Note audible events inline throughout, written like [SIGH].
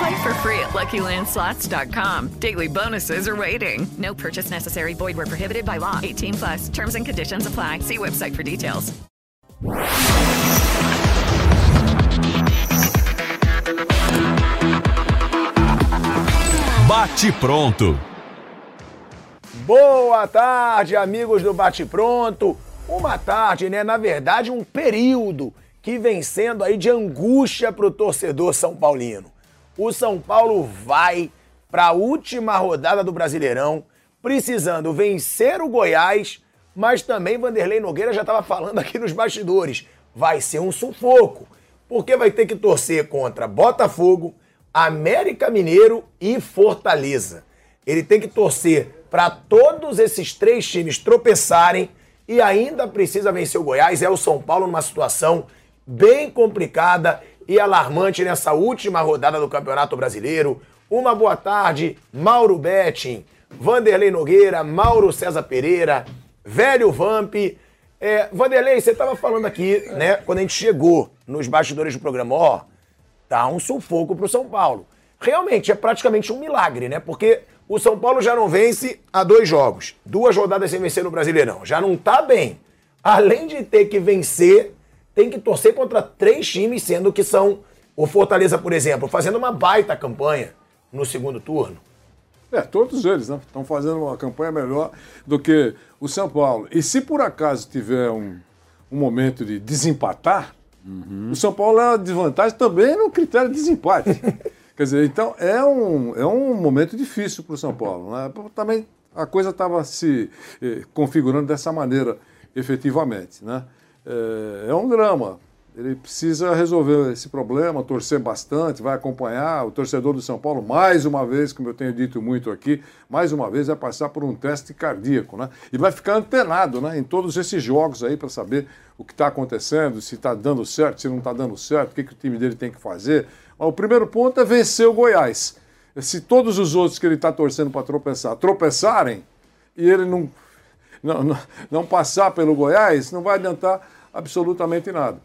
Play for free at LuckyLandSlots.com. Daily bonuses are waiting. No purchase necessary. Void were prohibited by law. 18 plus. Terms and conditions apply. See website for details. Bate pronto. Boa tarde, amigos do Bate Pronto. Uma tarde, né? Na verdade, um período que vem sendo aí de angústia para o torcedor são paulino. O São Paulo vai para a última rodada do Brasileirão, precisando vencer o Goiás, mas também Vanderlei Nogueira já estava falando aqui nos bastidores. Vai ser um sufoco, porque vai ter que torcer contra Botafogo, América Mineiro e Fortaleza. Ele tem que torcer para todos esses três times tropeçarem e ainda precisa vencer o Goiás. É o São Paulo numa situação bem complicada e alarmante nessa última rodada do Campeonato Brasileiro. Uma boa tarde, Mauro Betting, Vanderlei Nogueira, Mauro César Pereira, Velho Vamp. É, Vanderlei, você estava falando aqui, né, quando a gente chegou nos bastidores do programa, ó, tá um sufoco pro São Paulo. Realmente, é praticamente um milagre, né? Porque o São Paulo já não vence há dois jogos, duas rodadas sem vencer no Brasileirão. Já não tá bem. Além de ter que vencer, tem que torcer contra três times, sendo que são o Fortaleza, por exemplo, fazendo uma baita campanha no segundo turno. É, todos eles, né? Estão fazendo uma campanha melhor do que o São Paulo. E se por acaso tiver um, um momento de desempatar, o São Paulo é uma desvantagem também no critério de desempate. [LAUGHS] Quer dizer, então é um, é um momento difícil para o São Paulo. Né? Também a coisa estava se eh, configurando dessa maneira, efetivamente. Né? É, é um drama. Ele precisa resolver esse problema, torcer bastante, vai acompanhar. O torcedor do São Paulo, mais uma vez, como eu tenho dito muito aqui, mais uma vez vai passar por um teste cardíaco, né? E vai ficar antenado né, em todos esses jogos aí para saber o que está acontecendo, se está dando certo, se não está dando certo, o que, que o time dele tem que fazer. Mas o primeiro ponto é vencer o Goiás. Se todos os outros que ele está torcendo para tropeçar tropeçarem e ele não, não, não, não passar pelo Goiás, não vai adiantar absolutamente nada.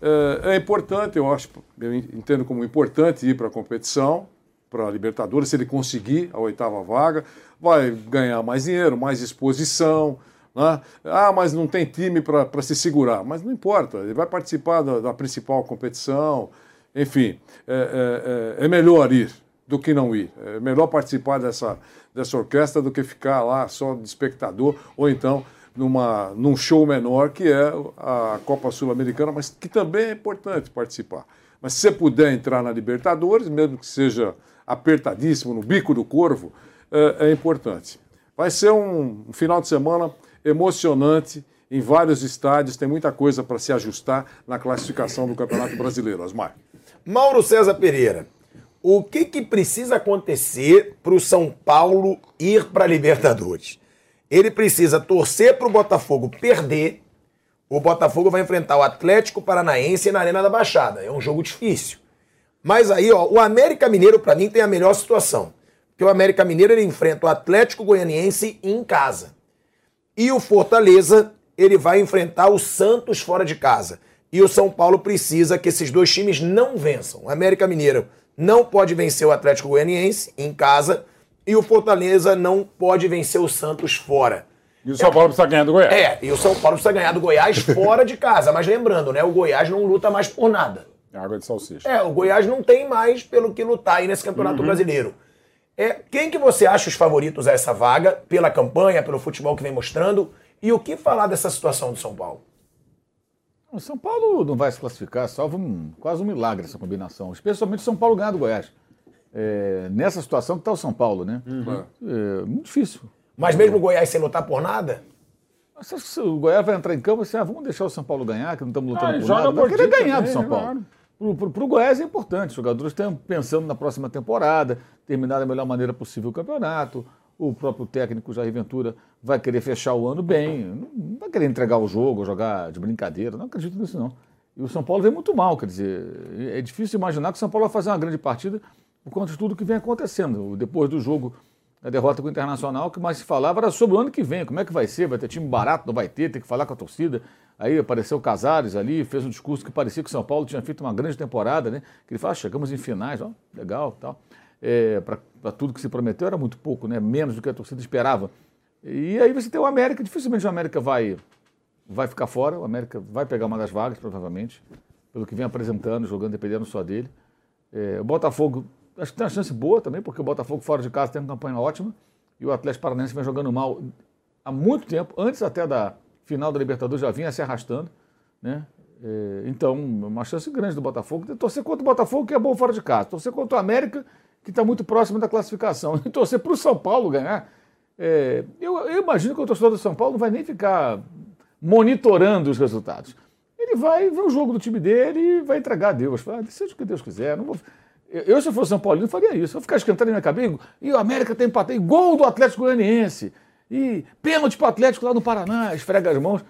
É, é importante, eu acho, eu entendo como importante ir para a competição, para a Libertadores, se ele conseguir a oitava vaga, vai ganhar mais dinheiro, mais exposição. Né? Ah, mas não tem time para se segurar. Mas não importa, ele vai participar da, da principal competição. Enfim, é, é, é, melhor ir do que não ir. É melhor participar dessa, dessa orquestra do que ficar lá só de espectador ou então numa, num show menor que é a Copa Sul-Americana, mas que também é importante participar. Mas se você puder entrar na Libertadores, mesmo que seja apertadíssimo, no bico do corvo, é, é importante. Vai ser um, um final de semana emocionante em vários estádios, tem muita coisa para se ajustar na classificação do Campeonato Brasileiro, Asmar. Mauro César Pereira, o que, que precisa acontecer para o São Paulo ir para a Libertadores? Ele precisa torcer para o Botafogo perder. O Botafogo vai enfrentar o Atlético Paranaense na Arena da Baixada. É um jogo difícil. Mas aí, ó, o América Mineiro, para mim, tem a melhor situação. Porque o América Mineiro ele enfrenta o Atlético Goianiense em casa. E o Fortaleza, ele vai enfrentar o Santos fora de casa. E o São Paulo precisa que esses dois times não vençam. O América Mineiro não pode vencer o Atlético Goianiense em casa e o Fortaleza não pode vencer o Santos fora. E o São Paulo precisa ganhar do Goiás. É, e o São Paulo precisa ganhar do Goiás [LAUGHS] fora de casa. Mas lembrando, né? O Goiás não luta mais por nada. É água de salsicha. É, o Goiás não tem mais pelo que lutar aí nesse Campeonato uhum. Brasileiro. É, quem que você acha os favoritos a essa vaga, pela campanha, pelo futebol que vem mostrando? E o que falar dessa situação do São Paulo? O São Paulo não vai se classificar, salvo um, quase um milagre essa combinação. Especialmente o São Paulo ganhar do Goiás. É, nessa situação que está o São Paulo, né? É, muito difícil. Mas mesmo o Goiás sem lutar por nada? Você acha que se o Goiás vai entrar em campo assim, ah, vamos deixar o São Paulo ganhar, que não estamos lutando Ah, por nada. Vai por querer título ganhar do também, São né, Paulo. claro. Pro, pro, pro Goiás é importante. Os jogadores estão pensando na próxima temporada, terminar da melhor maneira possível o campeonato. O próprio técnico Jair Ventura vai querer fechar o ano bem. Não não vai querer entregar o jogo, jogar de brincadeira. Não acredito nisso, não. E o São Paulo vem muito mal, quer dizer, é difícil imaginar que o São Paulo vai fazer uma grande partida por conta de tudo que vem acontecendo. Depois do jogo, a derrota com o Internacional, o que mais se falava era sobre o ano que vem, como é que vai ser, vai ter time barato, não vai ter, tem que falar com a torcida. Aí apareceu Casares ali, fez um discurso que parecia que o São Paulo tinha feito uma grande temporada, né? Que ele fala, ah, chegamos em finais, ó, legal, tal. É, Para tudo que se prometeu era muito pouco, né? Menos do que a torcida esperava. E aí você tem o América, dificilmente o América vai vai ficar fora, o América vai pegar uma das vagas, provavelmente, pelo que vem apresentando, jogando, dependendo só dele. É, o Botafogo, acho que tem uma chance boa também, porque o Botafogo fora de casa tem uma campanha ótima, e o Atlético Paranaense vem jogando mal há muito tempo, antes até da final da Libertadores, já vinha se arrastando, né? É, então, uma chance grande do Botafogo. Torcer contra o Botafogo, que é bom fora de casa. Torcer contra o América, que está muito próximo da classificação. E torcer para o São Paulo ganhar. é, eu, eu imagino que o torcedor do São Paulo não vai nem ficar monitorando os resultados. Ele vai ver o jogo do time dele e vai entregar a Deus. Fala, ah, seja o que Deus quiser. Não vou... eu, se eu fosse São Paulino, faria isso. Eu ficar esquentando na minha cabeça. E o América tem empate. Gol do Atlético Goianiense. E pênalti para o Atlético lá no Paraná. Esfrega as mãos.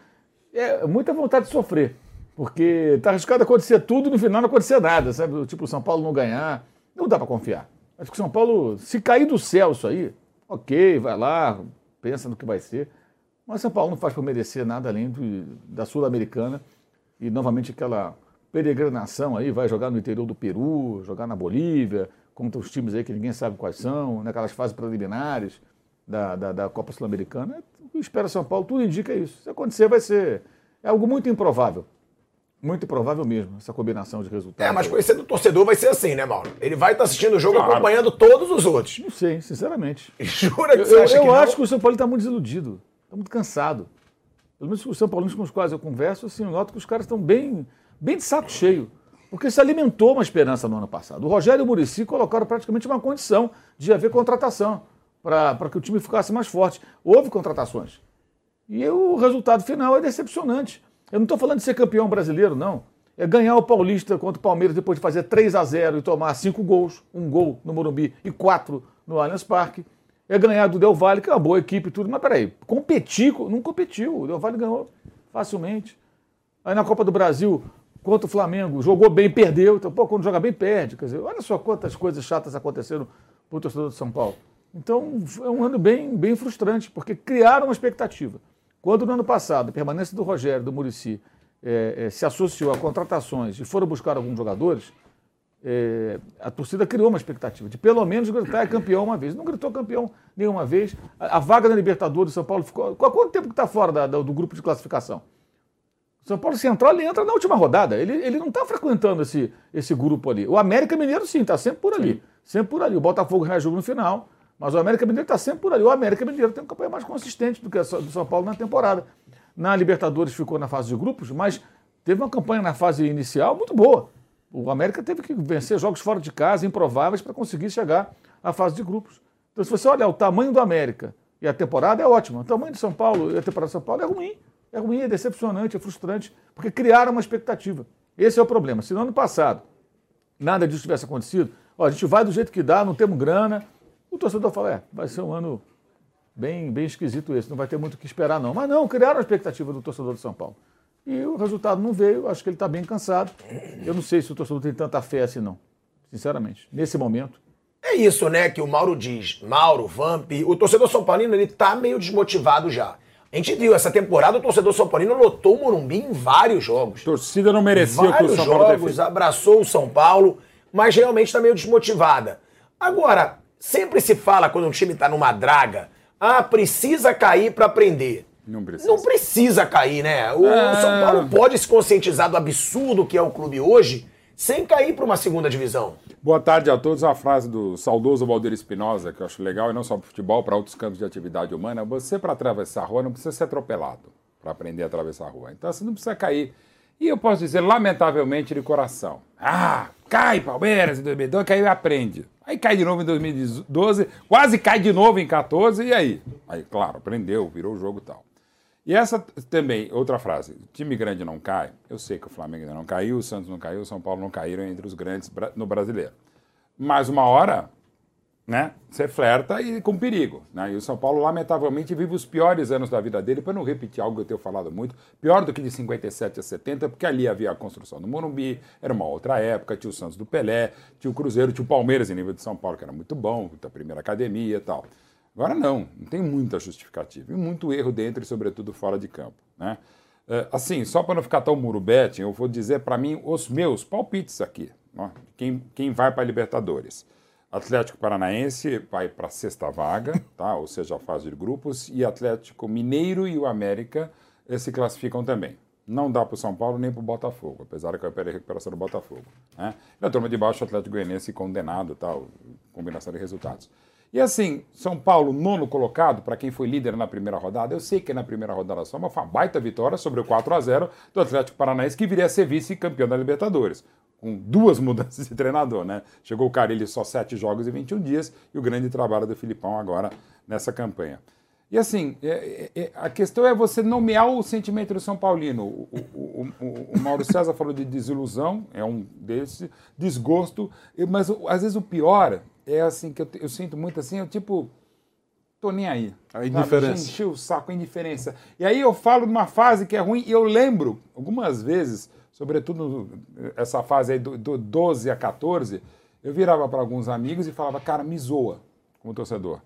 É muita vontade de sofrer. Porque está arriscado acontecer tudo e no final não acontecer nada. Sabe? Tipo, o São Paulo não ganhar. Não dá para confiar. Acho que o São Paulo, se cair do céu isso aí, ok, vai lá, pensa no que vai ser. Mas São Paulo não faz por merecer nada além do, da Sul-Americana e novamente aquela peregrinação aí, vai jogar no interior do Peru, jogar na Bolívia, contra os times aí que ninguém sabe quais são, naquelas fases preliminares da, da, da Copa Sul-Americana. O que espera São Paulo, tudo indica isso. Se acontecer, vai ser é algo muito improvável. Muito improvável mesmo, essa combinação de resultados. É, mas conhecendo o torcedor vai ser assim, né, Mauro? Ele vai estar assistindo o jogo acompanhando todos os outros. Não sei, sinceramente. [LAUGHS] Jura que Eu, você eu- acha eu que não? acho que o São Paulo está muito desiludido, está muito cansado. Pelo menos os São Paulinos com os quais eu converso, assim, eu noto que os caras estão bem, bem de saco cheio. Porque se alimentou uma esperança no ano passado. O Rogério e o Murici colocaram praticamente uma condição de haver contratação para que o time ficasse mais forte. Houve contratações. E o resultado final é decepcionante. Eu não estou falando de ser campeão brasileiro, não. É ganhar o Paulista contra o Palmeiras depois de fazer 3 a 0 e tomar cinco gols, um gol no Morumbi e quatro no Allianz Parque. É ganhar do Del Valle, que é uma boa equipe e tudo. Mas peraí, competir, com- não competiu. O Del Valle ganhou facilmente. Aí na Copa do Brasil, contra o Flamengo, jogou bem, perdeu. Então, pô, quando joga bem, perde. Quer dizer, olha só quantas coisas chatas aconteceram para o torcedor do São Paulo. Então, é um ano bem, bem frustrante, porque criaram uma expectativa. Quando no ano passado a permanência do Rogério, do Murici, se associou a contratações e foram buscar alguns jogadores, eh, a torcida criou uma expectativa de pelo menos gritar é campeão uma vez. Não gritou campeão nenhuma vez. A, a vaga na Libertadores, São Paulo ficou. Há quanto tempo que está fora da- da- do grupo de classificação? São Paulo Central ele entra na última rodada. Ele, ele não está frequentando esse, esse grupo ali. O América Mineiro, sim, está sempre por ali. Sempre por ali. O Botafogo reagiu no final, mas o América Mineiro está sempre por ali. O América Mineiro tem uma campanha mais consistente do que a do São Paulo na temporada. Na Libertadores ficou na fase de grupos, mas teve uma campanha na fase inicial muito boa. O América teve que vencer jogos fora de casa, improváveis, para conseguir chegar à fase de grupos. Então, se você olhar o tamanho do América e a temporada é ótima, o tamanho do São Paulo e a temporada do São Paulo é ruim. É ruim, é decepcionante, é frustrante, porque criaram uma expectativa. Esse é o problema. Se no ano passado nada disso tivesse acontecido, ó, a gente vai do jeito que dá, não temos grana, o torcedor fala, é, vai ser um ano bem, bem esquisito esse, não vai ter muito o que esperar não. Mas não, criaram a expectativa do torcedor de São Paulo. E o resultado não veio, acho que ele está bem cansado. Eu não sei se o torcedor tem tanta fé assim não, sinceramente, nesse momento. É isso, né, que o Mauro diz. Mauro, Vamp, o torcedor São Paulino, ele tá meio desmotivado já. A gente viu, essa temporada o torcedor São Paulino lotou o Morumbi em vários jogos. A torcida não merecia o que o vários São Paulo jogos, abraçou o São Paulo, mas realmente está meio desmotivada. Agora, sempre se fala quando um time está numa draga, ah, precisa cair para aprender. Não precisa. Não precisa cair, né? O É. São Paulo pode se conscientizar do absurdo que é o clube hoje sem cair para uma segunda divisão. Boa tarde a todos. Uma frase do saudoso Valdir Espinosa, que eu acho legal, e não só para futebol, para outros campos de atividade humana. Você, para atravessar a rua, não precisa ser atropelado para aprender a atravessar a rua. Então, você não precisa cair. E eu posso dizer, lamentavelmente, de coração. Ah, cai Palmeiras em 2012, caiu e aprende. Aí cai de novo em 2012, quase cai de novo em 14, e aí? Aí, claro, aprendeu, virou o jogo e tal. E essa também, outra frase, time grande não cai. Eu sei que o Flamengo ainda não caiu, o Santos não caiu, o São Paulo não caíram entre os grandes no brasileiro. Mas uma hora, né, você flerta e com perigo. Né? E o São Paulo, lamentavelmente, vive os piores anos da vida dele, para não repetir algo que eu tenho falado muito, pior do que de 57 a 70, porque ali havia a construção do Morumbi, era uma outra época, tinha o Santos do Pelé, tinha o Cruzeiro, tinha o Palmeiras em nível de São Paulo, que era muito bom, da primeira academia e tal. Agora não, não tem muita justificativa e muito erro dentro e sobretudo fora de campo, né? É, assim, só para não ficar tão murubete, eu vou dizer para mim os meus palpites aqui, quem, quem vai para a Libertadores. Atlético Paranaense vai para a sexta vaga, tá? ou seja, a fase de grupos, e Atlético Mineiro e o América eh, se classificam também. Não dá para o São Paulo nem para o Botafogo, apesar da campanha de recuperação do Botafogo. Né? Na turma de baixo, o Atlético Goianiense condenado, tal, combinação de resultados. E assim, São Paulo, nono colocado, para quem foi líder na primeira rodada, eu sei que na primeira rodada só, mas foi uma baita vitória sobre o 4 a 0 do Atlético Paranaense, que viria a ser vice-campeão da Libertadores com duas [LAUGHS] mudanças de treinador, né? Chegou o Carilli só sete jogos e 21 dias e o grande trabalho do Filipão agora nessa campanha. E assim, é, é, é, a questão é você nomear o sentimento do São Paulino. O, o, o, o Mauro César falou de desilusão, é um desses, desgosto, mas às vezes o pior é assim, que eu, eu sinto muito assim, eu tipo, tô nem aí. A indiferença. Encheu o saco, a indiferença. E aí eu falo de uma fase que é ruim e eu lembro, algumas vezes, sobretudo essa fase aí do, do 12 a 14, eu virava para alguns amigos e falava, cara, me zoa como torcedor.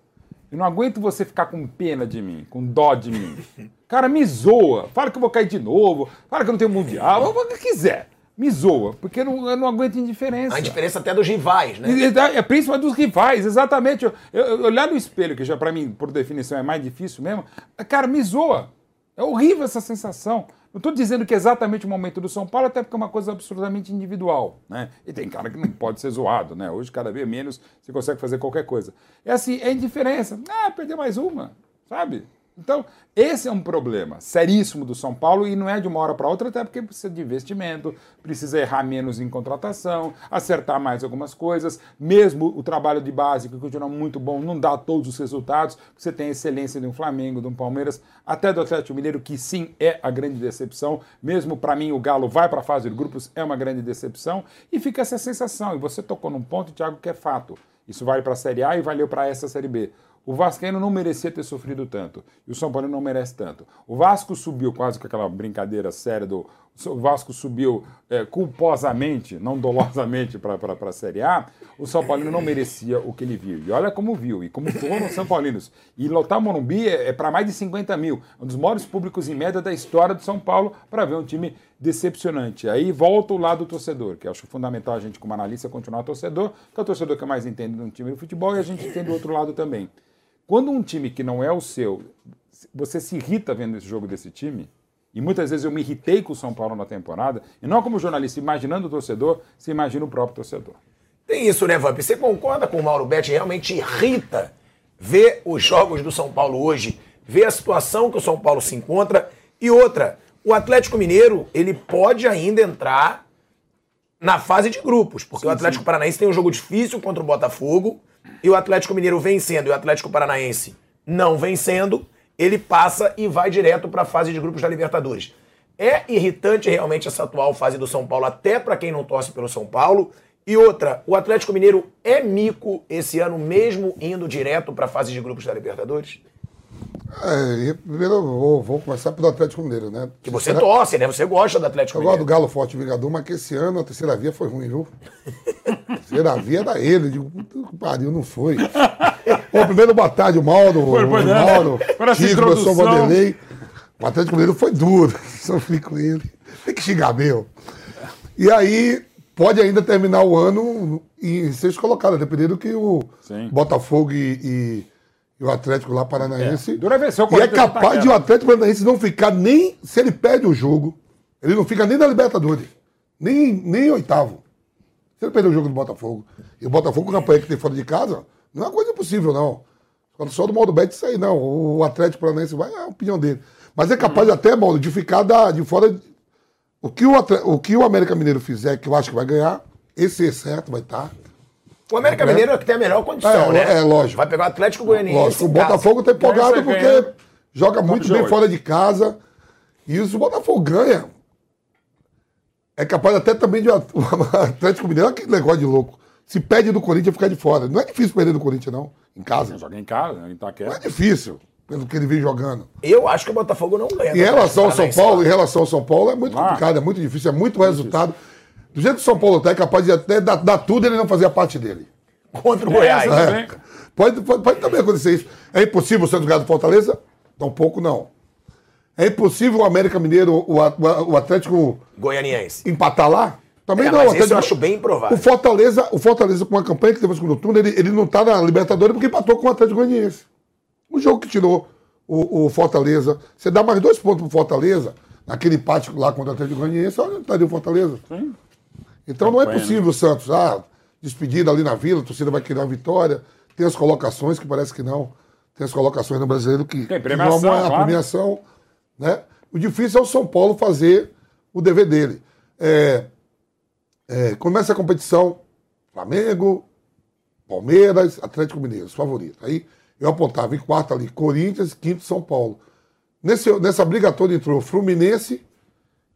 Eu não aguento você ficar com pena de mim, com dó de mim. [LAUGHS] Cara, me zoa. Fala que eu vou cair de novo. Fala que eu não tenho mundial. O que quiser. Me zoa. Porque eu não, eu não aguento indiferença. A diferença até dos rivais, né? É principalmente dos rivais, exatamente. Eu, eu- olhar no espelho, que já para mim, por definição, é mais difícil mesmo, cara, me zoa. É horrível essa sensação. Não estou dizendo que é exatamente o momento do São Paulo, até porque é uma coisa absurdamente individual. Né? E tem cara que não pode ser zoado. Né? Hoje, cada vez menos, você consegue fazer qualquer coisa. É assim, é indiferença. Ah, perder mais uma, sabe? Então, esse é um problema seríssimo do São Paulo e não é de uma hora para outra, até porque precisa de investimento, precisa errar menos em contratação, acertar mais algumas coisas. Mesmo o trabalho de base, que continua muito bom, não dá todos os resultados. Você tem a excelência de um Flamengo, de um Palmeiras, até do Atlético Mineiro, que sim é a grande decepção. Mesmo para mim, o Galo vai para a fase de grupos, é uma grande decepção. E fica essa sensação. E você tocou num ponto, Thiago, que é fato. Isso vale para a Série A e valeu para essa Série B. O Vascaíno não merecia ter sofrido tanto. E o São Paulo não merece tanto. O Vasco subiu quase com aquela brincadeira séria do. O Vasco subiu é, culposamente, não dolosamente, para a Série A. O São Paulino não merecia o que ele viu. E olha como viu, e como foram os São Paulinos. E lotar Morumbi é, é para mais de 50 mil. Um dos maiores públicos em média da história do São Paulo para ver um time decepcionante. Aí volta o lado do torcedor, que eu acho fundamental a gente, como analista, continuar torcedor, que é o torcedor que mais entende de um time de futebol, e a gente entende do outro lado também. Quando um time que não é o seu, você se irrita vendo esse jogo desse time, e muitas vezes eu me irritei com o São Paulo na temporada, e não como jornalista, imaginando o torcedor, você imagina o próprio torcedor. Tem isso, né, Vamp? Você concorda com o Mauro Betti? Realmente irrita ver os jogos do São Paulo hoje, ver a situação que o São Paulo se encontra. E outra, o Atlético Mineiro, ele pode ainda entrar na fase de grupos, porque o Atlético Paranaense tem um jogo difícil contra o Botafogo, e o Atlético Mineiro vencendo e o Atlético Paranaense não vencendo, ele passa e vai direto para a fase de grupos da Libertadores. É irritante realmente essa atual fase do São Paulo, até para quem não torce pelo São Paulo. E outra, o Atlético Mineiro é mico esse ano, mesmo indo direto para a fase de grupos da Libertadores? É, primeiro eu vou, vou começar pelo Atlético Mineiro, né? Que você torce, né? Você gosta do Atlético Eu gosto do Mineiro. Galo Forte Vingador, mas que esse ano a terceira via foi ruim, viu? A [LAUGHS] terceira via era ele. Eu Digo, puta que pariu, não foi. Bom, primeiro, boa tarde, o Mauro. Foi, o pois é. Mauro, essa Chico, professor introdução. Vanderlei. O Atlético Mineiro foi duro. [LAUGHS] Sofri com ele. Tem que xingar meu. E aí, pode ainda terminar o ano em sexto colocado, dependendo do que o Sim. Botafogo e, e- e o Atlético lá Paranaense. É. Dura vencer o e é capaz de o. Atlético Paranaense não ficar nem. Se ele perde o jogo, ele não fica nem na Libertadores. Nem, nem em oitavo. Se ele perder o jogo do Botafogo. E o Botafogo, com a campanha que tem fora de casa, não é uma coisa impossível, não. Quando só do modo bet isso aí, não. O Atlético Paranaense vai, é a opinião dele. Mas é capaz até, Mauro, de ficar da, de fora O que o, Atre- o que o América Mineiro fizer, que eu acho que vai ganhar, esse é certo, vai estar. O América É. Mineiro é que tem a melhor condição, É, né? é, lógico. Vai pegar o Atlético Goianiense. Lógico, o. Botafogo tá empolgado porque ganha. joga muito bem jogo. fora de casa. E se o Botafogo ganha, é capaz até também de [LAUGHS] o Atlético Mineiro, olha que negócio de louco. Se perde do Corinthians, ficar de fora. Não é difícil perder do Corinthians, não, em casa. Joga em casa, em Não é Itaquera. difícil, pelo que ele vem jogando. Eu acho que o Botafogo não ganha. Em relação ao São Paranaense. Paulo, em relação ao São Paulo, é muito Ah. complicado, é muito difícil, é muito resultado. Do jeito que o São Paulo tá, é capaz de até dar, dar tudo e ele não fazer a parte dele. Contra o Goiás. Essa É. Pode, pode, pode também acontecer isso. É impossível o Santos ganhar do Fortaleza? Tampouco não. É impossível o América Mineiro, o, A- o Atlético Goianiense. empatar lá? Também É, não. mas o esse eu Atlético- acho bem improvável. O Fortaleza, o Fortaleza com a campanha que teve no segundo turno, ele, ele não está na Libertadores porque empatou com o Atlético Goianiense. O jogo que tirou o, o Fortaleza. Você dá mais dois pontos pro Fortaleza, naquele empate lá contra o Atlético Goianiense, olha onde estaria o Fortaleza. Então não é possível o Santos. Ah, despedida ali na vila, a torcida vai querer uma vitória. Tem as colocações que parece que não. Tem as colocações no brasileiro que. Tem que premiação, não é a claro. premiação. Né? O difícil é o São Paulo fazer o dever dele. É, é, começa a competição, Flamengo, Palmeiras, Atlético Mineiro, os favoritos. Aí eu apontava em quarto ali, Corinthians, quinto São Paulo. Nesse, nessa briga toda entrou Fluminense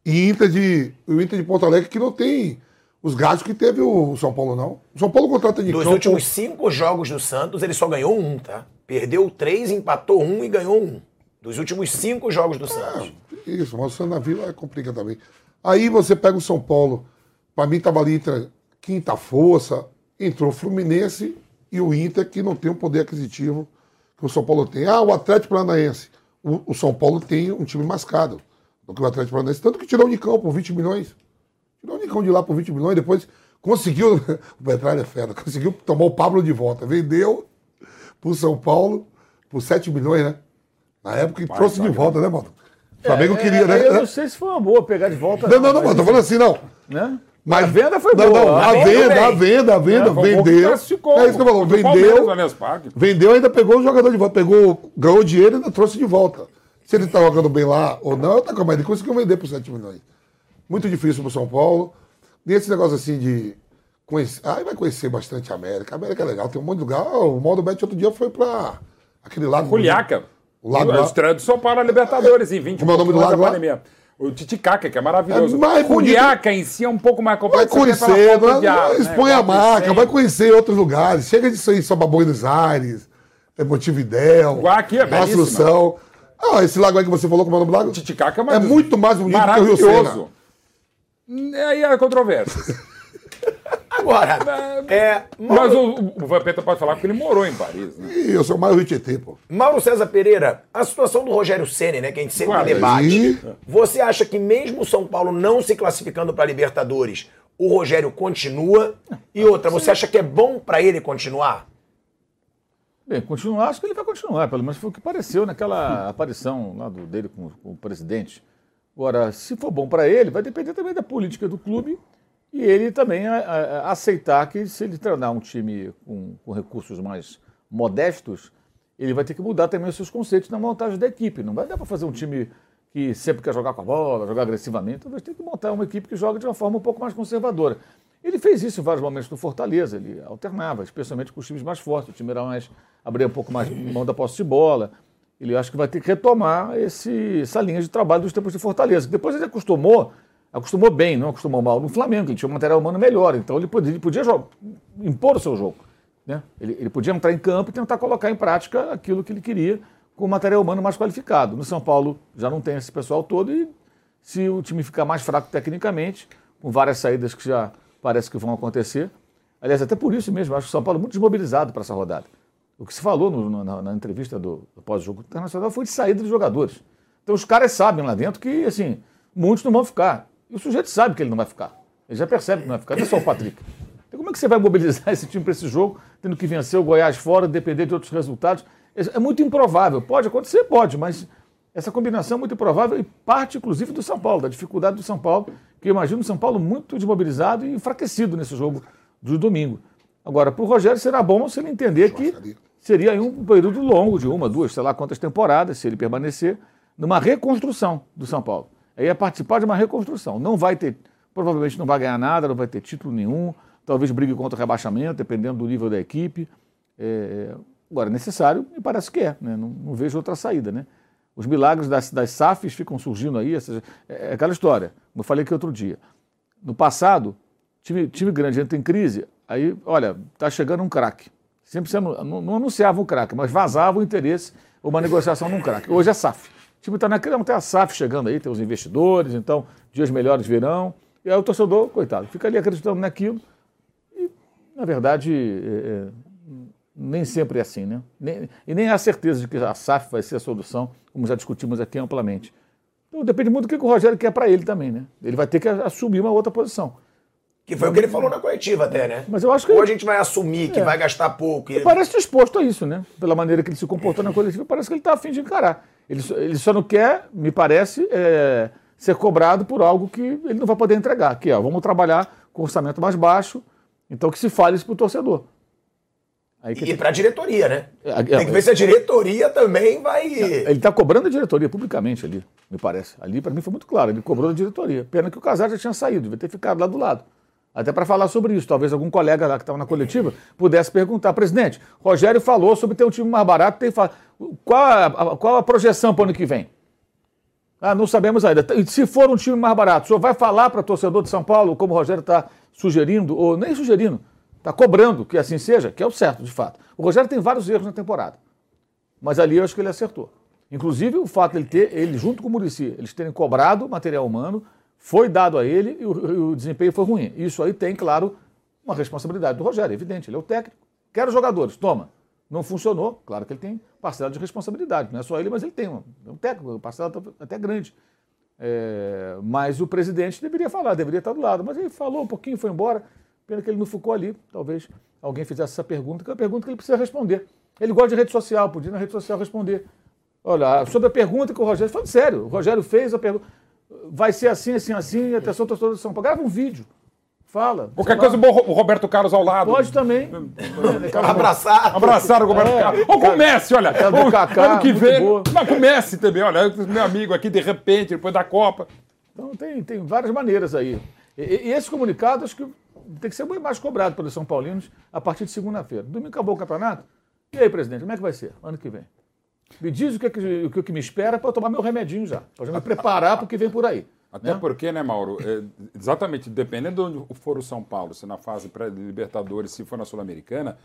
e Inter de, o Inter de Porto Alegre, que não tem os gastos que teve o São Paulo, não. O São Paulo contrata de Dos campo. últimos cinco jogos do Santos, ele só ganhou um, tá? Perdeu três, empatou um e ganhou um. Dos últimos cinco jogos do Santos. Isso, mas o Santos na Vila é complica também. Aí você pega o São Paulo, pra mim tava ali entre quinta força, entrou o Fluminense e o Inter, que não tem o poder aquisitivo que o São Paulo tem. Ah, o Atlético Paranaense. O, o São Paulo tem um time mascado do que o Atlético Paranaense, tanto que tirou o Unicão por 20 milhões. Tirou o Unicão de lá por 20 milhões, depois conseguiu, [LAUGHS] o Petralha é fera, conseguiu tomar o Pablo de volta. Vendeu pro São Paulo por 7 milhões, né? Na época e trouxe de volta, né, mano? O Flamengo queria, É, né? Eu não sei se foi uma boa pegar de volta. Não, não, não, mas, tô falando assim, não. Né? Mas A venda foi não, boa. Não, a Flamengo venda, a venda, a venda, É, vendeu. É isso que eu falo, vendeu. Vendeu, ainda pegou o jogador de volta. Pegou, ganhou dinheiro e ainda trouxe de volta. Se ele tá jogando bem lá ou não, tá com mas ele conseguiu vender por 7 milhões. Muito difícil pro São Paulo. E esse negócio assim de. Conhecer, aí vai conhecer bastante a América. A América é legal, tem um monte de lugar. Ah, o Maldo Bet outro dia foi pra aquele lago. Juliaca. O lago A lá. estreia do São Paulo na Libertadores em 20 Como é o nome do lago lá? pandemia. O Titicaca, que é maravilhoso. É mais bonito. Juliaca em si é um pouco mais Vai complexo. pela conhecer, vai, vai- né? expõe a Vai marca, vai conhecer outros lugares. Chega disso aí só pra Buenos Aires, é Montevidéu, Igual aqui, é. Assunção. Ah, esse lago aí que você falou, como é o nome do lago? Titicaca é, É muito mais bonito que o Rio Sena. É Aí [LAUGHS] é controvérsia. Agora, é, Mas Mauro, o, o Vampeta pode falar porque ele morou em Paris, né? Ih, eu sou mais Rio Tietê, pô. Mauro César Pereira, a situação do Rogério Ceni, né, que a gente sempre Claro, debate. Você acha que mesmo o São Paulo não se classificando para Libertadores, o Rogério continua? E outra, você acha que é bom para ele continuar? Bem, continuar, acho que ele vai continuar, pelo menos foi o que pareceu naquela aparição lá do, dele com, com o presidente. Agora, se for bom para ele, vai depender também da política do clube e ele também a- a- aceitar que se ele treinar um time com, com recursos mais modestos, ele vai ter que mudar também os seus conceitos na montagem da equipe. Não vai dar para fazer um time que sempre quer jogar com a bola, jogar agressivamente, vai ter que montar uma equipe que joga de uma forma um pouco mais conservadora. Ele fez isso em vários momentos no Fortaleza, ele alternava, especialmente com os times mais fortes, o time era mais, abria um pouco mais mão da posse de bola. Ele acho que vai ter que retomar esse, essa linha de trabalho dos tempos de Fortaleza. Depois ele acostumou, acostumou bem, não acostumou mal no Flamengo, ele tinha um material humano melhor, então ele podia, ele podia jo- impor o seu jogo. Né? Ele, ele podia entrar em campo e tentar colocar em prática aquilo que ele queria com o material humano mais qualificado. No São Paulo já não tem esse pessoal todo e se o time ficar mais fraco tecnicamente, com várias saídas que já parece que vão acontecer. Aliás, até por isso mesmo, acho o São Paulo muito desmobilizado para essa rodada. O que se falou no- na, na entrevista do, do pós-jogo internacional foi de saída dos jogadores. Então os caras sabem lá dentro que, assim, muitos não vão ficar. E o sujeito sabe que ele não vai ficar. Ele já percebe que não vai ficar, não é só o Patrick. Então como é que você vai mobilizar [LAUGHS] esse time para esse jogo, tendo que vencer o Goiás fora, depender de outros resultados? É é muito improvável. Pode acontecer? Pode, mas essa combinação é muito improvável e parte, inclusive, do São Paulo, da dificuldade do São Paulo, que eu imagino o São Paulo muito desmobilizado e enfraquecido nesse jogo do domingo. Agora, para o Rogério será bom se ele entender que seria um período longo de uma, duas, sei lá quantas temporadas, se ele permanecer, numa reconstrução do São Paulo. Aí é participar de uma reconstrução. Não vai ter, provavelmente não vai ganhar nada, não vai ter título nenhum, talvez brigue contra o rebaixamento, dependendo do nível da equipe. É, agora, é necessário, me parece que é, né? não, não vejo outra saída. Né? Os milagres das, das SAFs ficam surgindo aí, essas, é aquela história, como eu falei aqui outro dia. No passado, time, time grande entra em crise, aí, olha, está chegando um craque. Sempre não, não anunciava um craque, mas vazava o interesse, uma negociação num craque. Hoje é SAF. O time está naquele, tem a SAF chegando aí, tem os investidores, então dias melhores virão. E aí o torcedor, coitado, fica ali acreditando naquilo. E, na verdade, é, é, nem sempre é assim, né? Nem, e nem há certeza de que a SAF vai ser a solução, como já discutimos aqui amplamente. Então depende muito do que o Rogério quer para ele também, né? Ele vai ter que assumir uma outra posição. Que foi o que ele falou na coletiva até, né? Mas eu acho que Ou a gente vai assumir que É. vai gastar pouco. e- Ele parece disposto a isso, né? Pela maneira que ele se comportou na coletiva, parece que ele está afim de encarar. Ele só, ele só não quer, me parece, é, ser cobrado por algo que ele não vai poder entregar. Que é, vamos trabalhar com orçamento mais baixo, então que se fale isso para o torcedor. Aí E tem- pra diretoria, né? É, Tem que ver se a diretoria também vai. Ele está cobrando a diretoria publicamente ali, me parece. Ali, para mim, foi muito claro. Ele cobrou a diretoria. Pena que o Casares já tinha saído, devia ter ficado lá do lado. Até para falar sobre isso. Talvez algum colega lá que estava na coletiva pudesse perguntar. Presidente, Rogério falou sobre ter um time mais barato. Tem qual, a, qual a projeção para o ano que vem? Ah, não sabemos ainda. Se for um time mais barato, o senhor vai falar para torcedor de São Paulo, como o Rogério está sugerindo, ou nem sugerindo, está cobrando que assim seja, que é o certo, de fato. O Rogério tem vários erros na temporada. Mas ali eu acho que ele acertou. Inclusive o fato de ele ter, ele junto com o Murici, eles terem cobrado material humano, foi dado a ele e o, o desempenho foi ruim. Isso aí tem, claro, uma responsabilidade do Rogério, evidente. Ele é o técnico. Quero jogadores, toma. Não funcionou, claro que ele tem parcela de responsabilidade. Não é só ele, mas ele tem um, é um técnico, parcela até grande. É, mas o presidente deveria falar, deveria estar do lado. Mas ele falou um pouquinho, foi embora. Pena que ele não ficou ali. Talvez alguém fizesse essa pergunta, que é uma pergunta que ele precisa responder. Ele gosta de rede social, podia na rede social responder. Olha, sobre a pergunta que o Rogério. Falando sério, o Rogério fez a pergunta. Vai ser assim, assim, assim, atenção, torcedor de São Paulo. Grava um vídeo. Fala. Qualquer coisa, lá. o Roberto Carlos ao lado. Pode também. Abraçar. Abraçar o Roberto É. Carlos. Ou com o Messi, olha. Do o- Kaká, ano que vem. boa. Mas com o Messi também, olha. Meu amigo aqui, de repente, depois da Copa. Então tem, tem várias maneiras aí. E, e- e esse comunicado acho que tem que ser muito mais cobrado pelos São Paulinos a partir de segunda-feira. Domingo acabou o campeonato. E aí, presidente, como é que vai ser ano que vem? Me diz o que, é que- o que, o que me espera para eu tomar meu remedinho já. Para já me preparar para o que vem por aí. Até né? porque, né, Mauro? é, exatamente, dependendo de onde for o São Paulo, se na fase pré-Libertadores, se for na Sul-Americana,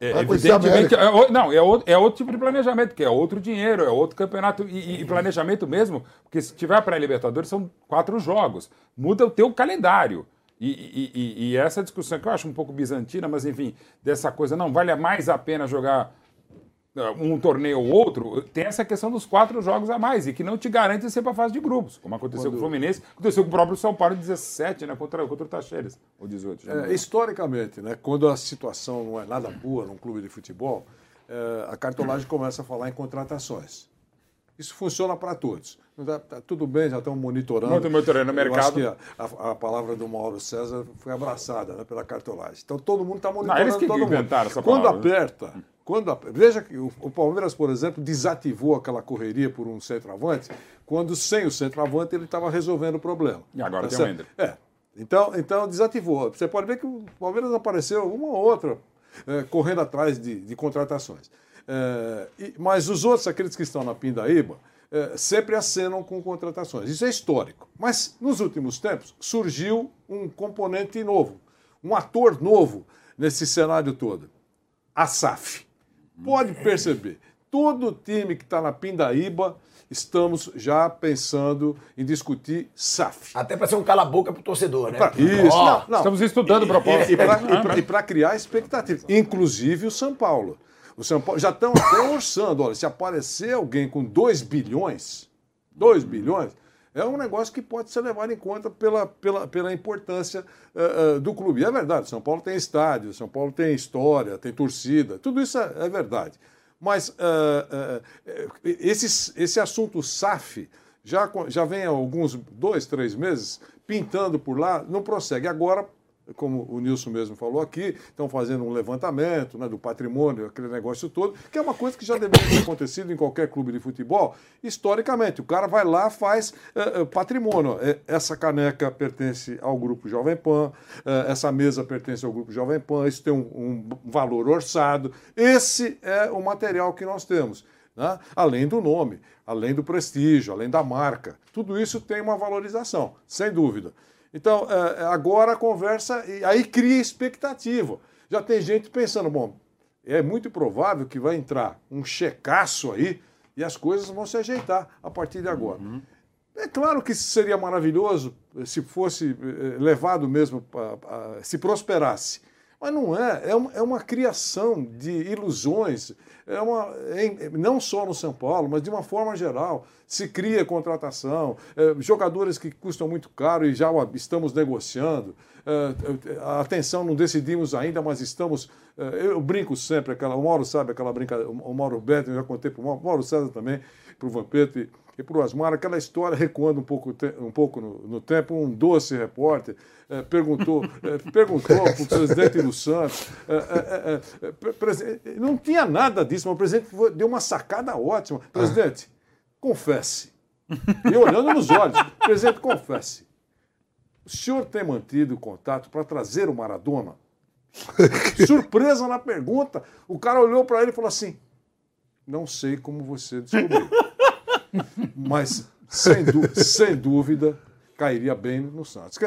é, Vai a evidentemente. É, o- não, é outro, é outro tipo de planejamento, que é outro dinheiro, é outro campeonato. E, e- planejamento mesmo, porque se tiver pré-Libertadores, são quatro jogos. Muda o teu calendário. E, e- e- essa discussão que eu acho um pouco bizantina, mas enfim, dessa coisa, não, vale mais a pena jogar um torneio ou outro, tem essa questão dos quatro jogos a mais, e que não te garante ser para a fase de grupos, como aconteceu com o Fluminense, aconteceu com o próprio São Paulo em 17, né, contra, contra o Tacheres, ou 18. já não É, historicamente, né, quando a situação não é nada boa num clube de futebol, é, a cartolagem começa a falar em contratações. Isso funciona para todos. Tá, tá tudo bem, já estão monitorando. Muito monitorando o Eu mercado. acho que a, a- palavra do Mauro César foi abraçada né, pela cartolagem. Então todo mundo está monitorando eles que todo mundo. inventaram essa Quando palavra, né? aperta, quando ap- veja que o, o Palmeiras, por exemplo, desativou aquela correria por um centroavante, quando sem o centroavante ele estava resolvendo o problema. E agora Tá tem o? Ender. É. Então, então desativou. Você pode ver que o Palmeiras apareceu uma ou outra eh, correndo atrás de, de contratações. Eh, e- mas os outros, aqueles que estão na Pindaíba, eh, sempre acenam com contratações. Isso é histórico. Mas nos últimos tempos surgiu um componente novo, um ator novo nesse cenário todo. A SAF. Pode perceber, todo time que está na Pindaíba, estamos já pensando em discutir SAF. Até pra ser um cala-boca pro torcedor, né? Pra- Isso, Ó, não, não. Estamos estudando propostas. E, para criar expectativa. Inclusive o São Paulo. O São Paulo já estão até [COUGHS] orçando. Olha, se aparecer alguém com 2 bilhões, 2 bilhões, é um negócio que pode ser levado em conta pela, pela, pela importância eh, eh, do clube. E é verdade, São Paulo tem estádio, São Paulo tem história, tem torcida, tudo isso é, é verdade. Mas eh, eh, esse, esse assunto SAF já, já vem há alguns dois, três meses pintando por lá, não prossegue. Agora como o Nilson mesmo falou aqui, estão fazendo um levantamento né, do patrimônio, aquele negócio todo, que é uma coisa que já deveria ter acontecido em qualquer clube de futebol, historicamente. O cara vai lá, faz é, é, patrimônio. É, essa caneca pertence ao Grupo Jovem Pan, é, essa mesa pertence ao Grupo Jovem Pan, isso tem um, um valor orçado. Esse é o material que nós temos. Né? Além do nome, além do prestígio, além da marca. Tudo isso tem uma valorização, sem dúvida. Então, é, é, agora a conversa, aí cria expectativa. Já tem gente pensando, bom, é muito provável que vai entrar um checaço aí e as coisas vão se ajeitar a partir de agora. Uhum. É claro que seria maravilhoso se fosse eh, levado mesmo, se prosperasse. Mas não é, é uma, é uma criação de ilusões, é uma, é, não só no São Paulo, mas de uma forma geral. Se cria contratação, é, jogadores que custam muito caro e já estamos negociando. É, a atenção não decidimos ainda, mas estamos. É, eu brinco sempre, aquela, o Mauro sabe aquela brincadeira, o Mauro Beto, eu já contei para o Mauro, Mauro César também, para o Vampeta e, para o Asmar, aquela história recuando um pouco, um pouco no, no tempo, um doce repórter é, perguntou, é, perguntou para o [LAUGHS] presidente do Santos, é, não tinha nada disso, mas o presidente deu uma sacada ótima. Presidente, confesse. E olhando nos olhos, presidente, confesse. O senhor tem mantido contato para trazer o Maradona? [LAUGHS] Surpresa na pergunta. O cara olhou para ele e falou assim: Não sei como você descobriu. Mas, sem, sem dúvida, cairia bem no Santos.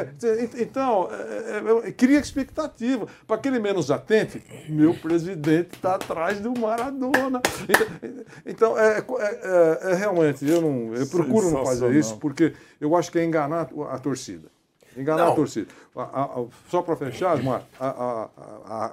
Então, é, é, é, cria expectativa. Para aquele menos atente, meu presidente está atrás do Maradona. Então, então é, é, é, realmente, eu, não, eu procuro não fazer isso, porque eu acho que é enganar a torcida. Enganar não. a torcida. A, a, a, só para fechar, Mar, a,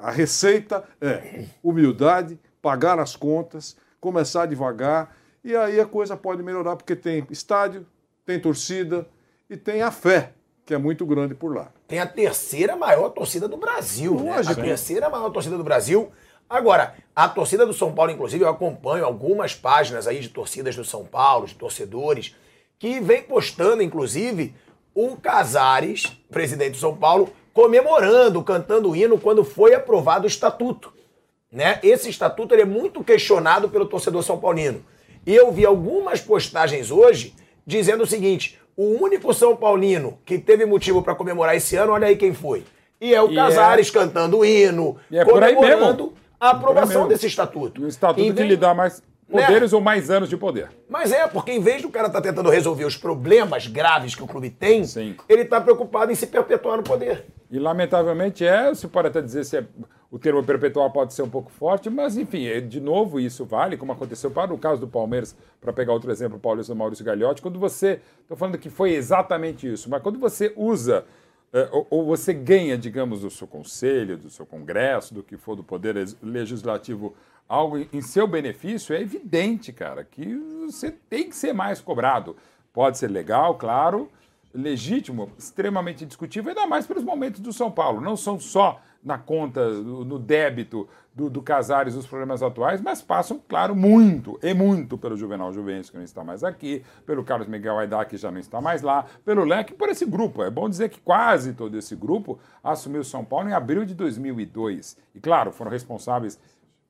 a receita é humildade, pagar as contas, começar devagar, e aí a coisa pode melhorar, porque tem estádio, tem torcida, e tem a fé, que é muito grande por lá. Tem a terceira maior torcida do Brasil, né? A terceira maior torcida do Brasil. Agora, a torcida do São Paulo, inclusive, eu acompanho algumas páginas aí de torcidas do São Paulo, de torcedores, que vem postando, inclusive, o Casares, presidente do São Paulo, comemorando, cantando o hino quando foi aprovado o estatuto. Né? Esse estatuto é muito questionado pelo torcedor são paulino. E eu vi algumas postagens hoje dizendo o seguinte: o único São Paulino que teve motivo para comemorar esse ano, olha aí quem foi. E é o e Casares é... cantando o hino, e é comemorando a aprovação desse estatuto. O estatuto que lhe dá mais poderes né? ou mais anos de poder. Mas é, porque em vez do cara estar tá tentando resolver os problemas graves que o clube tem, Sim. ele está preocupado em se perpetuar no poder. E lamentavelmente é, você pode até dizer se é, o termo perpetual pode ser um pouco forte, mas enfim, é, de novo isso vale, como aconteceu para o caso do Palmeiras, para pegar outro exemplo, Paulista Maurício Gagliotti, quando você, estou falando que foi exatamente isso, mas quando você usa é, ou, ou, você ganha, digamos, do seu conselho, do seu congresso, do que for do poder legislativo, algo em seu benefício, é evidente, cara, que você tem que ser mais cobrado. Pode ser legal, claro, legítimo, extremamente discutível, ainda mais pelos momentos do São Paulo. Não são só na conta, no débito do, do Casares os problemas atuais, mas passam, claro, muito, e muito pelo Juvenal Juventus, que não está mais aqui, pelo Carlos Miguel Aidá, que já não está mais lá, pelo Leque, por esse grupo. É bom dizer que quase todo esse grupo assumiu São Paulo em abril de 2002. E, claro, foram responsáveis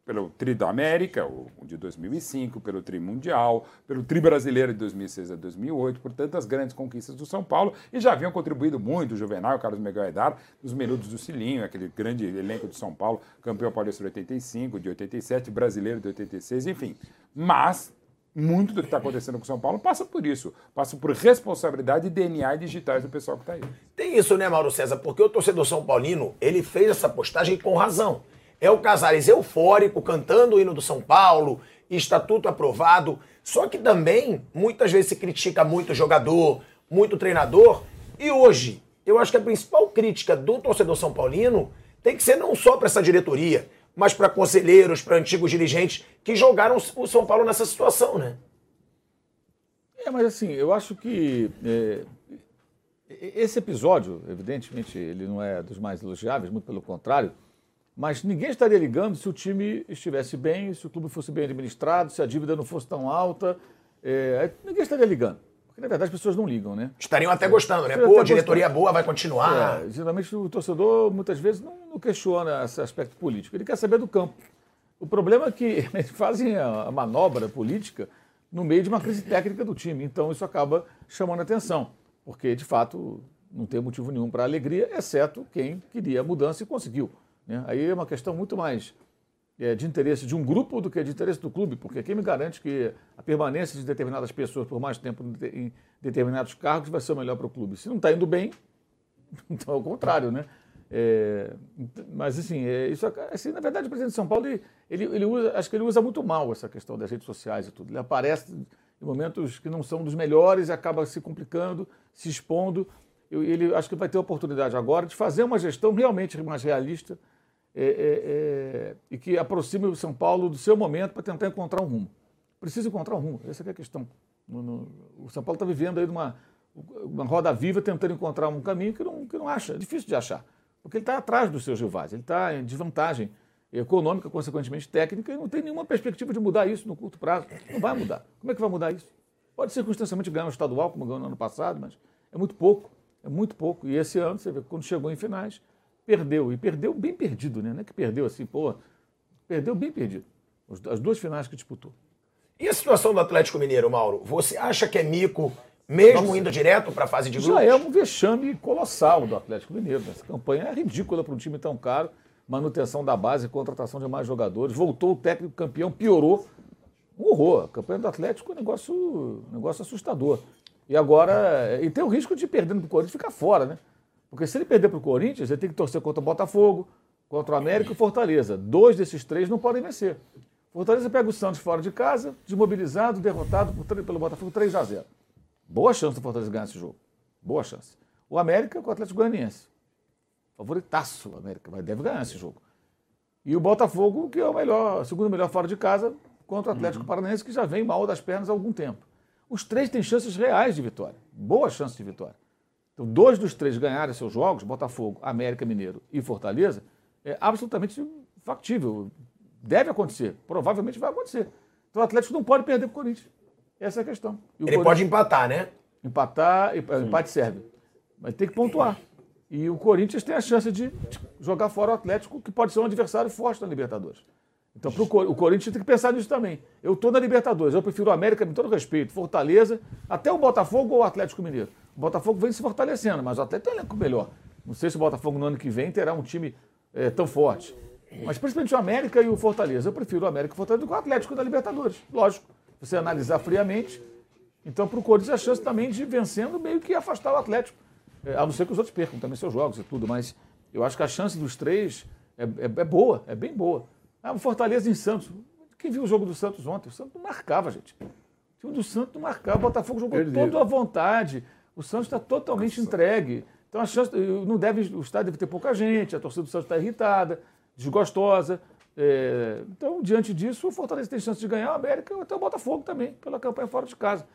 pelo Tri da América, o de 2005, pelo Tri Mundial, pelo Tri Brasileiro de 2006 a 2008, por tantas grandes conquistas do São Paulo, e já haviam contribuído muito o Juvenal, o Carlos Miguel Aidar, os Menudos do Cilinho, aquele grande elenco de São Paulo, campeão paulista de 85, de 87, brasileiro de 86, enfim. Mas muito do que está acontecendo com São Paulo passa por isso, passa por responsabilidade e DNA digitais do pessoal que está aí. Tem isso, né, Mauro César? Porque o torcedor São Paulino, ele fez essa postagem com razão. É o Casares eufórico, cantando o hino do São Paulo, estatuto aprovado. Só que também, muitas vezes se critica muito o jogador, muito o treinador. E hoje, eu acho que a principal crítica do torcedor São Paulino tem que ser não só para essa diretoria, mas para conselheiros, para antigos dirigentes que jogaram o São Paulo nessa situação, né? É, mas assim, eu acho que é, esse episódio, evidentemente, ele não é dos mais elogiáveis, muito pelo contrário, mas ninguém estaria ligando se o time estivesse bem, se o clube fosse bem administrado, se a dívida não fosse tão alta. É, ninguém estaria ligando. Porque, na verdade, as pessoas não ligam, né? Estariam até gostando, né? Pô, até diretoria boa, vai continuar. É, geralmente o torcedor, muitas vezes, não, não questiona esse aspecto político. Ele quer saber do campo. O problema é que [LAUGHS] eles fazem a, a manobra política no meio de uma crise técnica do time. Então isso acaba chamando a atenção. Porque, de fato, não tem motivo nenhum para alegria, exceto quem queria a mudança e conseguiu. Né? Aí é uma questão muito mais é, de interesse de um grupo do que de interesse do clube, porque quem me garante que a permanência de determinadas pessoas por mais tempo em de- em determinados cargos vai ser o melhor para o clube. Se não está indo bem, [LAUGHS] então é o contrário, né? É, mas assim, é, isso, assim, na verdade, o presidente de São Paulo, ele, ele, ele usa, acho que ele usa muito mal essa questão das redes sociais e tudo. Ele aparece em momentos que não são dos melhores e acaba se complicando, se expondo. Eu, ele acho que vai ter a oportunidade agora de fazer uma gestão realmente mais realista é, é, é, e que aproxime o São Paulo do seu momento para tentar encontrar um rumo. Precisa encontrar um rumo, essa é a questão. No- no- o São Paulo está vivendo aí numa uma roda viva tentando encontrar um caminho que não, que não acha, é difícil de achar. Porque ele está atrás dos seus rivais, ele está em desvantagem econômica, consequentemente técnica, e não tem nenhuma perspectiva de mudar isso no curto prazo. Não vai mudar. Como é que vai mudar isso? Pode circunstancialmente ganhar no estadual, como ganhou no ano passado, mas é muito pouco. É muito pouco. E esse ano, você vê, quando chegou em finais, perdeu. E perdeu bem perdido, né? Não é que perdeu assim, pô, perdeu bem perdido. As duas finais que disputou. E a situação do Atlético Mineiro, Mauro? Você acha que é mico, mesmo indo direto para a fase de grupos? Já é um vexame colossal do Atlético Mineiro. né? Essa campanha é ridícula para um time tão caro. Manutenção da base, contratação de mais jogadores. Voltou o técnico campeão, piorou. Um horror. A campanha do Atlético é um negócio, um negócio assustador. E agora. E tem o risco de perdendo para o Corinthians ficar fora, né? Porque se ele perder para o Corinthians, ele tem que torcer contra o Botafogo, contra o América e o Fortaleza. Dois desses três não podem vencer. Fortaleza pega o Santos fora de casa, desmobilizado, derrotado por pelo Botafogo 3 a 0 Boa chance do Fortaleza ganhar esse jogo. Boa chance. O América com o Atlético Goianiense. Favoritaço o América, mas deve ganhar esse jogo. E o Botafogo, que é o melhor, segundo melhor fora de casa, contra o Atlético Paranaense, que já vem mal das pernas há algum tempo. Os três têm chances reais de vitória. Boa chance de vitória. Então, dois dos três ganharem seus jogos, Botafogo, América Mineiro e Fortaleza, é absolutamente factível. Deve acontecer. Provavelmente vai acontecer. Então o Atlético não pode perder para o Corinthians. Essa é a questão. E o Ele pode empatar, né? Empatar, e- empate serve. Mas tem que pontuar. E o Corinthians tem a chance de de jogar fora o Atlético, que pode ser um adversário forte na Libertadores. Então pro, o Corinthians tem que pensar nisso também. Eu estou na Libertadores, eu prefiro o América, com todo respeito, Fortaleza, até o Botafogo ou o Atlético Mineiro. O Botafogo vem se fortalecendo, mas o Atlético tem um elenco melhor. Não sei se o Botafogo no ano que vem terá um time eh, tão forte. Mas principalmente o América e o Fortaleza. Eu prefiro o América e o Fortaleza do que o Atlético da Libertadores. Lógico. Você analisar friamente, então, para o Corinthians, a chance também de vencendo, meio que afastar o Atlético. É, a não ser que os outros percam também seus jogos e tudo, mas eu acho que a chance dos três é, é- é boa, é bem boa. Ah, o Fortaleza em Santos. Quem viu o jogo do Santos ontem? O Santos não marcava, gente. O time do Santos não marcava. O Botafogo jogou Perdido. todo à vontade. O Santos está totalmente entregue. Então, a chance. Não deve, o estádio deve ter pouca gente, a torcida do Santos está irritada, desgostosa. É, então, diante disso, o Fortaleza tem chance de ganhar, o América até o Botafogo também, pela campanha fora de casa.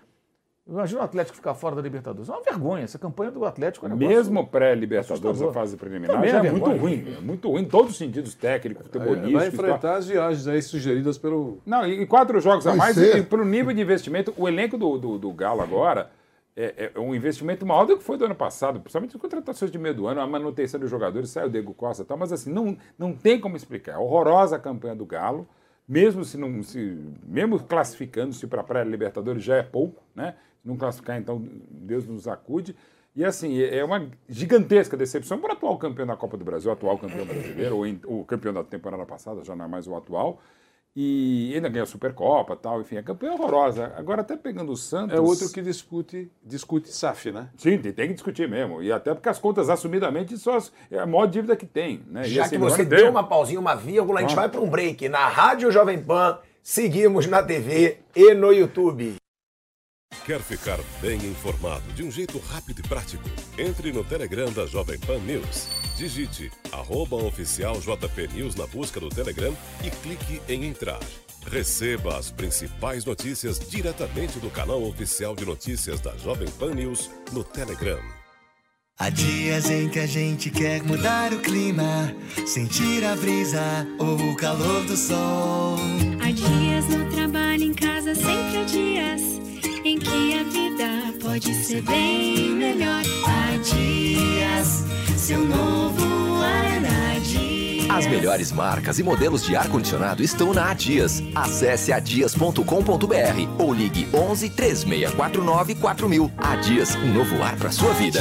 Imagina o Atlético ficar fora da Libertadores. É uma vergonha. Essa campanha do Atlético é um Mesmo pré-Libertadores, a fase preliminar, Também já é é muito ruim. É muito ruim em todos os sentidos técnicos, futebolísticos. Vai e enfrentar as viagens aí sugeridas pelo. Não, e quatro jogos a Vai mais, ser. e para o nível de investimento, o elenco do, do, do Galo agora é, é um investimento maior do que foi do ano passado, principalmente as contratações de meio do ano, a manutenção dos jogadores, saiu o Diego Costa e tal, mas assim, não, não tem como explicar. É horrorosa a campanha do Galo, mesmo se não se. Mesmo classificando-se para a pré-Libertadores já é pouco, né? Se não classificar, então Deus nos acude. E assim, é é uma gigantesca decepção para o atual campeão da Copa do Brasil, o atual campeão brasileiro, ou em- o campeão da temporada passada, já não é mais o atual. E ainda ganhou a Supercopa tal, enfim, a campanha é horrorosa. Agora, até pegando o Santos. É outro que discute, discute SAF, né? Sim, tem, tem que discutir mesmo. E até porque as contas, assumidamente, são as, é a maior dívida que tem. Né? Já assim, que você deu uma pausinha, uma vírgula, a gente Vamos. vai para um break na Rádio Jovem Pan, seguimos na TV e no YouTube. Quer ficar bem informado de um jeito rápido e prático? Entre no Telegram da Jovem Pan News. Digite arroba oficial JP News na busca do Telegram e clique em entrar. Receba as principais notícias diretamente do canal oficial de notícias da Jovem Pan News no Telegram. Há dias em que a gente quer mudar o clima, sentir a brisa ou o calor do sol. Há dias no trabalho, em casa, sempre há dias. Em que a vida pode ser bem melhor. Há dias, seu novo Arana Dias. As melhores marcas e modelos de ar-condicionado estão na Adias. Acesse adias.com.br ou ligue 11 3649 4000. Adias, um novo ar para sua vida.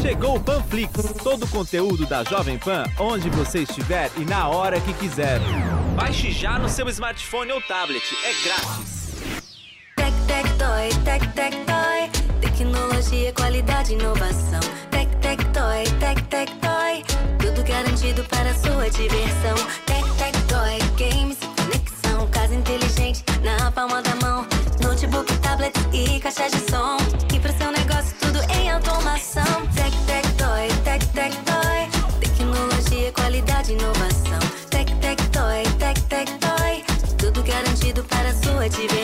Chegou o Panflix, todo o conteúdo da Jovem Pan, onde você estiver e na hora que quiser. Baixe já no seu smartphone ou tablet, é grátis. Tec, tec, toy, tec, tec, toy. Tecnologia, qualidade, inovação. Tec, tec, toy, tec, tec, toy. Tudo garantido para sua diversão. Tec, tec, toy, games, conexão. Casa inteligente na palma da mão. Notebook, tablet e caixa de som. E pro seu negócio tudo em automação. Tec, tec, toy, tec, tec, toy. Tecnologia, qualidade, inovação. Tec, tec, toy, tec, tec, toy. Tudo garantido para sua diversão.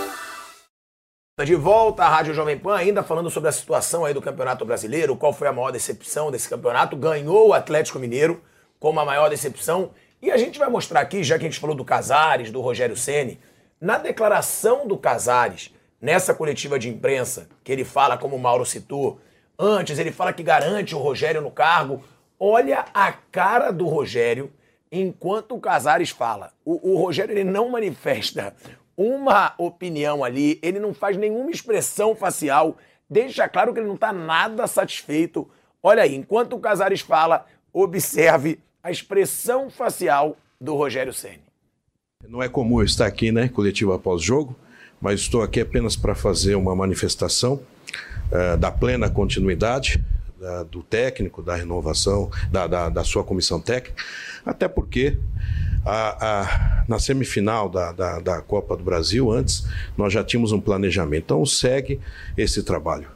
De volta à Rádio Jovem Pan, ainda falando sobre a situação aí do Campeonato Brasileiro, qual foi a maior decepção desse campeonato? Ganhou o Atlético Mineiro como a maior decepção. E a gente vai mostrar aqui, já que a gente falou do Casares, do Rogério Ceni, na declaração do Casares, nessa coletiva de imprensa, que ele fala, como o Mauro citou, antes, ele fala que garante o Rogério no cargo. Olha a cara do Rogério enquanto o Casares fala. O, o Rogério ele não manifesta uma opinião ali, ele não faz nenhuma expressão facial, deixa claro que ele não está nada satisfeito. Olha aí, enquanto o Casares fala, observe a expressão facial do Rogério Ceni. Não é comum eu estar aqui, né, coletivo após jogo, mas estou aqui apenas para fazer uma manifestação uh, da plena continuidade da, do técnico, da renovação, da, da, da sua comissão técnica, até porque a, a, na semifinal da, da, da, Copa do Brasil, antes, nós já tínhamos um planejamento. Então, segue esse trabalho.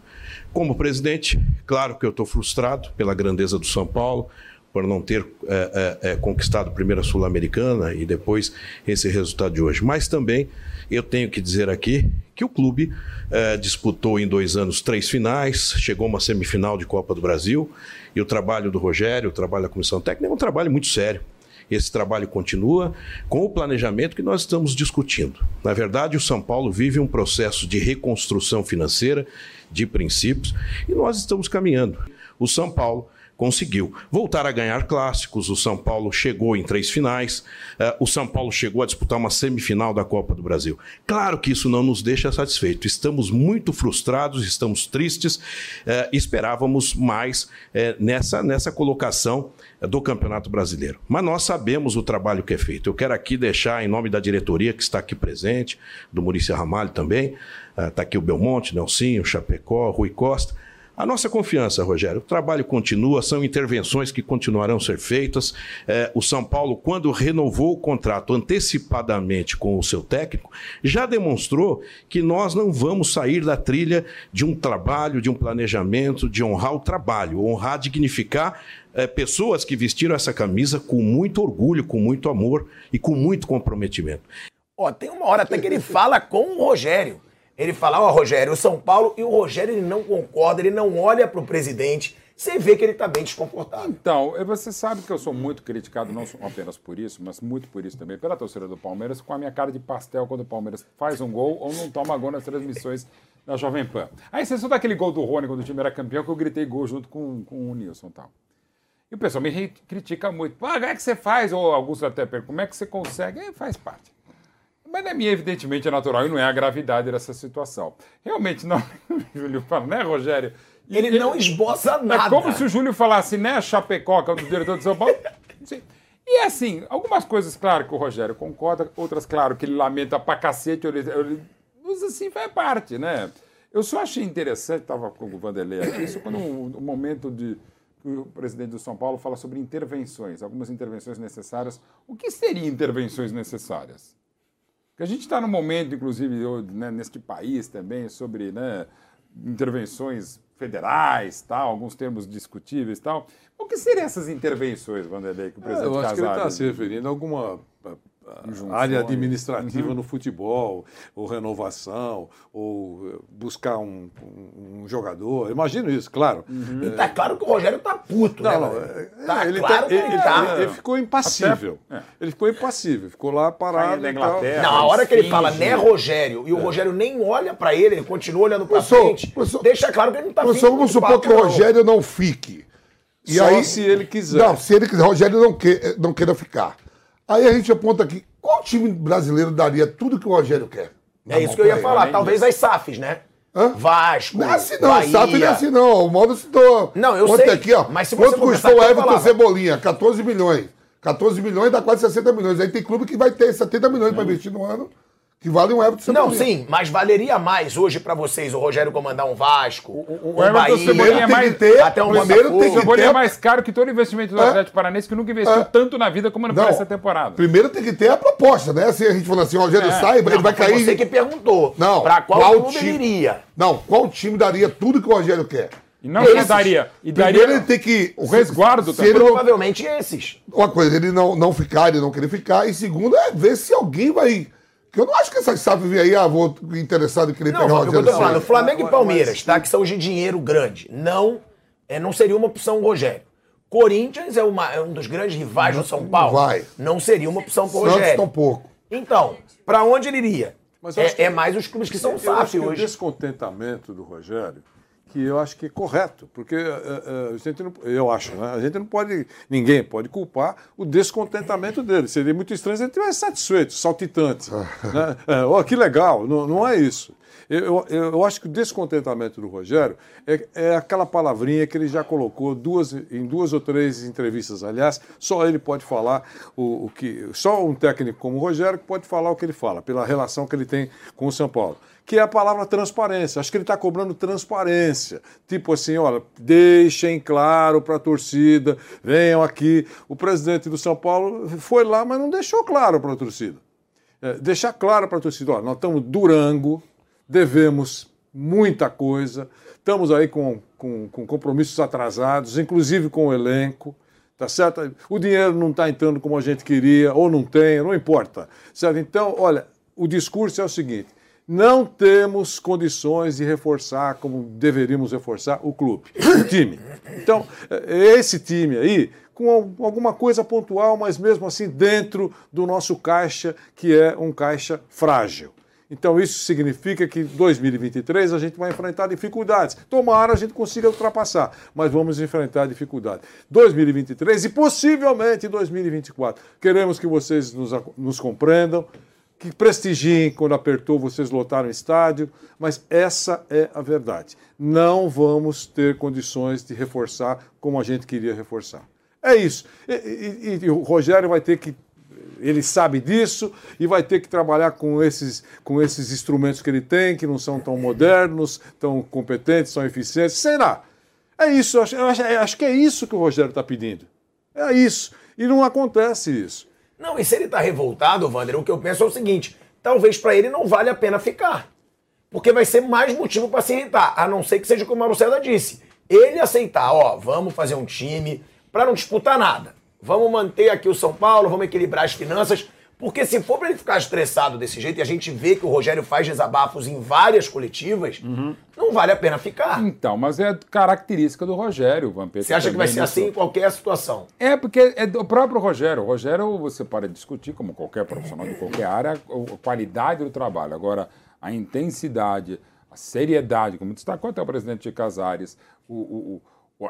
Como presidente, claro que eu estou frustrado pela grandeza do São Paulo, por não ter é, é, é, conquistado a primeira Sul-Americana e depois esse resultado de hoje. Mas também eu tenho que dizer aqui que o clube é, disputou em dois anos três finais, chegou uma semifinal de Copa do Brasil, e o trabalho do Rogério, o trabalho da comissão técnica é um trabalho muito sério. Esse trabalho continua com o planejamento que nós estamos discutindo. Na verdade, o São Paulo vive um processo de reconstrução financeira, de princípios, e nós estamos caminhando. O São Paulo conseguiu voltar a ganhar clássicos. O São Paulo chegou em três finais. Uh, o São Paulo chegou a disputar uma semifinal da Copa do Brasil. Claro que isso não nos deixa satisfeitos. Estamos muito frustrados, estamos tristes. Uh, esperávamos mais uh, nessa, nessa colocação do Campeonato Brasileiro. Mas nós sabemos o trabalho que é feito. Eu quero aqui deixar, em nome da diretoria que está aqui presente, do Maurício Ramalho também, está aqui o Belmonte, Nelsinho, Chapecó, Rui Costa a nossa confiança, Rogério, o trabalho continua, são intervenções que continuarão a ser feitas. É, o São Paulo, quando renovou o contrato antecipadamente com o seu técnico, já demonstrou que nós não vamos sair da trilha de um trabalho, de um planejamento, de honrar o trabalho, honrar, dignificar é, pessoas que vestiram essa camisa com muito orgulho, com muito amor e com muito comprometimento. Ó, tem uma hora até que ele fala com o Rogério. Ele fala, ó, Rogério, o São Paulo, e o Rogério ele não concorda, ele não olha pro presidente. Você vê que ele tá bem desconfortável. Então, você sabe que eu sou muito criticado, não apenas por isso, mas muito por isso também, pela torcida do Palmeiras, com a minha cara de pastel quando o Palmeiras faz um gol ou não toma gol nas transmissões da Jovem Pan. A exceção daquele gol do Rony quando o time era campeão, que eu gritei gol junto com, com o Nilson e tal. E o pessoal me critica muito. Pô, como é que você faz? Ou Augusto até pergunta, como é que você consegue? É, faz parte. Mas na minha, evidentemente, é natural e não é a gravidade dessa situação. Realmente, não. O [LAUGHS] Júlio fala, né, Rogério? E- Ele não esboça nada. É como se o Júlio falasse, né, Chapecó, que é o diretor de São Paulo. [LAUGHS] Sim. E assim, algumas coisas, claro, que o Rogério concorda, outras, claro, que ele lamenta pra cacete. Ele, ele, mas assim, faz parte, né? Eu só achei interessante, estava com o Vanderlei aqui, isso quando o, momento de o presidente do São Paulo fala sobre intervenções, algumas intervenções necessárias. O que seriam intervenções necessárias? Porque a gente está num momento, inclusive, né, neste país também, sobre né, intervenções federais, tal, alguns termos discutíveis tal. O que seriam essas intervenções, Vanderlei, que o É, presidente eu acho que ele está se referindo a alguma área administrativa Uhum. no futebol, ou renovação, ou eh, buscar um, um- um jogador. Imagino isso, claro. E tá claro que o Rogério tá puto, Não, né? não, é- tá ele, claro tá- que ele, ele, ele- tá. ele ficou impassível. Até- é. Ele ficou impassível, ficou lá parado. tal. Inglaterra. Não, a hora que ele finge. fala, né, Rogério, e o Rogério nem olha pra ele, ele continua olhando pra Professor, frente, professor, deixa claro que ele não tá Professor, vamos supor papo, que o. Rogério não fique. E Só aí, se ele quiser. Não, se ele quiser. O Rogério não, que, não queira ficar. Aí a gente aponta aqui, qual time brasileiro daria tudo que o Rogério quer? É isso que eu ia falar, talvez as SAFs, né? Vasco, Não é assim não, Bahia. SAF não é assim não. O Mauro citou. Não, eu sei, aqui, ó. mas se você Quanto custou o Everton. Cebolinha? 14 milhões. 14 milhões dá quase 60 milhões. Aí tem clube que vai ter 70 milhões para investir no ano, que vale um Everton Não, Cebolinha. sim, mas valeria mais hoje pra vocês o Rogério comandar um Vasco, o, O Everton Cebolinha é mais, até um primeiro tem que Cebolinha ter- é mais caro que todo investimento do É. Atlético Paranaense, que nunca investiu É. tanto na vida como Não. para essa temporada. Primeiro tem que ter a proposta, né? Se a gente falando assim, o Rogério É. sai, ele Não, vai foi cair. você que perguntou. Não. Pra qual, clube ele iria? Não, qual time daria tudo que o Rogério quer? E não Esses. daria. E Primeiro daria ele tem que. o resguardo se também. ele não- Provavelmente esses. Uma coisa, ele não, não ficar, ele não querer ficar. E segundo, é ver se alguém vai. Que eu não acho que essas SAF vir aí, ah, vou interessado em querer Não, pegar o eu tô Rogério. falando, Ceni. Flamengo e Palmeiras, tá? Que são os de dinheiro grande. Não, é, não seria uma opção o Rogério. Corinthians é, uma- é um dos grandes rivais do São Paulo. vai. Não seria uma opção pro Santos Rogério. tampouco. Então, pra onde ele iria? É, que- é mais os clubes que são SAF que O hoje. descontentamento do Rogério, que eu acho que é correto, porque eh, eh, a gente não, eu acho, né? A gente não pode, ninguém pode culpar o descontentamento dele. Seria muito estranho se ele estivesse satisfeito, saltitante. [LAUGHS] né? É, ó, que legal, não, não é isso. Eu, eu, eu acho que o descontentamento do Rogério é, é aquela palavrinha que ele já colocou duas, em duas ou três entrevistas, aliás, só ele pode falar o, o que. Só um técnico como o Rogério pode falar o que ele fala, pela relação que ele tem com o São Paulo. Que é a palavra transparência. Acho que ele está cobrando transparência. Tipo assim, olha, deixem claro para a torcida, venham aqui. O presidente do São Paulo foi lá, mas não deixou claro para a torcida. É, deixar claro para a torcida, olha, nós estamos Durango, devemos muita coisa, estamos aí com, com, com compromissos atrasados, inclusive com o elenco, tá certo? O dinheiro não está entrando como a gente queria, ou não tem, não importa, certo? Então, olha, o discurso é o seguinte, não temos condições de reforçar como deveríamos reforçar o clube, o time. Então, esse time aí, com alguma coisa pontual, mas mesmo assim dentro do nosso caixa, que é um caixa frágil. Então isso significa que em 2023 a gente vai enfrentar dificuldades. Tomara a gente consiga ultrapassar, mas vamos enfrentar dificuldades. 2023 e possivelmente 2024. Queremos que vocês nos, nos compreendam, que prestigiem quando apertou, vocês lotaram o estádio, mas essa é a verdade. Não vamos ter condições de reforçar como a gente queria reforçar. É isso. E, e- e o Rogério vai ter que ele sabe disso e vai ter que trabalhar com esses, com esses instrumentos que ele tem, que não são tão modernos, tão competentes, tão eficientes. Será? É isso. Eu acho, eu acho- que é isso que o Rogério está pedindo. É isso. E não acontece isso. Não, e se ele tá revoltado, Wander, o que eu penso é o seguinte: talvez pra ele não vale a pena ficar. Porque vai ser mais motivo pra se irritar, a não ser que seja como a Marcela disse. Ele aceitar, ó, vamos fazer um time pra não disputar nada. Vamos manter aqui o São Paulo, vamos equilibrar as finanças, Porque se for pra ele ficar estressado desse jeito, e a gente vê que o Rogério faz desabafos em várias coletivas, não vale a pena ficar. Então, mas é característica do Rogério, Vampeta. Você acha que vai ser nisso. assim em qualquer situação? É, porque é do próprio Rogério. O Rogério, você pode discutir, como qualquer profissional de qualquer área, a qualidade do trabalho. Agora, a intensidade, a seriedade, como destacou até o presidente de Casares, o- o-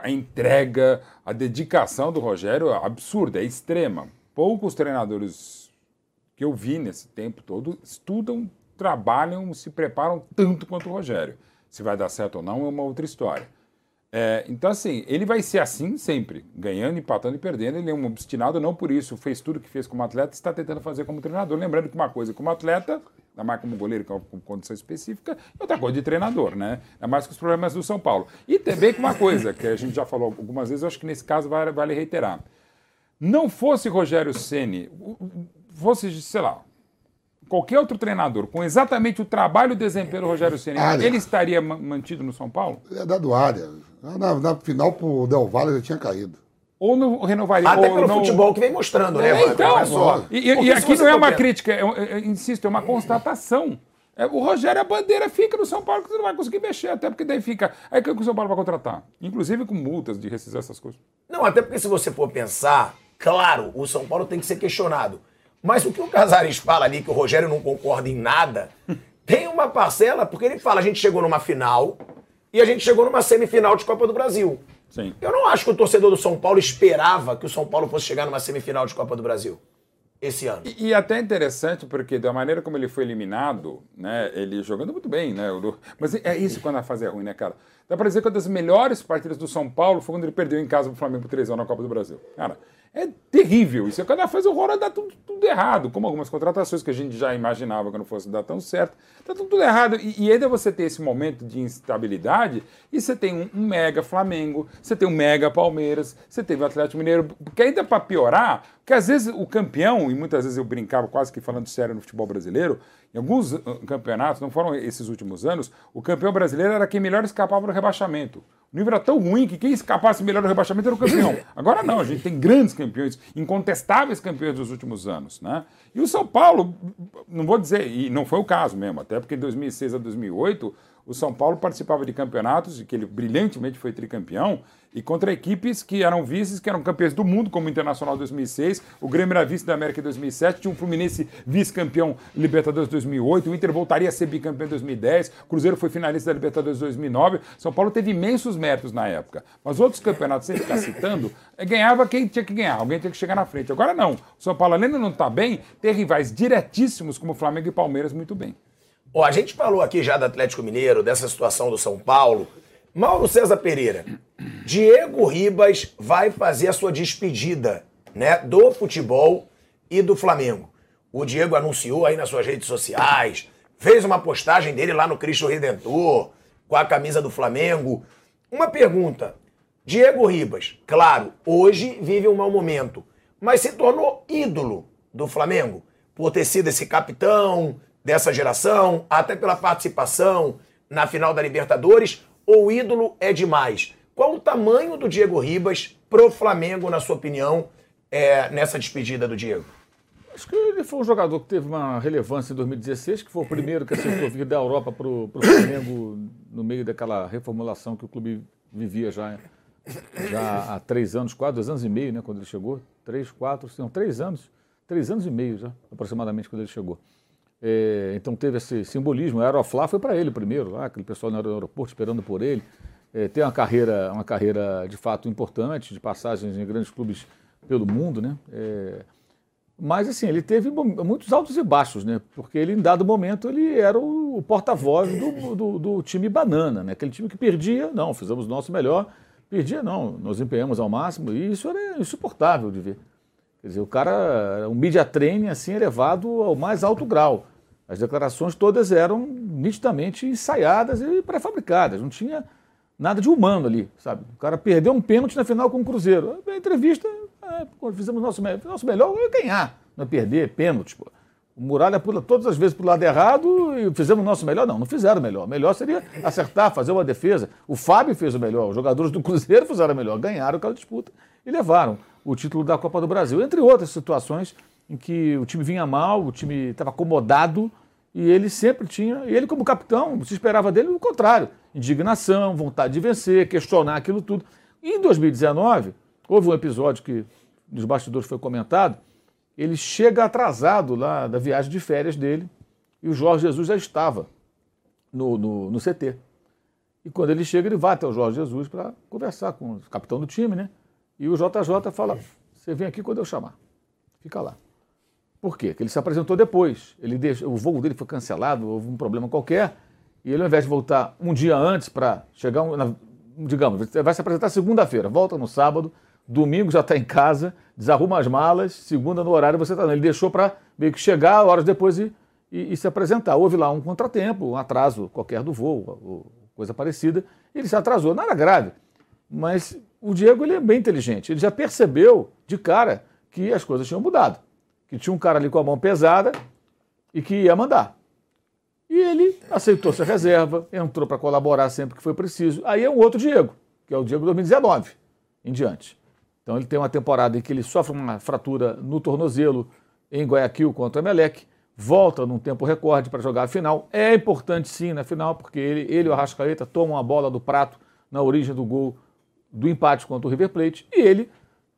a entrega, a dedicação do Rogério é absurda, é extrema. Poucos treinadores que eu vi nesse tempo todo estudam, trabalham, se preparam tanto quanto o Rogério. Se vai dar certo ou não é uma outra história. É, então, assim, ele vai ser assim sempre, ganhando, empatando e perdendo. Ele é um obstinado, não por isso fez tudo que fez como atleta, está tentando fazer como treinador. Lembrando que uma coisa como atleta, ainda mais como goleiro, que é condição específica, e outra coisa de treinador, né? É mais que os problemas do São Paulo. E também com uma coisa, que a gente já falou algumas vezes, eu acho que nesse caso vale, vale reiterar. Não fosse Rogério Ceni, fosse, sei lá, qualquer outro treinador com exatamente o trabalho e o desempenho do Rogério Ceni, ele estaria ma- mantido no São Paulo? Ele é dado área. Na, na final pro Del Valle ele tinha caído. Ou não renovaria? Até ou pelo não... futebol que vem mostrando, né, É, então, só. e, e- aqui não é uma crítica, é, é, é, insisto, é uma constatação. É, o Rogério, a bandeira fica no São Paulo que você não vai conseguir mexer, até porque daí fica. Aí o que o São Paulo vai contratar? Inclusive com multas de rescisão, essas coisas. Não, até porque se você for pensar, claro, o São Paulo tem que ser questionado. Mas o que o Casares fala ali, que o Rogério não concorda em nada, tem uma parcela, porque ele fala, a gente chegou numa final e a gente chegou numa semifinal de Copa do Brasil. Sim. Eu não acho que o torcedor do São Paulo esperava que o São Paulo fosse chegar numa semifinal de Copa do Brasil esse ano. E, e até interessante, porque da maneira como ele foi eliminado, né, ele jogando muito bem, né? Mas é isso quando a fase é ruim, né, cara? Dá pra dizer que uma das melhores partidas do São Paulo foi quando ele perdeu em casa pro Flamengo por 3 na Copa do Brasil. Cara, é terrível isso. Quando a fase horror dá tudo, tudo errado, como algumas contratações que a gente já imaginava que não fosse dar tão certo. Tá tudo, tudo errado. E, e ainda você ter esse momento de instabilidade, e você tem um, um mega Flamengo, você tem um mega Palmeiras, você teve o Atlético Mineiro, porque ainda pra piorar, porque às vezes o campeão, e muitas vezes eu brincava quase que falando sério no futebol brasileiro, em alguns uh, campeonatos, não foram esses últimos anos, o campeão brasileiro era quem melhor escapava do rebaixamento. O nível era tão ruim que quem escapasse melhor do rebaixamento era o campeão. [COUGHS] Agora não, a gente tem grandes campeões, incontestáveis campeões dos últimos anos. Né? E o São Paulo, não vou dizer, e não foi o caso mesmo, até porque em 2006 a 2008 o São Paulo participava de campeonatos, e que ele brilhantemente foi tricampeão, e contra equipes que eram vices, que eram campeões do mundo, como o Internacional 2006, o Grêmio era vice da América em 2007, tinha um Fluminense vice-campeão Libertadores 2008, o Inter voltaria a ser bicampeão em 2010, o Cruzeiro foi finalista da Libertadores 2009, São Paulo teve imensos méritos na época. Mas outros campeonatos, sem ficar citando, eh, ganhava quem tinha que ganhar, alguém tinha que chegar na frente. Agora não, o São Paulo além de não estar bem, tem rivais diretíssimos como Flamengo e Palmeiras muito bem. Ó, a gente falou aqui já do Atlético Mineiro, dessa situação do São Paulo. Mauro César Pereira, Diego Ribas vai fazer a sua despedida, né, do futebol e do Flamengo. O Diego anunciou aí nas suas redes sociais, fez uma postagem dele lá no Cristo Redentor, com a camisa do Flamengo. Uma pergunta. Diego Ribas, claro, hoje vive um mau momento, mas se tornou ídolo do Flamengo por ter sido esse capitão dessa geração, até pela participação na final da Libertadores, ou ídolo é demais? Qual o tamanho do Diego Ribas pro Flamengo, na sua opinião, é, nessa despedida do Diego? Acho que ele foi um jogador que teve uma relevância em 2016, que foi o primeiro que aceitou vir da Europa para o Flamengo no meio daquela reformulação que o clube vivia já, já há três anos, quase dois anos e meio, né, quando ele chegou. Três, quatro, não, três anos. Três anos e meio já, aproximadamente, quando ele chegou. É, então teve esse simbolismo. O Aeroflá foi para ele primeiro, lá, aquele pessoal no aeroporto esperando por ele. É, tem uma carreira, uma carreira de fato importante, de passagens em grandes clubes pelo mundo, né? É, mas assim, ele teve muitos altos e baixos, né? Porque ele, em dado momento, ele era o, porta-voz do, do, do time banana, né? Aquele time que perdia, não, fizemos o nosso melhor, perdia, não, nós empenhamos ao máximo, e isso era insuportável de ver. Quer dizer, o cara um media training assim elevado ao mais alto grau. As declarações todas eram nitidamente ensaiadas e pré-fabricadas, não tinha nada de humano ali, sabe? O cara perdeu um pênalti na final com o Cruzeiro. A entrevista, é, fizemos nosso, nosso melhor, é ganhar, não é perder, pênalti, pô. O Muralha pula todas as vezes para o lado errado e fizemos o nosso melhor. Não, não fizeram o melhor. O melhor seria acertar, fazer uma defesa. O Fábio fez o melhor, os jogadores do Cruzeiro [LAUGHS] fizeram o melhor, ganharam aquela disputa e levaram o título da Copa do Brasil, entre outras situações em que o time vinha mal, o time estava acomodado e ele sempre tinha, e ele como capitão, se esperava dele o contrário, indignação, vontade de vencer, questionar aquilo tudo. E em 2019, houve um episódio que nos bastidores foi comentado, ele chega atrasado lá da viagem de férias dele e o Jorge Jesus já estava no, no, no CT. E quando ele chega, ele vai até o Jorge Jesus para conversar com o capitão do time, né? E o JJ fala: Você vem aqui quando eu chamar. Fica lá. Por quê? Porque ele se apresentou depois. Ele deixou, o voo dele foi cancelado, houve um problema qualquer. E ele, ao invés de voltar um dia antes para chegar, na, digamos, vai se apresentar segunda-feira, volta no sábado, domingo já está em casa, desarruma as malas, segunda no horário você está. Ele deixou para meio que chegar horas depois e, e, e, se apresentar. Houve lá um contratempo, um atraso qualquer do voo, coisa parecida. Ele se atrasou, nada grave. Mas o Diego ele é bem inteligente. Ele já percebeu de cara que as coisas tinham mudado. Que tinha um cara ali com a mão pesada e que ia mandar. E ele aceitou sua reserva, entrou para colaborar sempre que foi preciso. Aí é um outro Diego, que é o Diego 2019 em diante. Então ele tem uma temporada em que ele sofre uma fratura no tornozelo em Guayaquil contra o Emelec, volta num tempo recorde para jogar a final. É importante sim na final, porque ele, ele e o Arrascaeta tomam a bola do prato na origem do gol do empate contra o River Plate. E ele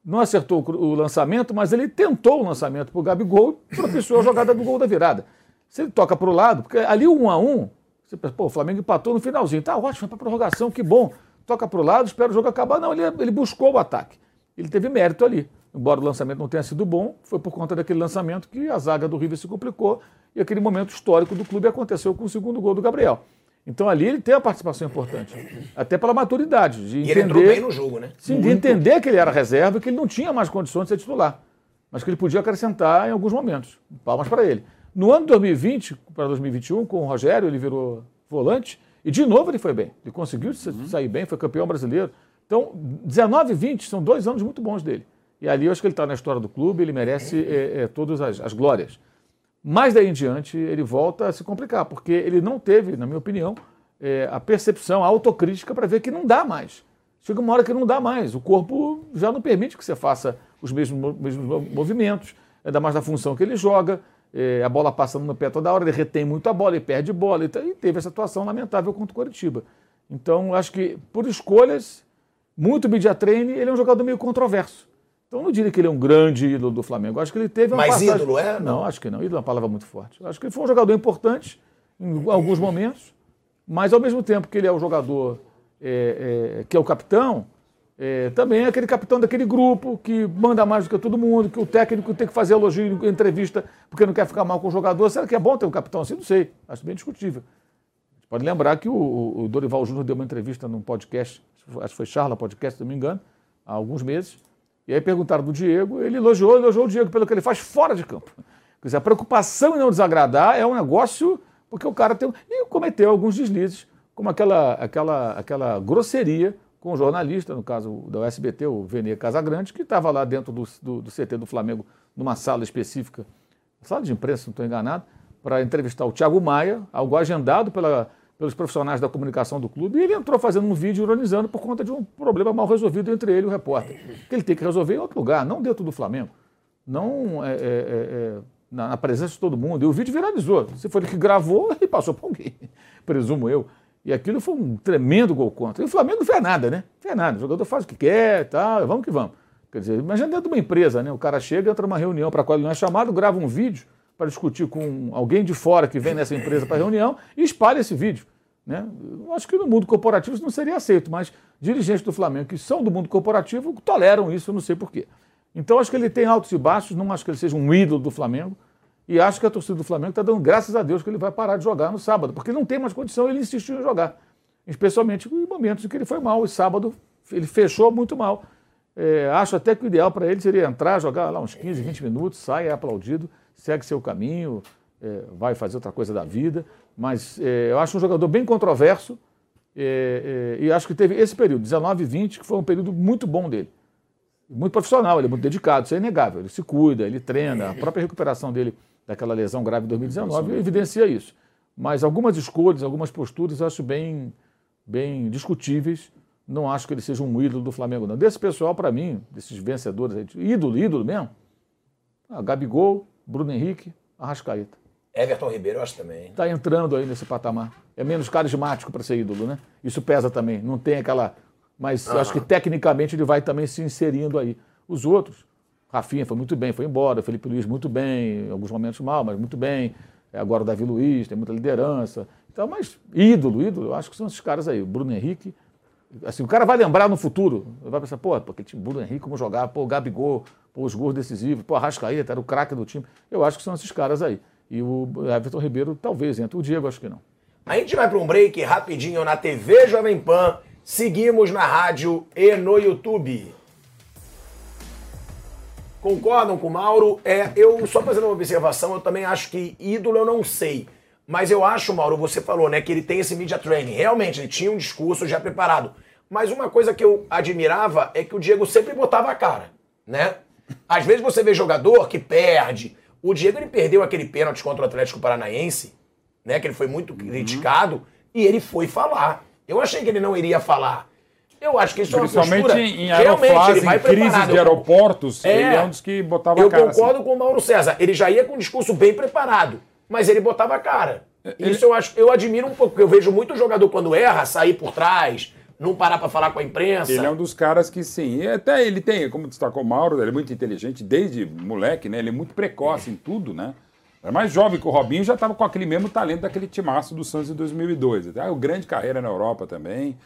não acertou o lançamento, mas ele tentou o lançamento para o Gabigol e propiciou a jogada do gol da virada. Se ele toca para o lado, porque ali 1 a 1 você pensa, pô, o Flamengo empatou no finalzinho. Tá ótimo, para prorrogação, que bom. Toca para o lado, espera o jogo acabar. Não, ele, ele buscou o ataque. Ele teve mérito ali. Embora o lançamento não tenha sido bom, foi por conta daquele lançamento que a zaga do River se complicou e aquele momento histórico do clube aconteceu com o segundo gol do Gabriel. Então ali ele tem a participação importante, até pela maturidade. De e entender, ele entrou bem no jogo, né? Sim, de entender que ele era reserva e que ele não tinha mais condições de ser titular, mas que ele podia acrescentar em alguns momentos. Palmas para ele. No ano de 2020 para 2021, com o Rogério, ele virou volante e de novo ele foi bem. Ele conseguiu uhum. sair bem, foi campeão brasileiro. Então, 19 e 20 são dois anos muito bons dele. E ali eu acho que ele está na história do clube, ele merece é, é, todas as, as glórias. Mas daí em diante ele volta a se complicar, porque ele não teve, na minha opinião, é, a percepção, a autocrítica para ver que não dá mais. Chega uma hora que não dá mais. O corpo já não permite que você faça os mesmos, mesmos movimentos, ainda mais na função que ele joga. É, a bola passa no pé toda hora, ele retém muito a bola, ele perde bola. E, e teve essa atuação lamentável contra o Coritiba. Então, acho que por escolhas, muito media treine, ele é um jogador meio controverso. Então, não diria que ele é um grande ídolo do Flamengo. Acho que ele teve uma Mas passagem... ídolo é? Não, acho que não. Ídolo é uma palavra muito forte. Acho que ele foi um jogador importante em alguns momentos, mas ao mesmo tempo que ele é o jogador é, é, que é o capitão, é, também é aquele capitão daquele grupo que manda mais do que todo mundo, que o técnico tem que fazer elogio em entrevista porque não quer ficar mal com o jogador. Será que é bom ter um capitão assim? Não sei. Acho bem discutível. Pode lembrar que o, o Dorival Júnior deu uma entrevista num podcast, acho que foi Charla Podcast, se não me engano, há alguns meses, e aí perguntaram do Diego, ele elogiou, elogiou o Diego pelo que ele faz fora de campo. Quer dizer, a preocupação em não desagradar é um negócio porque o cara tem. E cometeu alguns deslizes, como aquela, aquela, aquela grosseria com o jornalista, no caso da USBT, o Vene Casagrande, que estava lá dentro do, do, do, CT do Flamengo, numa sala específica, sala de imprensa, não estou enganado, para entrevistar o Thiago Maia, algo agendado pela, pelos profissionais da comunicação do clube, e ele entrou fazendo um vídeo ironizando por conta de um problema mal resolvido entre ele e o repórter, que ele tem que resolver em outro lugar, não dentro do Flamengo, não é, é, é, é na, na, presença de todo mundo. E o vídeo viralizou. Se foi ele que gravou, [LAUGHS] ele passou para alguém, presumo eu. E aquilo foi um tremendo gol contra. E o Flamengo não fez nada, né? Não fez nada. O jogador faz o que quer, tá, vamos que vamos. Quer dizer, imagina dentro de uma empresa, né? O cara chega, entra numa reunião para a qual ele não é chamado, grava um vídeo para discutir com alguém de fora que vem nessa empresa para reunião e espalha esse vídeo. Né? Eu acho que no mundo corporativo isso não seria aceito, mas dirigentes do Flamengo que são do mundo corporativo toleram isso, eu não sei porquê. Então acho que ele tem altos e baixos, não acho que ele seja um ídolo do Flamengo, e acho que a torcida do Flamengo está dando graças a Deus que ele vai parar de jogar no sábado, porque não tem mais condição, ele insistiu em jogar. Especialmente em momentos em que ele foi mal, e sábado ele fechou muito mal. É, acho até que o ideal para ele seria entrar, jogar lá uns 15, 20 minutos, sai, é aplaudido, segue seu caminho, é, vai fazer outra coisa da vida. Mas é, eu acho um jogador bem controverso é, é, e acho que teve esse período, 19 e 20, que foi um período muito bom dele. Muito profissional, ele é muito dedicado, isso é inegável. Ele se cuida, ele treina, a própria recuperação dele daquela lesão grave em 2019 evidencia isso. Mas algumas escolhas, algumas posturas eu acho bem, bem discutíveis. Não acho que ele seja um ídolo do Flamengo, não. Desse pessoal, para mim, desses vencedores, ídolo, ídolo mesmo, Ah, Gabigol, Bruno Henrique, Arrascaeta. Everton Ribeiro, eu acho também. Está entrando aí nesse patamar. É menos carismático para ser ídolo, né? Isso pesa também. Não tem aquela. Mas eu acho que tecnicamente ele vai também se inserindo aí. Os outros, Rafinha foi muito bem, foi embora. Felipe Luiz muito bem, em alguns momentos mal, mas muito bem. É, Agora o Davi Luiz, tem muita liderança. Então, mas ídolo, ídolo, eu acho que são esses caras aí. Bruno Henrique. Assim, o cara vai lembrar no futuro. Vai pensar, pô, porque tinha Bruno Henrique como jogava, pô, Gabigol, pô, os gols decisivos, pô, Arrascaeta era o craque do time. Eu acho que são esses caras aí. E o Everton Ribeiro talvez entre. O Diego acho que não. A gente vai para um break rapidinho na TV Jovem Pan. Seguimos na rádio e no YouTube. Concordam com o Mauro? É, eu só fazendo uma observação, eu também acho que ídolo eu não sei. Mas eu acho, Mauro, você falou, né, que ele tem esse media training. Realmente, ele tinha um discurso já preparado. Mas uma coisa que eu admirava é que o Diego sempre botava a cara, né? Às vezes você vê jogador que perde. O Diego ele perdeu aquele pênalti contra o Atlético Paranaense, né, que ele foi muito criticado, e ele foi falar. Eu achei que ele não iria falar. Eu acho que isso é uma postura. em Realmente, aerofase, ele vai em crises de Eu- aeroportos, É. ele é um dos que botava Eu a cara. assim. concordo com o Mauro César. Ele já ia com um discurso bem preparado, mas ele botava a cara. Isso eu acho, eu admiro um pouco, porque eu vejo muito jogador quando erra sair por trás, não parar pra falar com a imprensa. Ele é um dos caras que sim. E até ele tem, como destacou o Mauro, ele é muito inteligente desde moleque, né? Ele é muito precoce em tudo, né? Era mais jovem que o Robinho já estava com aquele mesmo talento daquele timaço do Santos em 2002. Até o grande carreira na Europa também.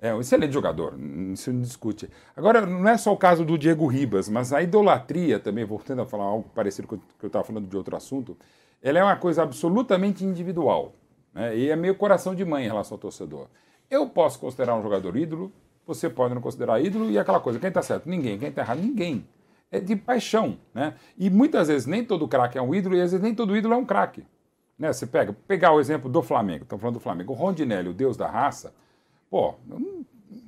É um excelente jogador, isso não discute. Agora, não é só o caso do Diego Ribas, mas a idolatria também, voltando a falar algo parecido com o que eu estava falando de outro assunto, ela é uma coisa absolutamente individual. Né? E é meio coração de mãe em relação ao torcedor. Eu posso considerar um jogador ídolo, você pode não considerar ídolo, e aquela coisa, quem está certo? Ninguém, quem está errado? Ninguém. É de paixão. Né? E muitas vezes nem todo craque é um ídolo, e às vezes nem todo ídolo é um craque. Né? Você pega, pegar o exemplo do Flamengo, estamos falando do Flamengo, o Rondinelli, o deus da raça, pô,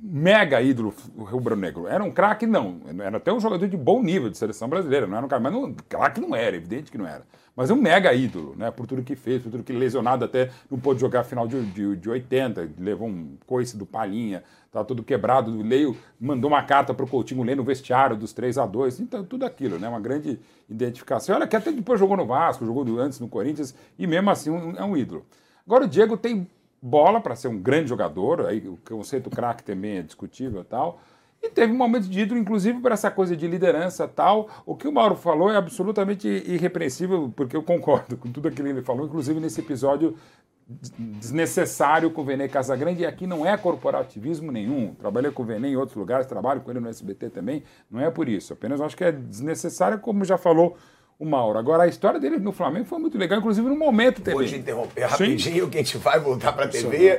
mega ídolo rubro-negro. Era um craque? Não. Era até um jogador de bom nível de seleção brasileira. Não era um cara, mas não, craque não era, evidente que não era. Mas um mega ídolo, né? Por tudo que fez, por tudo que lesionado até não pôde jogar a final de, de, de 80, levou um coice do Palhinha, tá todo quebrado. O Leio mandou uma carta para o Coutinho ler no vestiário dos 3 a 2 Então, tudo aquilo, né? Uma grande identificação. Olha que até depois jogou no Vasco, jogou antes no Corinthians, e mesmo assim um- é um ídolo. Agora o Diego tem bola para ser um grande jogador, aí o conceito craque também é discutível tal. E teve momentos de ídolo, inclusive por essa coisa de liderança tal. O que o Mauro falou é absolutamente irrepreensível, porque eu concordo com tudo aquilo que ele falou, inclusive nesse episódio des- desnecessário com o Vene Casagrande, e aqui não é corporativismo nenhum. Trabalhei com o Vene em outros lugares, trabalho com ele no SBT também, não é por isso. Apenas acho que é desnecessário, como já falou o Mauro. Agora, a história dele no Flamengo foi muito legal, inclusive no momento TV. Vou te interromper Sim. rapidinho, que a gente vai voltar pra TV. É,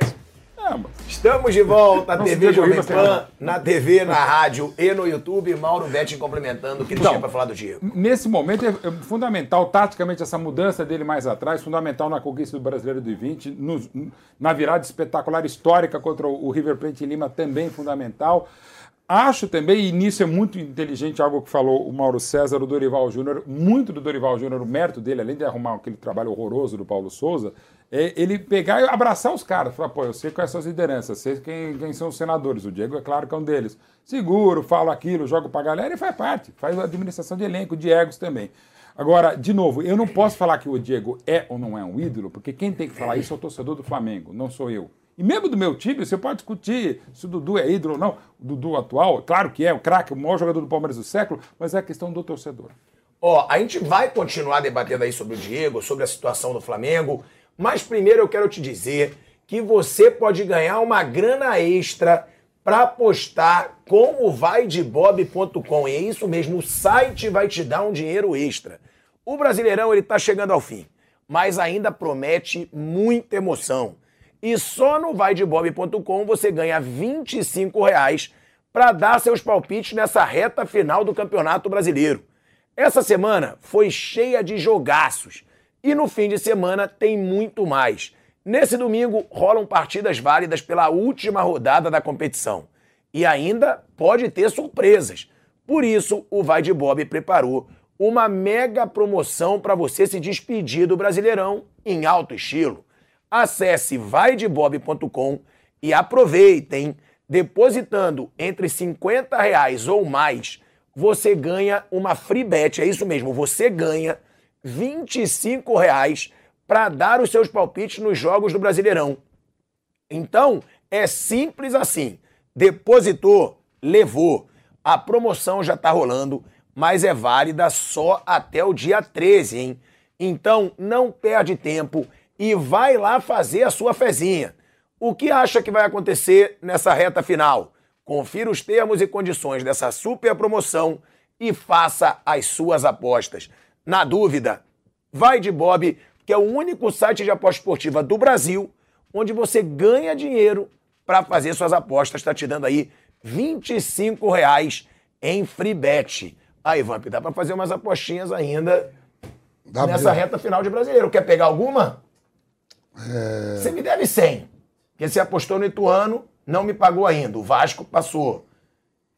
mas- Estamos de volta, Não, TV Jovem Pan, na TV, na rádio e no YouTube. Mauro Betti complementando o que ele Então, tinha pra falar do Diego. Nesse momento é é fundamental, taticamente, essa mudança dele mais atrás, fundamental na conquista do Brasileiro do 20, nos- na virada espetacular histórica contra o River Plate em Lima, também fundamental. Acho também, e nisso é muito inteligente algo que falou o Mauro César, o Dorival Júnior, muito do Dorival Júnior, o mérito dele, além de arrumar aquele trabalho horroroso do Paulo Souza, é ele pegar e abraçar os caras. Falar, pô, eu sei quais são as lideranças, sei quem, quem são os senadores. O Diego é claro que é um deles. Seguro, falo aquilo, jogo pra galera e faz parte. Faz administração de elenco, de egos também. Agora, de novo, eu não posso falar que o Diego é ou não é um ídolo, porque quem tem que falar isso é o torcedor do Flamengo, não sou eu. E mesmo do meu time, você pode discutir se o Dudu é ídolo ou não. O Dudu atual, claro que é, o craque, o maior jogador do Palmeiras do século, mas é a questão do torcedor. Ó, a gente vai continuar debatendo aí sobre o Diego, sobre a situação do Flamengo, mas primeiro eu quero te dizer que você pode ganhar uma grana extra para apostar com o vaidebob.com. E é isso mesmo, o site vai te dar um dinheiro extra. O Brasileirão ele tá chegando ao fim, mas ainda promete muita emoção. E só no vaidebob.com você ganha 25 reais para dar seus palpites nessa reta final do Campeonato Brasileiro. Essa semana foi cheia de jogaços e no fim de semana tem muito mais. Nesse domingo rolam partidas válidas pela última rodada da competição. E ainda pode ter surpresas. Por isso, o Vai de Bob preparou uma mega promoção para você se despedir do Brasileirão em alto estilo. Acesse vaidebob.com e aproveitem, depositando entre 50 reais ou mais, você ganha uma free bet. É isso mesmo, você ganha 25 reais para dar os seus palpites nos jogos do Brasileirão. Então, é simples assim. Depositou, levou. A promoção já está rolando, mas é válida só até o dia 13, hein? Então, não perde tempo e vai lá fazer a sua fezinha. O que acha que vai acontecer nessa reta final? Confira os termos e condições dessa super promoção e faça as suas apostas. Na dúvida, vai de Bob, que é o único site de aposta esportiva do Brasil onde você ganha dinheiro para fazer suas apostas. Está te dando aí 25 reais em free bet. Aí, Vamp, dá para fazer umas apostinhas ainda Dá nessa reta final de brasileiro. Quer pegar alguma? É, Você me deve 100. Porque você apostou no Ituano, não me pagou ainda. O Vasco passou.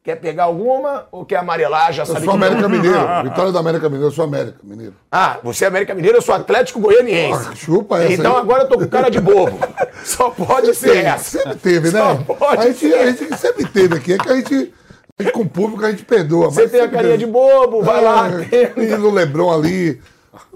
Quer pegar alguma ou quer amarelar? Já Eu sabe sou que. América Mineiro. [LAUGHS] Vitória da América Mineiro, eu sou América Mineiro. Ah, você é América Mineiro, eu sou Atlético Goianiense. Ah, chupa essa Então aí. agora eu tô com cara de bobo. [LAUGHS] Só pode ser Sempre- essa. Sempre teve, né? Só pode A gente, ser. a gente sempre teve aqui. É que a gente, a gente com o público, a gente perdoa. Você tem a sempre carinha teve. de bobo, vai lá. É, menino Lebrão ali.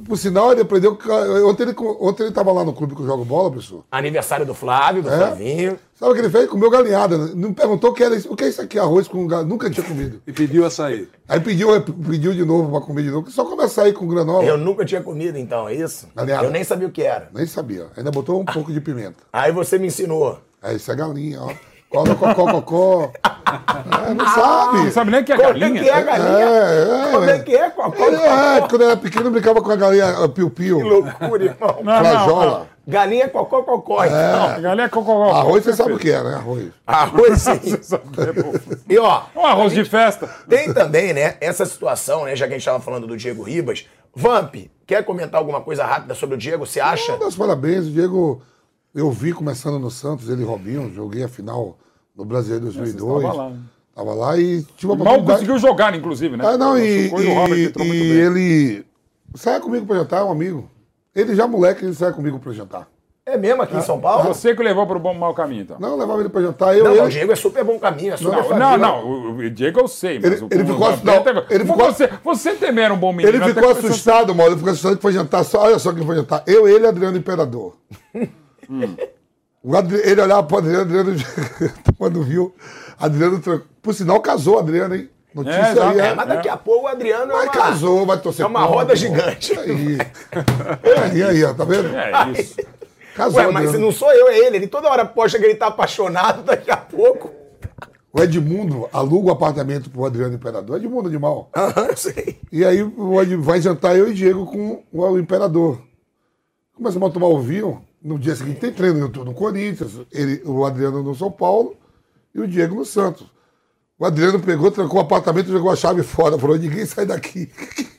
Por sinal, ele aprendeu. que- Ontem ele, ontem ele tava lá no clube que eu jogo bola, pessoal. Aniversário do Flávio, do É. Flavinho. Sabe o que ele fez? Comeu galinhada. Não me perguntou o que era isso. O que é isso aqui? Arroz com galinhada. Nunca tinha comido. E pediu açaí. Aí pediu, pediu de novo pra comer de novo. Só come açaí com granola. Eu nunca tinha comido, então, é isso? Galinhada. Eu nem sabia o que era. Nem sabia. Ainda botou um pouco de pimenta. Aí você me ensinou. É, isso é galinha, ó. Cola, cocó, cocó. É, não sabe. Não sabe nem o que é Como galinha? é que é, galinha? É, é. Como é que é? Qual, qual, é, quando eu era pequeno, eu brincava com a galinha piu-piu. Que loucura, irmão. Flajola. Galinha cocó cocó, então. Galinha cocó. Arroz você sabe o que é, né? Arroz. Arroz [LAUGHS] sim. E ó, Um arroz de festa. tem também, né, essa situação, né, já que a gente estava falando do Diego Ribas. Vamp, quer comentar alguma coisa rápida sobre o Diego? Você acha? Meus parabéns, o Diego. Eu vi começando no Santos, ele e Robinho. Joguei a final no Brasileiro 2002. tava lá, né? Tava lá e tive uma Mal conseguiu jogar, inclusive, né? Ah, não, e, o e, e muito bem. ele saia comigo pra jantar, um amigo. Ele já moleque, ele sai comigo pra jantar. É mesmo aqui em São Paulo? Você que levou pro bom mau caminho, então. Não, levava ele pra jantar. Eu, Não, ele, o Diego é super bom caminho, é super Não, família. não, não, o o Diego eu sei, mas Ele- o ele o ficou- Vampeta- não, ele ficou- Você, você também era um bom menino. ele até ficou assustado, mano. Ele ficou assustado que foi jantar só. Olha só quem foi jantar. Eu, ele e Adriano Imperador. [LAUGHS] O Adri- ele olhava pro Adriano, Adriano, quando [LAUGHS] viu, Adriano, por sinal, casou Adriano, hein? Notícia exato. aí, É, é. mas daqui a pouco o Adriano é Mas uma... casou, vai torcer É uma contra, roda gigante. Aí. [LAUGHS] aí, aí, ó, tá vendo? É isso. Casou, Ué, mas Adriano. não sou eu, é ele. Ele toda hora posta que ele tá apaixonado, [LAUGHS] daqui a pouco... O Edmundo aluga o apartamento pro Adriano Imperador. Edmundo de mal. Aham, sei. E aí o vai jantar eu e Diego com o Imperador. Começamos a tomar o vinho. No dia seguinte tem treino eu tô no Corinthians, ele, o Adriano no São Paulo e o Diego no Santos. O Adriano pegou, trancou o apartamento jogou a chave fora. Falou, ninguém sai daqui. [LAUGHS]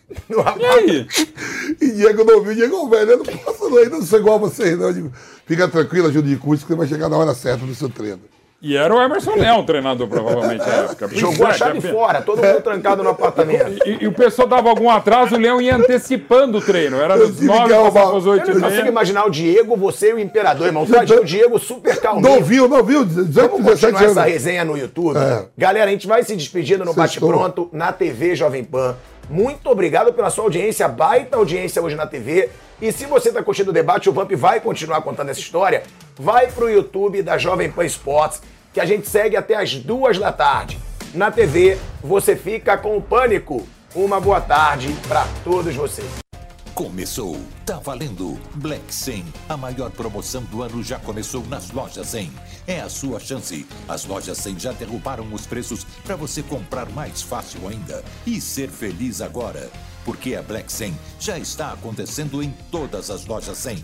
E aí? [LAUGHS] E Diego não viu. Diego, velho, eu não posso não, eu não sou igual a vocês, não. Eu digo, Fica tranquilo, Júlio de Curso, que você vai chegar na hora certa do seu treino. E era o Emerson Leão, o treinador, provavelmente, na época. [LAUGHS] Jogou a é, chave fora, todo mundo trancado no apartamento. E, e o pessoal dava algum atraso, o Leão ia antecipando o treino. Era dos tive nove que arrumar- passava os Eu oito não consigo imaginar o Diego, você e o Imperador, irmão. Tadinho, o Diego super calminho. Não viu, não viu? 18, Vamos 17 continuar essa resenha no YouTube? É. Galera, a gente vai se despedindo no Bate. Pronto, na TV Jovem Pan. Muito obrigado pela sua audiência, baita audiência hoje na TV. E se você está curtindo o debate, o Vamp vai continuar contando essa história, vai pro YouTube da Jovem Pan Esportes, que a gente segue até as duas da tarde. Na TV, você fica com o Pânico. Uma boa tarde para todos vocês. Começou, tá valendo. Black 100, a maior promoção do ano já começou nas lojas 100. É a sua chance. As lojas 100 já derrubaram os preços para você comprar mais fácil ainda e ser feliz agora. Porque a Black 100 já está acontecendo em todas as lojas 100.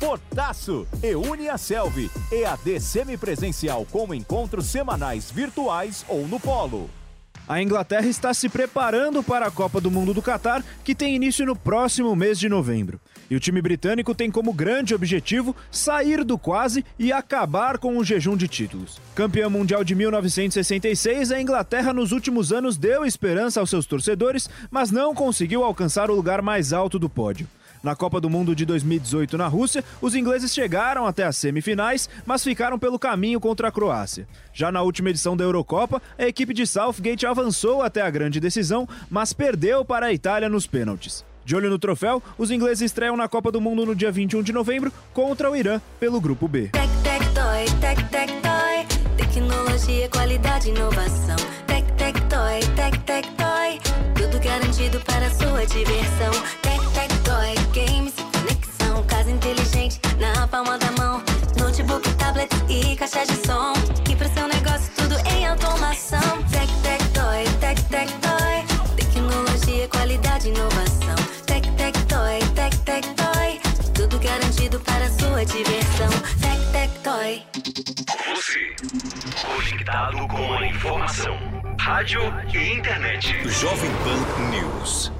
Fortaço. E a Selvi. EAD semipresencial com encontros semanais virtuais ou no polo. A Inglaterra está se preparando para a Copa do Mundo do Catar, que tem início no próximo mês de novembro. E o time britânico tem como grande objetivo sair do quase e acabar com o jejum de títulos. Campeã mundial de 1966, a Inglaterra nos últimos anos deu esperança aos seus torcedores, mas não conseguiu alcançar o lugar mais alto do pódio. Na Copa do Mundo de 2018 na Rússia, os ingleses chegaram até as semifinais, mas ficaram pelo caminho contra a Croácia. Já na última edição da Eurocopa, a equipe de Southgate avançou até a grande decisão, mas perdeu para a Itália nos pênaltis. De olho no troféu, os ingleses estreiam na Copa do Mundo no dia 21 de novembro contra o Irã pelo grupo B. Tec, tec, toy, tec, tec, toy. Tecnologia, qualidade, inovação. Tec, tec, toy, tec, tec, toy. Tudo garantido para sua diversão. Tec, tec, toy. Games, conexão. Casa inteligente na palma da mão. Notebook, tablet e caixa de som. E pro seu negócio tudo em automação. Tec, tec, toy, tec, tec, toy. Tecnologia, qualidade, inovação. Tec, tec, toy, tec, tec, toy. Tudo garantido para a sua diversão. Tec, tec, toy. Você, conectado com a informação. Rádio e internet. Jovem Pan News.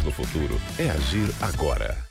no futuro é agir agora.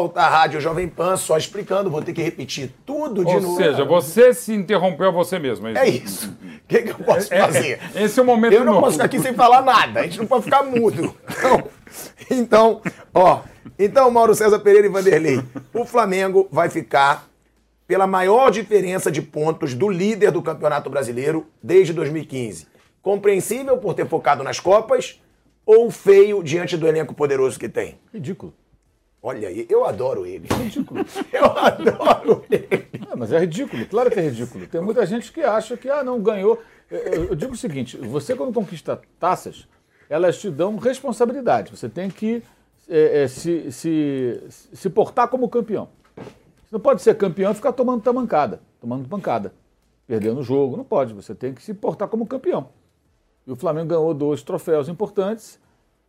Volta à Rádio Jovem Pan, só explicando, vou ter que repetir tudo de Ou novo. seja, você se interrompeu a você mesmo. É isso. O que, que eu posso É, fazer? esse é o momento Eu não novo. posso ficar aqui sem falar nada. A gente não pode ficar mudo. Então, então, ó. Então, Mauro César Pereira e Vanderlei, o Flamengo vai ficar pela maior diferença de pontos do líder do Campeonato Brasileiro desde 2015. Compreensível por ter focado nas Copas ou feio diante do elenco poderoso que tem? Ridículo. Olha aí, eu adoro ele. Ridículo. [LAUGHS] Eu adoro ele. É, mas é ridículo, claro que é ridículo. Tem muita gente que acha que, ah, não, ganhou. Eu, eu- eu digo o seguinte: você, quando conquista taças, elas te dão responsabilidade. Você tem que é, é, se, se, se portar como campeão. Você não pode ser campeão e ficar tomando tamancada, tomando pancada, perdendo o jogo. Não pode. Você tem que se portar como campeão. E o Flamengo ganhou dois troféus importantes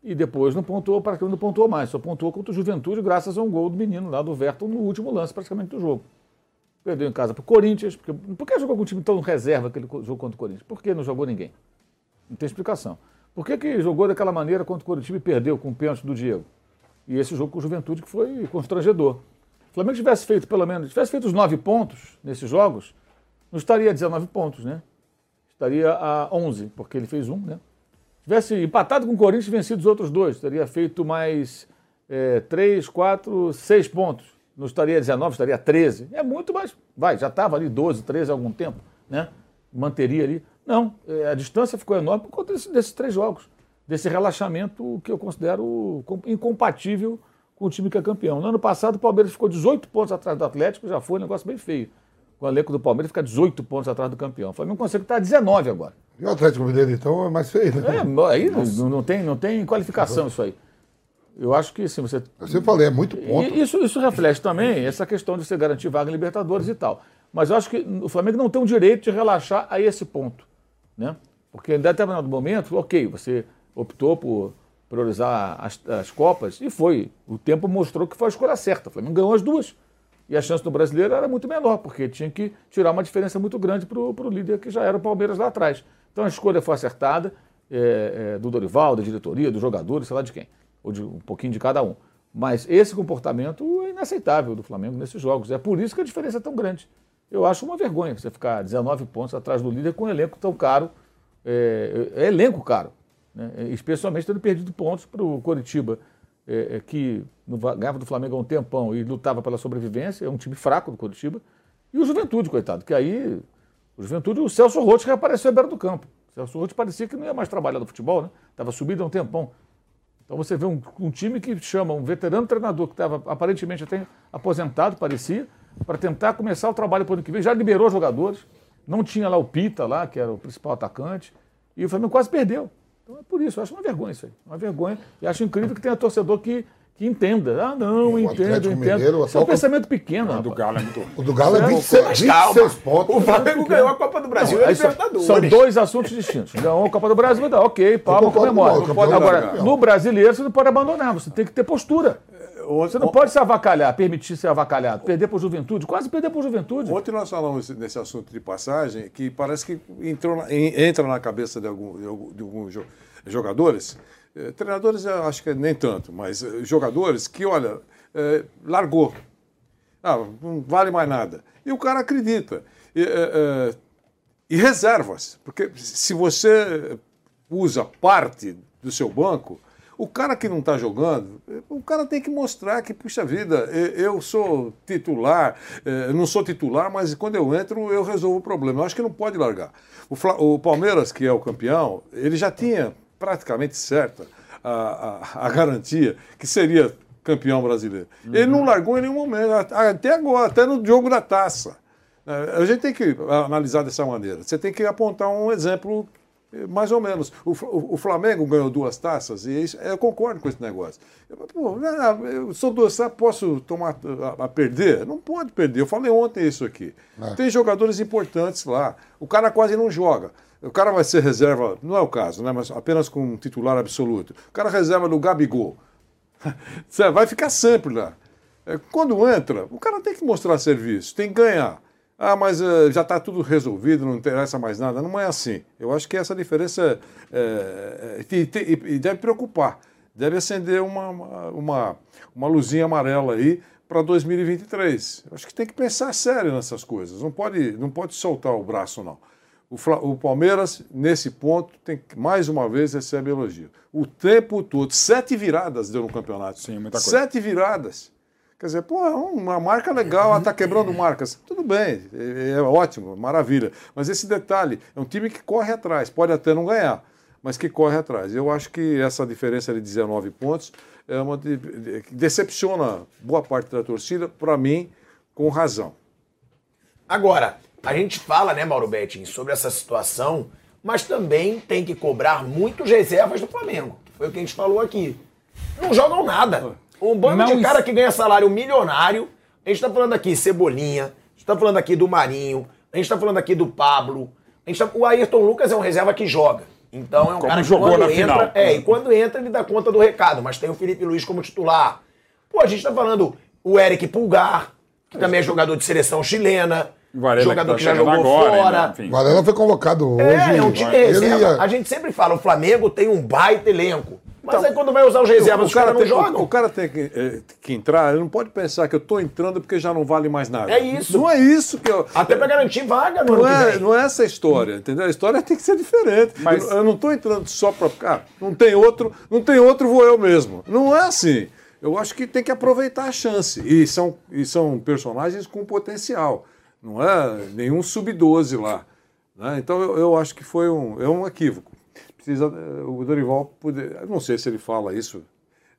e depois não pontuou, praticamente não pontuou mais. Só pontuou contra o Juventude graças a um gol do menino lá do Verton no último lance praticamente do jogo. Perdeu em casa para o Corinthians. Porque, por que jogou com um time tão reserva aquele jogo contra o Corinthians? Por que não jogou ninguém? Não tem explicação. Por que, que jogou daquela maneira contra o Corinthians e perdeu com o pênalti do Diego? E esse jogo com o Juventude que foi constrangedor. Se o Flamengo tivesse feito pelo menos, tivesse feito os nove pontos nesses jogos, não estaria a 19 pontos, né? Estaria a 11, porque ele fez um, né? Tivesse empatado com o Corinthians e vencido os outros dois, teria feito mais é, 3, 4, 6 pontos. Não estaria a 19, estaria a 13. É muito mais. Vai, já estava ali 12, 13 há algum tempo, né? Manteria ali. Não, é, a distância ficou enorme por conta desse- desses três jogos. Desse relaxamento que eu considero com- incompatível com o time que é campeão. No ano passado, o Palmeiras ficou 18 pontos atrás do Atlético, já foi um negócio bem feio. O elenco do Palmeiras fica 18 pontos atrás do campeão. O Flamengo consegue estar a 19 agora. E o Atlético Mineiro, então, é mais feio, né? É, aí não, não tem, não tem qualificação isso aí. Eu acho que sim, você. Eu sempre falei, é muito ponto. E isso, isso reflete também essa questão de você garantir vaga em Libertadores e tal. Mas eu acho que o Flamengo não tem o direito de relaxar a esse ponto. Né? Porque em determinado momento, ok, você optou por priorizar as, as Copas e foi. O tempo mostrou que foi a escolha certa. O Flamengo ganhou as duas. E a chance do brasileiro era muito menor, porque tinha que tirar uma diferença muito grande para o líder que já era o Palmeiras lá atrás. Então a escolha foi acertada é, é, do Dorival, da diretoria, dos jogadores, sei lá de quem, ou de um pouquinho de cada um. Mas esse comportamento é inaceitável do Flamengo nesses jogos. É por isso que a diferença é tão grande. Eu acho uma vergonha você ficar 19 pontos atrás do líder com um elenco tão caro. É, é elenco caro. Né? Especialmente tendo perdido pontos para o Coritiba, é, é, que no, ganhava do Flamengo há um tempão e lutava pela sobrevivência. É um time fraco do Coritiba. E o Juventude, coitado, que aí. O Juventude, o Celso Roth reapareceu à beira do campo. O Celso Roth parecia que não ia mais trabalhar no futebol, né? Estava subido há um tempão. Então você vê um, um time que chama um veterano treinador que estava aparentemente até aposentado, parecia, para tentar começar o trabalho para o ano que vem. Já liberou jogadores, não tinha lá o Pita, lá, que era o principal atacante, e o Flamengo quase perdeu. Então é por isso, eu acho uma vergonha isso aí. Uma vergonha. E acho incrível que tenha torcedor que, que entenda. Ah, não, O entendo, entendo. Mineiro, Isso é um pensamento pequeno. O do Galo é muito. O do Galo é Certo? 26, Mas 26 calma. pontos. O Flamengo ganhou a Copa do Brasil e a aí são- Libertadores. São dois assuntos distintos. Ganhou a Copa do Brasil, dá, ok, palma, comemora. o Mauro, campeão Agora, no brasileiro, você não pode abandonar, você tem que ter postura. Você não pode se avacalhar, permitir ser avacalhado, perder por juventude, quase perder por juventude. Ontem nós falamos nesse assunto de passagem que parece que entrou entra na cabeça de, algum- de algum- de alguns jo- jogadores, treinadores eu acho que nem tanto, mas eh, jogadores que, olha, eh, largou. Ah, não vale mais nada. E o cara acredita. E, eh, eh, e reservas, porque se você usa parte do seu banco, o cara que não está jogando, o cara tem que mostrar que, puxa vida, eu sou titular, eh, não sou titular, mas quando eu entro eu resolvo o problema. Eu acho que não pode largar. O Palmeiras, que é o campeão, ele já tinha praticamente certa a, a- a garantia que seria campeão brasileiro. Ele não largou em nenhum momento, até agora, até no jogo da taça. É, A gente tem que analisar dessa maneira. Você tem que apontar um exemplo mais ou menos. O, o- o Flamengo ganhou duas taças e isso, eu concordo com esse negócio. Pô, ah, eu sou duas taças, posso tomar a, a perder? Não pode perder. Eu falei ontem isso aqui. Tem jogadores importantes lá. O cara quase não joga. O cara vai ser reserva, não é o caso, né? mas apenas com um titular absoluto. O cara reserva do Gabigol. [LAUGHS] Vai ficar sempre lá. É, Quando entra, o cara tem que mostrar serviço, tem que ganhar. Ah, mas eh, já está tudo resolvido, não interessa mais nada. Não é assim. Eu acho que essa diferença é, é, e, e- deve preocupar. Deve acender uma, uma, uma, luzinha amarela aí para 2023. Eu acho que tem que pensar sério nessas coisas. Não pode, não pode soltar o braço, não. O, o Palmeiras, nesse ponto, tem que, mais uma vez, recebe elogio. O tempo todo, sete viradas deu no campeonato. Sim, muita coisa. Sete viradas. Quer dizer, pô, é uma marca legal, ela está quebrando marcas. Tudo bem, é, é ótimo, maravilha. Mas esse detalhe, é um time que corre atrás, pode até não ganhar, mas que corre atrás. Eu acho que essa diferença de 19 pontos é uma de, de- decepciona boa parte da torcida, para mim, com razão. Agora, a gente fala, né, Mauro Betting, sobre essa situação, mas também tem que cobrar muitos reservas do Flamengo. Foi o que a gente falou aqui. Não jogam nada. Um bando Não de cara que ganha salário milionário. A gente tá falando aqui Cebolinha, a gente tá falando aqui do Marinho, a gente tá falando aqui do Pablo. A gente tá... O Ayrton Lucas é um reserva que joga. Então é um Como cara que jogou quando na entra, final. é, e quando entra ele dá conta do recado, mas tem o Felipe Luiz como titular. Pô, a gente tá falando o Eric Pulgar, que também é jogador de seleção chilena, Varela jogador que que, tá já chegando jogou agora, fora. né? Varela foi convocado hoje. É, é um time reserva. ia- A gente sempre fala, o Flamengo tem um baita elenco. Mas aí quando vai usar os reservas, os caras não tem, jogam. o cara tem que, eh, que entrar, ele não pode pensar que eu estou entrando porque já não vale mais nada. É isso. Não é isso que eu. Até pra garantir vaga Não é, não é essa a história, entendeu? A história tem que ser diferente. Mas- Eu, eu não estou entrando só para. Ah, não tem outro, não tem outro, vou eu mesmo. Não é assim. Eu acho que tem que aproveitar a chance. E são, e são personagens com potencial. Não é nenhum sub-12 lá. né? Então eu, eu acho que foi um, é um equívoco. Precisa, eh, o Dorival poder. Não sei se ele fala isso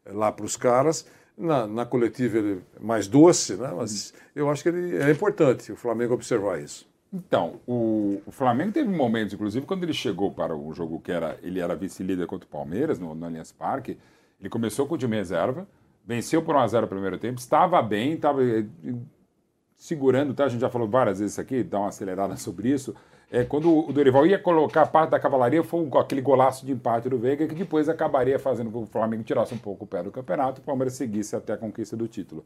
eh, lá para os caras. Na, na coletiva ele é mais doce, né? mas eu acho que ele, é importante o Flamengo observar isso. Então, o, o Flamengo teve momentos, inclusive, quando ele chegou para o jogo que era ele era vice-líder contra o Palmeiras, no, no Allianz Parque, Ele começou com o time reserva, venceu por 1x0 o primeiro tempo, estava bem, estava eh, segurando, tá? a gente já falou várias vezes isso aqui, dá uma acelerada [LAUGHS] sobre isso. É, quando o Dorival ia colocar parte da cavalaria, foi aquele golaço de empate do Veiga, que depois acabaria fazendo com que o Flamengo tirasse um pouco o pé do campeonato e o Palmeiras seguisse até a conquista do título.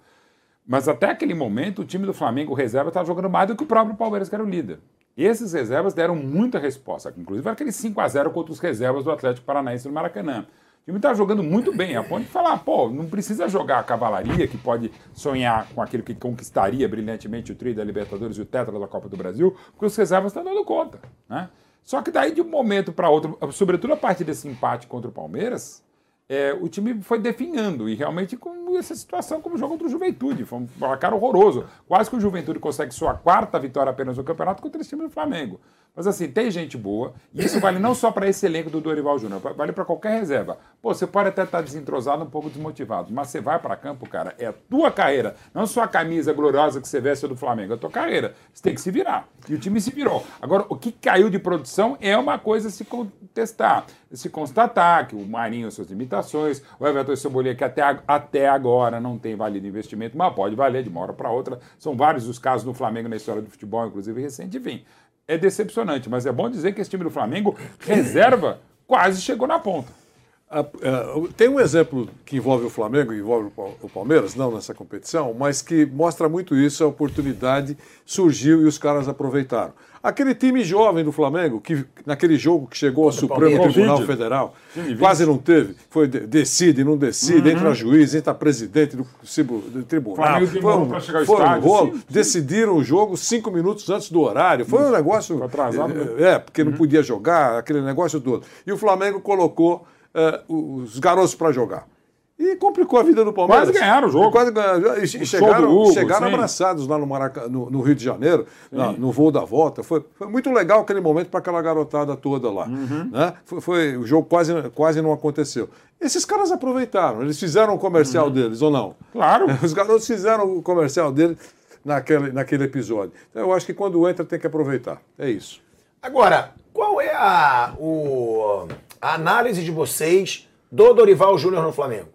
Mas até aquele momento, o time do Flamengo, reserva, estava jogando mais do que o próprio Palmeiras, que era o líder. E esses reservas deram muita resposta. Inclusive, aquele 5 a 0 contra os reservas do Atlético Paranaense no Maracanã. Time estava jogando muito bem, a ponto de falar, pô, não precisa jogar a cavalaria, que pode sonhar com aquilo que conquistaria brilhantemente o tri da Libertadores e o tetra da Copa do Brasil, porque os reservas estão dando conta. Né? Só que daí, de um momento para outro, sobretudo a partir desse empate contra o Palmeiras, é, o time foi definhando e realmente com essa situação como jogo contra o Juventude. Foi um placar horroroso. Quase que o Juventude consegue sua quarta vitória apenas no campeonato contra esse time do Flamengo. Mas assim, tem gente boa, e isso vale não só para esse elenco do Dorival Júnior, vale para qualquer reserva. Pô, você pode até estar desentrosado, um pouco desmotivado, mas você vai para campo, cara, é a tua carreira, não só a camisa gloriosa que você veste do Flamengo, é a tua carreira. Você tem que se virar. E o time se virou. Agora, o que caiu de produção é uma coisa a se contestar, se constatar que o Marinho, suas limitações, o Everton Cebolinha, que até, a- até agora não tem valido investimento, mas pode valer de uma hora para outra. São vários os casos no Flamengo na história do futebol, inclusive recente, enfim. É decepcionante, mas é bom dizer que esse time do Flamengo, reserva, quase chegou na ponta. Ah, ah, Tem um exemplo que envolve o Flamengo e envolve o Pal- o Palmeiras, não nessa competição, mas que mostra muito isso, a oportunidade surgiu e os caras aproveitaram. Aquele time jovem do Flamengo, que naquele jogo que chegou ao Supremo Palmeiras. Tribunal. Federal, Sim, quase não teve, foi de- decide, não decide, Uhum. entra juiz, entra presidente do, do tribunal. Flamengo Foi um, foi um rolo, sim, sim. decidiram o jogo cinco minutos antes do horário. Foi um negócio. atrasado Uhum. mesmo. É, é, porque não podia jogar, aquele negócio todo. E o Flamengo colocou eh, os garotos para jogar. E complicou a vida do Palmeiras. Quase ganharam o jogo. Quase ganharam. E, chegaram, Hugo, chegaram sim. abraçados lá no, Maraca, no, no Rio de Janeiro, na- no voo da volta. Foi, foi muito legal aquele momento para aquela garotada toda lá. Uhum. né? Foi, foi- o jogo quase, quase não aconteceu. Esses caras aproveitaram, eles fizeram o comercial deles, ou não? Uhum. Claro. [LAUGHS] Os garotos fizeram o comercial deles naquele, naquele episódio. Então eu acho que quando entra tem que aproveitar. É isso. Agora, qual é a, o- a análise de vocês do Dorival Júnior no Flamengo?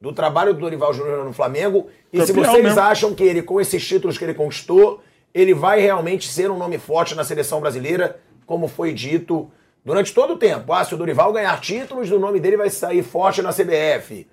Do trabalho do Dorival Júnior no Flamengo? E se vocês mesmo. acham que ele, com esses títulos que ele conquistou, ele vai realmente ser um nome forte na seleção brasileira, como foi dito durante todo o tempo? Ah, se o Dorival ganhar títulos, o nome dele vai sair forte na CBF.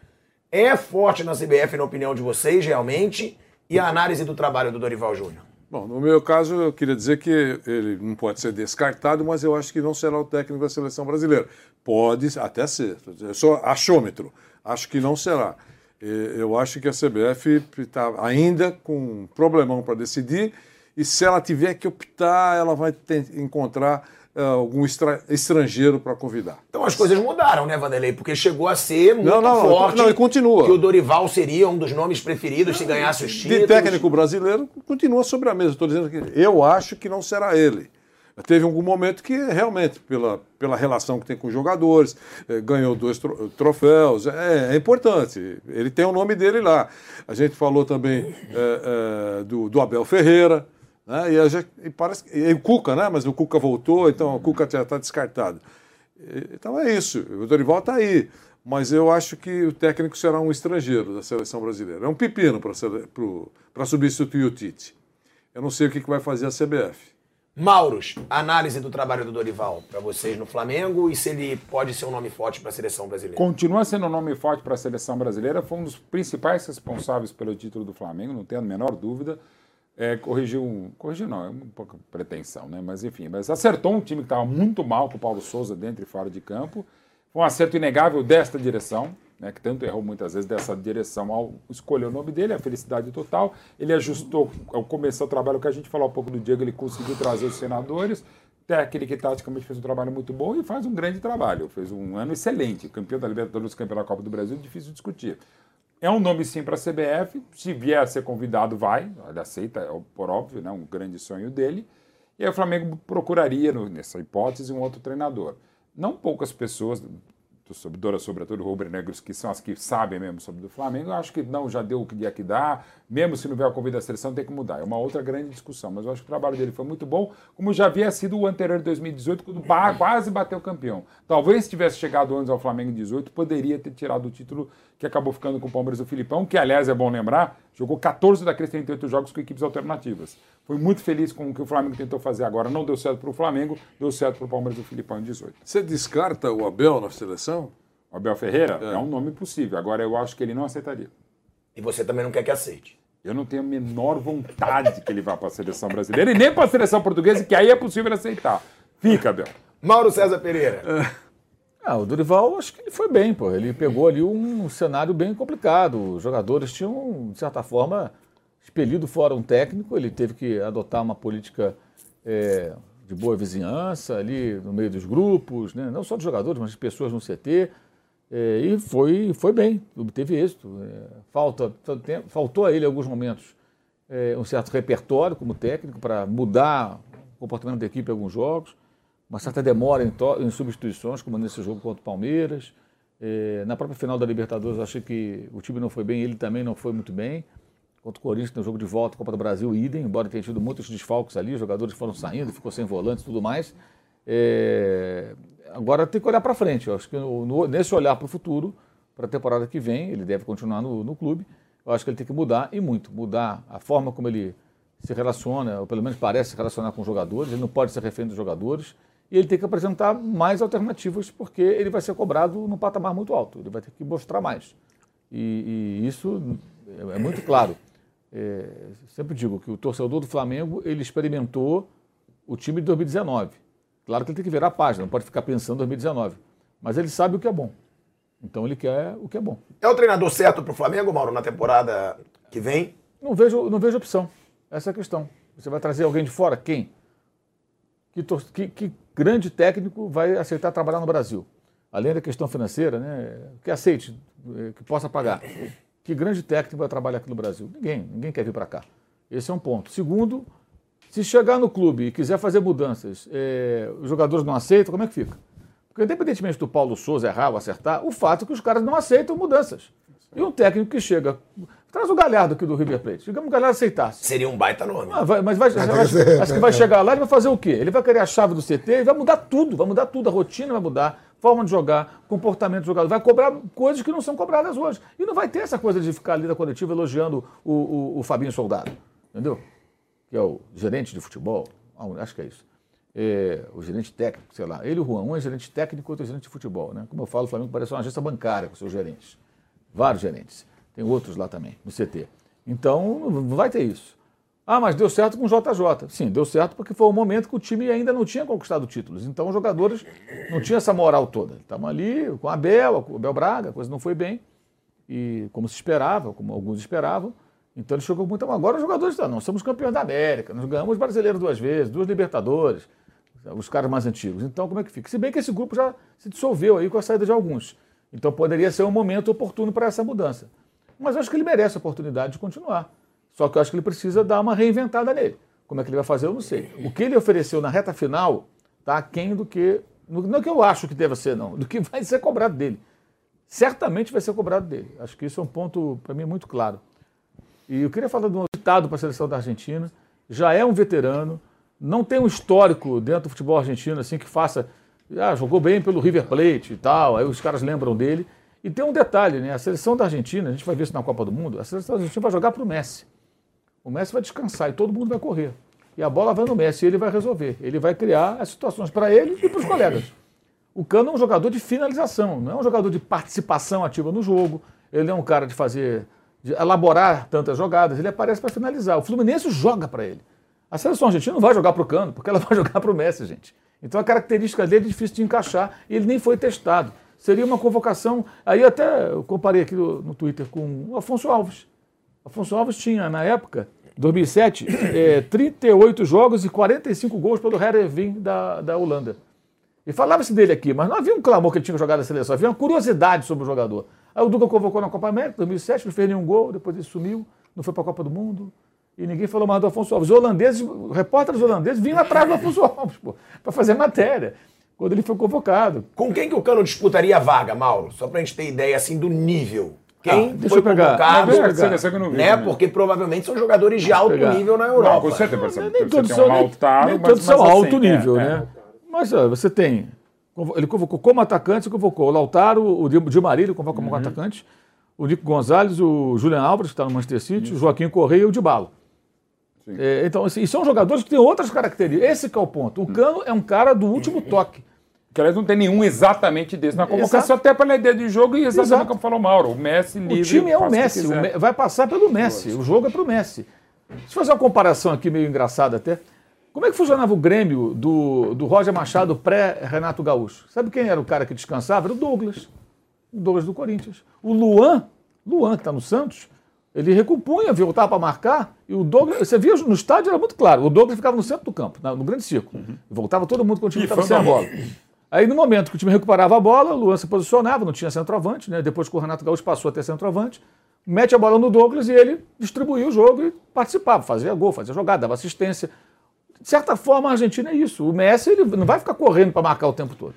É forte na CBF, na opinião de vocês, realmente? E a análise do trabalho do Dorival Júnior? Bom, no meu caso, eu queria dizer que ele não pode ser descartado, mas eu acho que não será o técnico da seleção brasileira. Pode até ser. É só achômetro. Acho que não será. Eu acho que a CBF está ainda com um problemão para decidir, e se ela tiver que optar, ela vai encontrar algum estra- estrangeiro para convidar. Então as coisas mudaram, né, Vanderlei? Porque chegou a ser muito Não, não, forte. não, e continua. Que o Dorival seria um dos nomes preferidos se ganhasse os títulos. De técnico brasileiro, continua sobre a mesa. Estou dizendo que eu acho que não será ele. Teve algum momento que realmente, pela, pela relação que tem com os jogadores, eh, ganhou dois tro- troféus, é, é importante. Ele tem o nome dele lá. A gente falou também eh, eh, do, do Abel Ferreira, né? e, a gente- e parece que- e o Cuca, né? mas o Cuca voltou, então o Cuca já está descartado. Então é isso, o Dorival está aí. Mas eu acho que o técnico será um estrangeiro da seleção brasileira. É um pepino para substituir o Tite. Eu não sei o que, que vai fazer a CBF. Mauros, análise do trabalho do Dorival para vocês no Flamengo e se ele pode ser um nome forte para a seleção brasileira. Continua sendo um nome forte para a seleção brasileira, foi um dos principais responsáveis pelo título do Flamengo, não tenho a menor dúvida. É, corrigiu, corrigiu não, é um pouco pretensão, né? Mas enfim, mas acertou um time que estava muito mal com o Paulo Souza dentro e fora de campo. Foi um acerto inegável desta direção, né? Que tanto errou muitas vezes dessa direção ao escolher o nome dele, a felicidade total. Ele ajustou, ao começar o trabalho que a gente falou há pouco do Diego, ele conseguiu trazer os senadores técnico e taticamente fez um trabalho muito bom e faz um grande trabalho. Fez um ano excelente. Campeão da Libertadores, campeão da Copa do Brasil, difícil discutir. É um nome sim para a CBF. Se vier a ser convidado, vai. Ele aceita, é, por óbvio, né? um grande sonho dele. E aí o Flamengo procuraria, nessa hipótese, um outro treinador. Não poucas pessoas, torcedoras, sobretudo rubro-negros, que são as que sabem mesmo sobre o Flamengo, eu acho que não, já deu o que tinha que dar, mesmo se não vier o convite da seleção, tem que mudar. É uma outra grande discussão, mas eu acho que o trabalho dele foi muito bom, como já havia sido o anterior de 2018, quando quase bateu campeão. Talvez se tivesse chegado antes ao Flamengo em 18, poderia ter tirado o título que acabou ficando com o Palmeiras do Filipão, que aliás é bom lembrar, jogou 14 daqueles 38 jogos com equipes alternativas. Foi muito feliz com o que o Flamengo tentou fazer agora. Não deu certo para o Flamengo, deu certo para o Palmeiras do Filipão em 18. Você descarta o Abel na seleção? O Abel Ferreira é. um nome possível. Agora eu acho que ele não aceitaria. E você também não quer que aceite? Eu não tenho a menor vontade que ele vá para a seleção brasileira e nem para a seleção portuguesa, que aí é possível aceitar. Fica, Abel. Mauro César Pereira. Ah, o Dorival, acho que ele foi bem, pô. Ele pegou ali um cenário bem complicado. Os jogadores tinham, de certa forma, expelido fora um técnico. Ele teve que adotar uma política é, de boa vizinhança ali no meio dos grupos, né? não só dos jogadores, mas de pessoas no CT. É, e foi, foi bem, obteve êxito. É, falta, faltou a ele em alguns momentos um certo repertório como técnico para mudar o comportamento da equipe em alguns jogos, uma certa demora em, em substituições, como nesse jogo contra o Palmeiras. É, na própria final da Libertadores, eu achei que o time não foi bem, ele também não foi muito bem. Contra o Corinthians, no jogo de volta, Copa do Brasil, idem, embora tenha tido muitos desfalques ali, jogadores foram saindo, ficou sem volantes e tudo mais. É, agora tem que olhar para frente. Eu acho que no, nesse olhar para o futuro, para a temporada que vem, ele deve continuar no, no, clube. Eu acho que ele tem que mudar e muito. Mudar a forma como ele se relaciona, ou pelo menos parece se relacionar com os jogadores. Ele não pode ser refém dos jogadores. E ele tem que apresentar mais alternativas, porque ele vai ser cobrado num patamar muito alto. Ele vai ter que mostrar mais. E, e isso é muito claro. É, sempre digo que o torcedor do Flamengo ele experimentou o time de 2019. Claro que ele tem que virar a página, não pode ficar pensando em 2019. Mas ele sabe o que é bom. Então ele quer o que é bom. É o treinador certo para o Flamengo, Mauro, na temporada que vem? Não vejo, não vejo opção. Essa é a questão. Você vai trazer alguém de fora? Quem? Que, que, que grande técnico vai aceitar trabalhar no Brasil? Além da questão financeira, né? que aceite, que possa pagar. Que grande técnico vai trabalhar aqui no Brasil? Ninguém, ninguém quer vir para cá. Esse é um ponto. Segundo, se chegar no clube e quiser fazer mudanças, é, os jogadores não aceitam, como é que fica? Porque independentemente do Paulo Souza errar ou acertar, o fato é que os caras não aceitam mudanças. E um técnico que chega. Traz o Galhardo aqui do River Plate. Digamos que o Galhardo aceitasse. Seria um baita nome. Ah, vai, mas vai, vai, acho que vai chegar lá e vai fazer o quê? Ele vai querer a chave do CT e vai mudar tudo, vai mudar tudo. A rotina vai mudar, forma de jogar, comportamento do jogador. Vai cobrar coisas que não são cobradas hoje. E não vai ter essa coisa de ficar ali na coletiva elogiando o, o, o Fabinho Soldado. Entendeu? Que é o gerente de futebol. Acho que é isso. É, o gerente técnico, sei lá. Ele e o Juan, um é gerente técnico, outro é gerente de futebol. Né? Como eu falo, o Flamengo parece uma agência bancária com seus gerentes. Vários gerentes. Tem outros lá também, no CT. Então, vai ter isso. Ah, mas deu certo com o JJ. Sim, deu certo porque foi um momento que o time ainda não tinha conquistado títulos. Então, os jogadores não tinham essa moral toda. Estavam ali com a Abel, com o Abel Braga, a coisa não foi bem. E como se esperava, como alguns esperavam. Então, ele chegou muito. Agora, os jogadores estão, não somos campeões da América, nós ganhamos brasileiro duas vezes, duas Libertadores, os caras mais antigos. Então, como é que fica? Se bem que esse grupo já se dissolveu aí com a saída de alguns. Então, poderia ser um momento oportuno para essa mudança. Mas eu acho que ele merece a oportunidade de continuar. Só que eu acho que ele precisa dar uma reinventada nele. Como é que ele vai fazer, eu não sei. O que ele ofereceu na reta final está aquém do que. Não é que eu acho que deva ser, não, do que vai ser cobrado dele. Certamente vai ser cobrado dele. Acho que isso é um ponto, para mim, muito claro. E eu queria falar de um ditado para a seleção da Argentina. Já é um veterano, não tem um histórico dentro do futebol argentino assim que faça. Ah, jogou bem pelo River Plate e tal, aí os caras lembram dele. E tem um detalhe, né? A seleção da Argentina, a gente vai ver isso na Copa do Mundo, a seleção da Argentina vai jogar para o Messi. O Messi vai descansar e todo mundo vai correr. E a bola vai no Messi e ele vai resolver. Ele vai criar as situações para ele e para os colegas. O Cano é um jogador de finalização, não é um jogador de participação ativa no jogo. Ele é um cara de fazer, de elaborar tantas jogadas, ele aparece para finalizar. O Fluminense joga para ele. A seleção argentina não vai jogar para o Cano, porque ela [LAUGHS] vai jogar para o Messi, gente. Então a característica dele é difícil de encaixar e ele nem foi testado. Seria uma convocação. Aí até eu comparei aqui no, no Twitter com o Afonso Alves. Afonso Alves tinha, na época, 2007, é, 38 jogos e 45 gols pelo Heerenveen da, da Holanda. E falava-se dele aqui, mas não havia um clamor que ele tinha jogado na seleção, havia uma curiosidade sobre o jogador. Aí o Duca convocou na Copa América, 2007, não fez nenhum gol, depois ele sumiu, não foi para a Copa do Mundo, e ninguém falou mais do Afonso Alves. Os holandeses, repórteres holandeses vinham atrás do Afonso Alves, para fazer matéria. Quando ele foi convocado. Com quem que o Cano disputaria a vaga, Mauro? Só pra gente ter ideia assim do nível. Quem Ah, deixa foi eu pegar. convocado, eu pegar. Eu não vi né? também. Porque provavelmente são jogadores de alto nível na Não, Europa. com certeza, por exemplo, Nem você todos tem são, um nem, Lautaro, nem mas- todos são assim, alto nível, é, né? Mas ó, você tem. Ele convocou como atacante, você convocou o Lautaro, o Di Maria, ele convoca Uhum. como atacante, o Nico Gonzalez, o Julian Álvares, que está no Manchester City, o Joaquim Correia e o Dybala. É, então, assim, e são jogadores que têm outras características. Esse que é o ponto. O Cano é um cara do último toque. Que aliás não tem nenhum exatamente desse na convocação, Exato. até pela ideia de jogo e exatamente Exato. como falou o Mauro. O Messi livre. O time é o Messi, o. Me- vai passar pelo Messi. O jogo é pro Messi. Deixa eu fazer uma comparação aqui meio engraçada até. Como é que funcionava o Grêmio do, do Roger Machado pré-Renato Gaúcho? Sabe quem era o cara que descansava? Era o Douglas. O Douglas do Corinthians. O Luan, Luan que está no Santos, ele recompunha, voltava para marcar, e o Douglas, você via no estádio, era muito claro, o Douglas ficava no centro do campo, no grande círculo. E voltava todo mundo quando o time estava sem a bola. Aí no momento que o time recuperava a bola, o Luan se posicionava, não tinha centroavante, né? Depois que o Renato Gaúcho passou a ter centroavante, mete a bola no Douglas e ele distribuía o jogo e participava, fazia gol, fazia jogada, dava assistência. De certa forma, a Argentina é isso. O Messi ele não vai ficar correndo para marcar o tempo todo.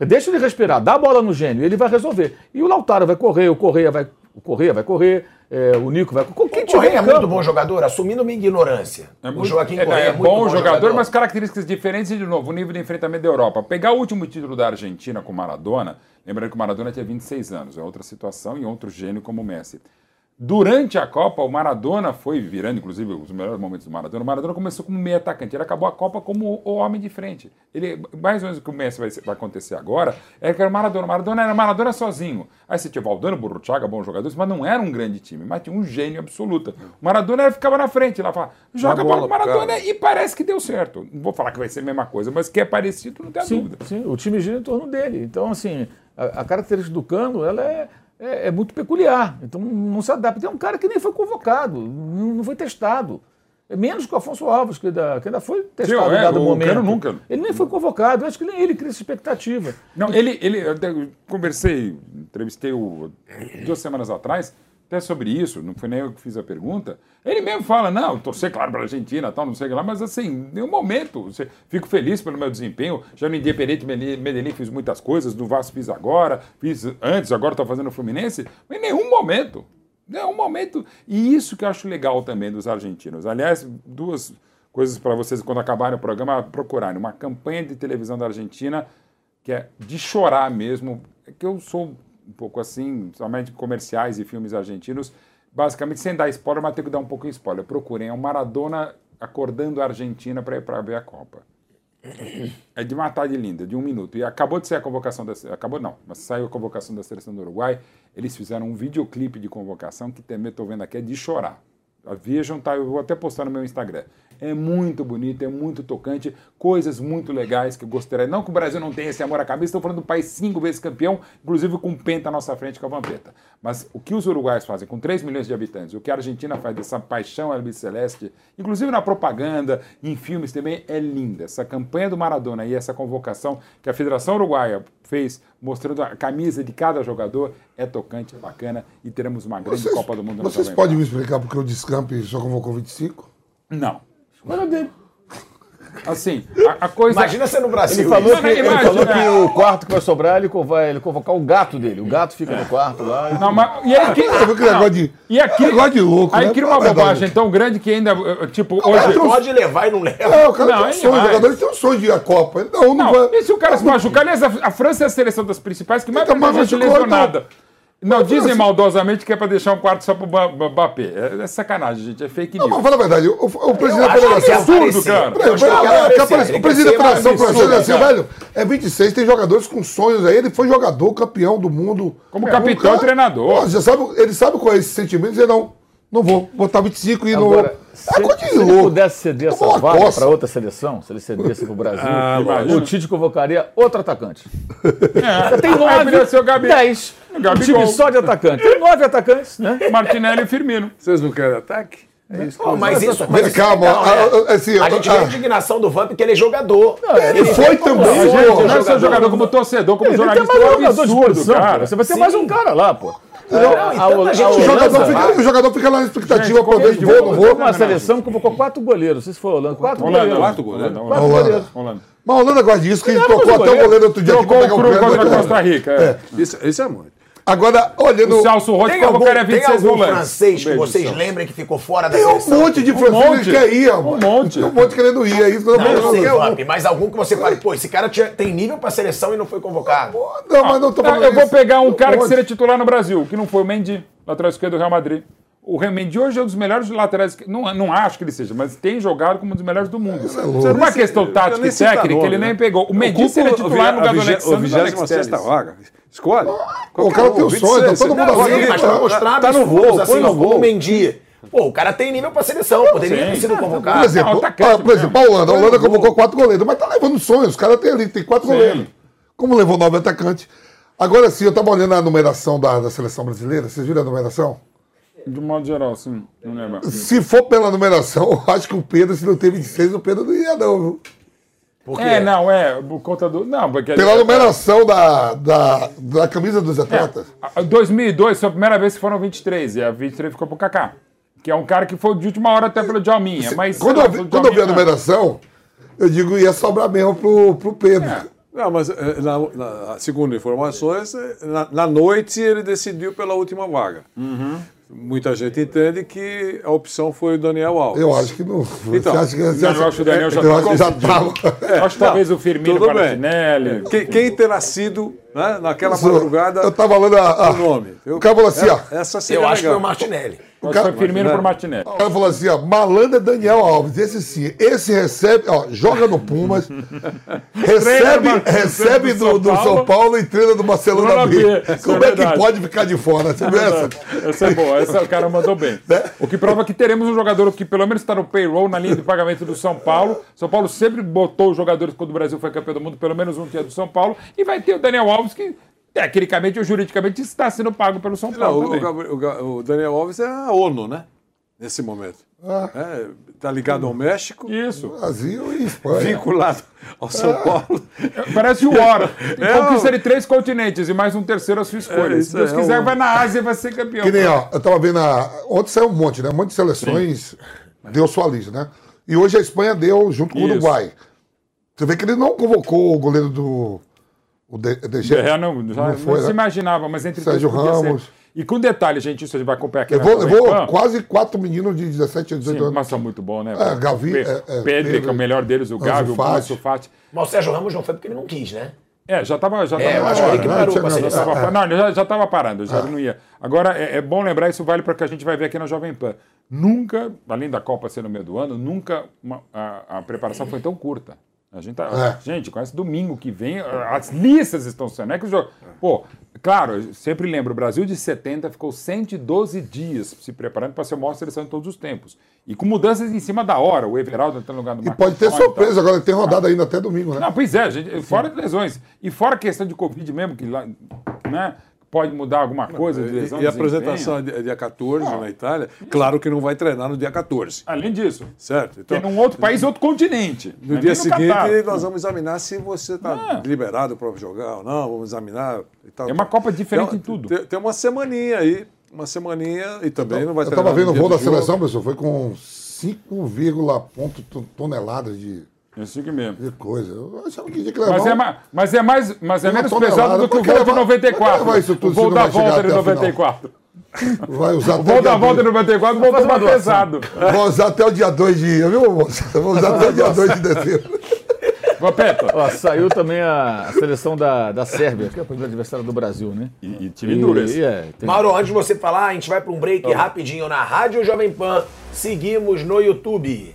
Deixa ele respirar, dá a bola no gênio, ele vai resolver. E o Lautaro vai correr, o Correia vai, o Correia vai correr, é, o Nico vai correr. Quem O Correia é em muito campo. bom jogador, assumindo minha ignorância. É o muito- Joaquim é, Correia é é muito bom jogador, mas características diferentes e, de novo, o nível de enfrentamento da Europa. Pegar o último título da Argentina com o Maradona, lembrando que o Maradona tinha 26 anos, é outra situação e outro gênio como o Messi. Durante a Copa, o Maradona foi virando, inclusive, os melhores momentos do Maradona. O Maradona começou como meio atacante, ele acabou a Copa como o homem de frente. Ele, mais ou menos o que o Messi vai, vai acontecer agora é que era o Maradona. O Maradona era Maradona sozinho. Aí você tinha o Valdano, Burruchaga, bons jogadores, mas não era um grande time, mas tinha um gênio absoluto. O Maradona ficava na frente, lá falava, joga a bola pro Maradona cara. e parece que deu certo. Não vou falar que vai ser a mesma coisa, mas que é parecido, não tem Sim, dúvida. sim, o time gira em torno dele. Então, assim, a, a característica do Cano, ela é, é, é muito peculiar. Então, não se adapta. É um cara que nem foi convocado, não, foi testado. É menos que o Afonso Alves, que ainda, que ainda foi testado é, em dado o momento. Cano nunca. Ele nem foi convocado. Eu acho que nem ele cria essa expectativa. Não, ele, ele, eu conversei, entrevistei o duas semanas atrás, até sobre isso, não foi nem eu que fiz a pergunta. Ele mesmo fala, não, torcer, claro, para a Argentina, tal, não sei o que lá, mas assim, nenhum momento, você- fico feliz pelo meu desempenho, já no Independente Medellín fiz muitas coisas, no Vasco fiz agora, fiz antes, agora estou fazendo o Fluminense, mas em nenhum momento, nenhum momento. E isso que eu acho legal também dos argentinos. Aliás, duas coisas para vocês, quando acabarem o programa, procurarem. Uma campanha de televisão da Argentina que é de chorar mesmo. É que eu sou um pouco assim, somente comerciais e filmes argentinos, basicamente sem dar spoiler, mas tenho que dar um pouco de spoiler. Procurem, é o Maradona acordando a Argentina para ir para ver a Copa. É de matar de linda, de um minuto. E acabou de sair a convocação da acabou não, mas saiu a convocação da seleção do Uruguai. Eles fizeram um videoclipe de convocação que também estou vendo aqui é de chorar. Vejam, tá? Eu vou até postar no meu Instagram. É muito bonito, é muito tocante, coisas muito legais que eu gostaria. Não que o Brasil não tenha esse amor à camisa, estou falando do país cinco vezes campeão, inclusive com um penta à nossa frente com a Vampeta. Mas o que os uruguaios fazem com 3 milhões de habitantes, o que a Argentina faz dessa paixão albiceleste, inclusive na propaganda, em filmes também, é linda. Essa campanha do Maradona e essa convocação que a Federação Uruguaia fez, mostrando a camisa de cada jogador, é tocante, é bacana e teremos uma grande Vocês, Copa do Mundo vocês podem me explicar porque o Descamp só convocou 25? Não. Escolha dele. Assim, a, a coisa. Imagina você no Brasil. Ele falou, Não, que, não, ele falou que o quarto que vai sobrar, ele vai ele convocar o gato dele. O gato fica no quarto lá. Não, mas, e aí, que, Você viu que negócio de- e aqui, negócio de louco, aí né? cria uma verdade. bobagem tão grande que ainda, eh, tipo, O cara hoje... pode levar e não leva. É, o cara Não, tem um é sonho, o jogador tem um sonho de ir à Copa. Não, não, Não, vai. e se o cara se machucar? Aliás, a, França é a seleção das principais que mais Então, tem mas gente Não, dizem França- maldosamente que é pra deixar um quarto só pro Ba- Ba- Mbappé. É, é sacanagem, gente. É fake Não, news. mas fala a verdade, o, o presidente da acho que federação. é absurdo, cara. Ele aparecer, O ele presidente da ser federação francesa, assim, absurdo, velho, é 26, tem jogadores com sonhos aí. Ele foi jogador, campeão do mundo. Como É, capitão um e treinador. Pô, sabe, ele sabe qual é esse sentimento, dizer, não, não vou botar 25 e não. É se, de se ele pudesse ceder essa vaga para outra seleção, se ele cedesse para o Brasil, Ah, o. Tite convocaria outro atacante. É, Tem aí nove, poderia ser o Gabi. dez. Um Gabigol. time só de atacante. Tem nove atacantes, né? Martinelli e Firmino. Vocês não querem ataque? É isso eu- mas isso, Mas calma, é legal, né? a- a- assim, a gente a- vê a indignação do Vamp que ele é jogador. ele foi também, jogador, Não é só jogador como torcedor, como Ele tem jornalista. mais É um jogador de absurdo, posição, cara. Você vai ter Sim. mais um cara lá, pô. Não, tanta gente a O jogador, fica, o jogador fica lá na expectativa Gente, como vou é ou não de vou. Uma seleção que convocou quatro goleiros. Se foi Holanda. Quatro goleiros. quatro goleiros. Quatro Holanda. goleiros. Mas a Holanda gosta disso, que ele com até o goleiro. outro dia pegar o Cru contra a Costa Rica, é. Isso é muito. Agora, olhando. O Celso Roth Tem falou algum, que era tem 26 algum volantes. francês que Um beijo, vocês Celso. lembrem que ficou fora da Tem um seleção? monte de Um francês monte. que quer ir, ó. Um monte. Tem um monte querendo ir, é isso que eu Não, eu tô sei, mas algum que você fale, pô, esse cara tinha- tem nível pra seleção e não foi convocado. Não, mas não tô Tá, falando eu vou pegar um cara que seria titular no Brasil, que não foi o Mendy, lateral esquerdo do Real Madrid. O Mendy hoje é um dos melhores laterais, não, não acho que ele seja, mas tem jogado como um dos melhores do mundo. Por uma questão tática e técnica, ele nem pegou. O Mendy seria titular no lugar do Alexandre Alex 26 Telles. vaga. Escolhe. O cara tem o sonho, tá todo mundo Não, assim. sim, mas pra mostrar tá no voo, assim, no voo. o Mendy. Pô, o cara tem nível pra seleção, poderia ter sido convocado. Por exemplo, ah, por exemplo, a Holanda. A Holanda convocou quatro goleiros, mas tá levando sonhos. Os caras têm ali, tem quatro Sim. goleiros. Como levou nove atacantes. Agora sim, eu tava olhando a numeração da, da seleção brasileira. Vocês viram a numeração? De modo geral, sim. Não lembro. Se for pela numeração, [LAUGHS] eu acho que o Pedro, se não tem 26, o Pedro não ia, não, viu? É, não, é, por conta do... Não, porque... Pela numeração da, da, da camisa dos atletas. A- 2002 foi a primeira vez que foram 23, e a 23 ficou pro Kaká. Que é um cara que foi de última hora até pelo Djalminha, mas... Quando, eu, vi, quando eu vi a numeração, eu digo ia sobrar mesmo pro, pro Pedro. Não, mas eh, na, na- segundo informações, eh, na, na noite ele decidiu pela última vaga. Muita gente entende que a opção foi o Daniel Alves. Eu acho que não. Então, você acha que, você Não, acha- eu acho que o Daniel já eu tá acho que que talvez o Firmino tudo. Quem, quem terá sido, né, naquela Isso, madrugada, eu tava falando a- a- o nome? Eu- o cara falou assim, ó. Essa seria Eu acho que foi o Martinelli. O cara, foi Firmino por Martinelli. o cara falou assim, ó, malandro é Daniel Alves, esse sim, esse recebe, ó, joga no Pumas, [LAUGHS] recebe, recebe do do, São Paulo. E treina do Barcelona B. Como é é que pode ficar de fora? Você viu essa? Essa é boa, essa o cara mandou bem. O que prova que teremos um jogador que pelo menos está no payroll, na linha de pagamento do São Paulo. São Paulo sempre botou os jogadores quando o Brasil foi campeão do mundo, pelo menos um que é do São Paulo. E vai ter o Daniel Alves, que tecnicamente ou juridicamente está sendo pago pelo São Não, Paulo o. Gabriel- o Ga- o Daniel Alves é a ONU, né? Nesse momento. É, tá ligado ao México. Isso. Brasil e Espanha. Vinculado ao São Paulo. Parece o Hora. [LAUGHS] É, de três continentes e mais um terceiro à sua escolha. É, Se Deus é quiser, um- vai na Ásia e vai ser campeão. Que nem, ó, eu tava vendo a. Ontem saiu um monte, né? Um monte de seleções deu sua lista, né? E hoje a Espanha deu junto com o Isso. Uruguai. Você vê que ele não convocou o goleiro do. O de, de, não, já não, foi, se né? imaginava, mas entre Sérgio ser. Ramos. E com detalhe, gente, isso a gente vai acompanhar aqui Eu na vou, levou Pan. quase quatro meninos de 17 a 18 Sim, anos. mas são muito bons, né? É, Gavi, Pe- é, é, Pedro, Pedro, que é o melhor deles, o Gavi, o Fati. Ansu Fati. Mas o Sérgio Ramos não foi porque ele não quis, né? É, já estava já É, tava eu acho que ele que parando. parou com a seleção. É. Não, ele já, já tava parando, já não ia. Agora, é, é bom lembrar, isso vale para o que a gente vai ver aqui na Jovem Pan. Nunca, além da Copa ser no meio do ano, nunca uma- a, a preparação foi tão curta. A gente, tá, É. gente, com esse domingo que vem, as listas estão sendo. É que o jogo. Pô, claro, sempre lembro, o Brasil de 70 ficou 112 dias se preparando para ser a maior seleção de todos os tempos. E com mudanças em cima da hora. O Everaldo entrando no lugar do E Marcos pode ter e surpresa agora, tem rodada ainda até domingo, né? Não, pois é, gente, fora de lesões. E fora a questão de Covid mesmo, que lá, né, pode mudar alguma coisa de lesão. E, e a apresentação é dia dia 14 na Itália, claro que não vai treinar no dia 14. Além disso, Certo? Então, tem num outro país, outro continente. no dia nem seguinte, Catar. nós vamos examinar se você está liberado para jogar ou não, vamos examinar e tal. É uma Copa diferente Tem- em tudo. Tem, tem uma semaninha aí, uma semaninha, e também não vai Eu treinar tava vendo no o voo da jogo. seleção, pessoal, foi com 5, ponto ton- toneladas de, Isso aqui mesmo. de coisa. Eu achava que tinha que levar. Mas é, ma- mas é mais, mas é menos pesado do que o que voo de levar- por que 94. levar isso tudo o voo da vai volta de até a final? 94. Vai usar O até voo o dia da volta de dois. 94 voltou mais pesado. Vou usar até o dia 2 de. Viu, moça? Vou usar até o dia 2 de dezembro. Vapeto. Ó, saiu também a, a seleção da, da Sérvia, que é o primeiro adversário do Brasil, né? E, e time duro esse. E, é, tem- Mauro, antes de você falar, a gente vai para um break rapidinho na Rádio Jovem Pan. Seguimos no YouTube.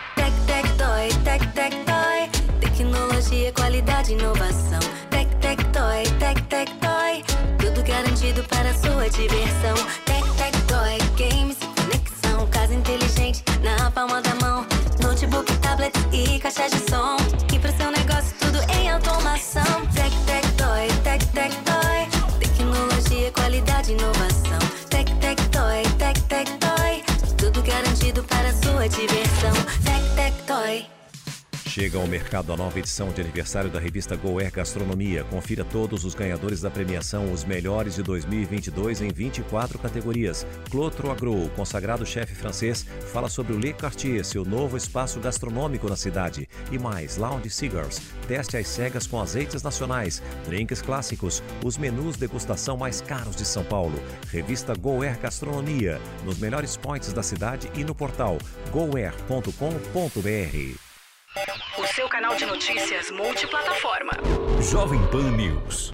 Tec, tec, toy, tec, tec, toy. Tecnologia, qualidade, inovação. Tec, tec, toy, tec, tec, toy. Tudo garantido para sua diversão. Tec, tec, toy, games, conexão. Casa inteligente na palma da mão. Notebook, tablet e caixa de som. Impressão Chega ao mercado a nova edição de aniversário da revista Goer Gastronomia. Confira todos os ganhadores da premiação, os melhores de 2022 em 24 categorias. Clotro Agro, consagrado chefe francês, fala sobre o Le Cartier, seu novo espaço gastronômico na cidade. E mais, Lounge Cigars, teste às cegas com azeites nacionais, drinks clássicos, os menus degustação mais caros de São Paulo. Revista Goer Gastronomia, nos melhores points da cidade e no portal goer.com.br. O seu canal de notícias multiplataforma. Jovem Pan News.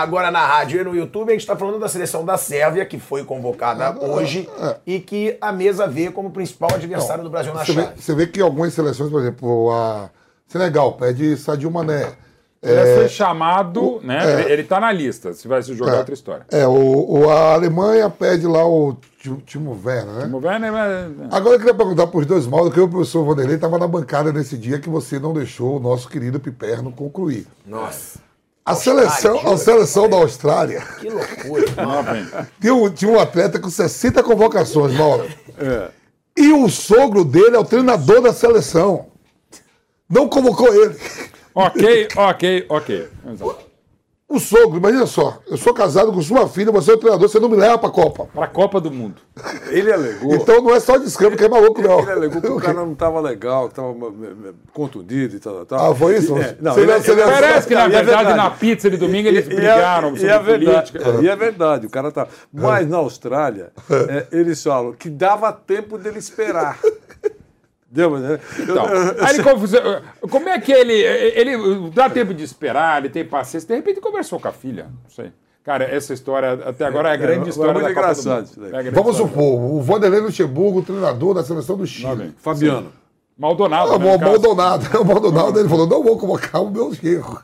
agora na rádio e no YouTube, a gente está falando da seleção da Sérvia, que foi convocada hoje e que a mesa vê como principal adversário do Brasil na Você vê, chave. você vê que algumas seleções, por exemplo, a Senegal pede Sadio Mané. Ele É, ser chamado, né? é. Ele, ele tá na lista. Se vai se jogar É. outra história. É, o, o- a Alemanha pede lá o Ti- Timo Werner, né? Timo Werner, mas- Agora eu queria perguntar para os dois modos, que o professor Vanderlei estava na bancada nesse dia que você não deixou o nosso querido Piperno concluir. Nossa. A seleção, a seleção da Austrália Que loucura. [LAUGHS] tinha um, tinha um atleta com 60 convocações, Mauro. E o sogro dele é o treinador da seleção. Não convocou ele. Ok, ok, ok. Exato. O sogro, imagina só, eu sou casado com sua filha, você é o treinador, você não me leva pra Copa. Pra Copa do Mundo. Ele alegou. Então não é só descampo que é maluco, não. Ele alegou que o [LAUGHS] cara não estava legal, que estava contundido e tal, tal. Ah, foi isso? É, não, ele- não- você ele- não- Parece que, na Não, e é verdade, na pizza de domingo eles E- e é- brigaram e sobre é verdade, política. E é verdade, o cara tá. Mas na Austrália, [LAUGHS] é, eles falam que dava tempo dele esperar. Deu, né? Então, [LAUGHS] aí ele confusão. Como é que ele. Ele dá tempo de esperar, ele tem paciência. De repente conversou com a filha. Não sei. Cara, essa história até agora é a grande É, história é muito da Copa do engraçado Mundo. isso daí. É Vamos supor, o Vanderlei Luxemburgo, treinador da seleção do Chile. Fabiano. Maldonado. Ah, né. Maldonado. [LAUGHS] O Maldonado, ele falou, não vou convocar o meu genro.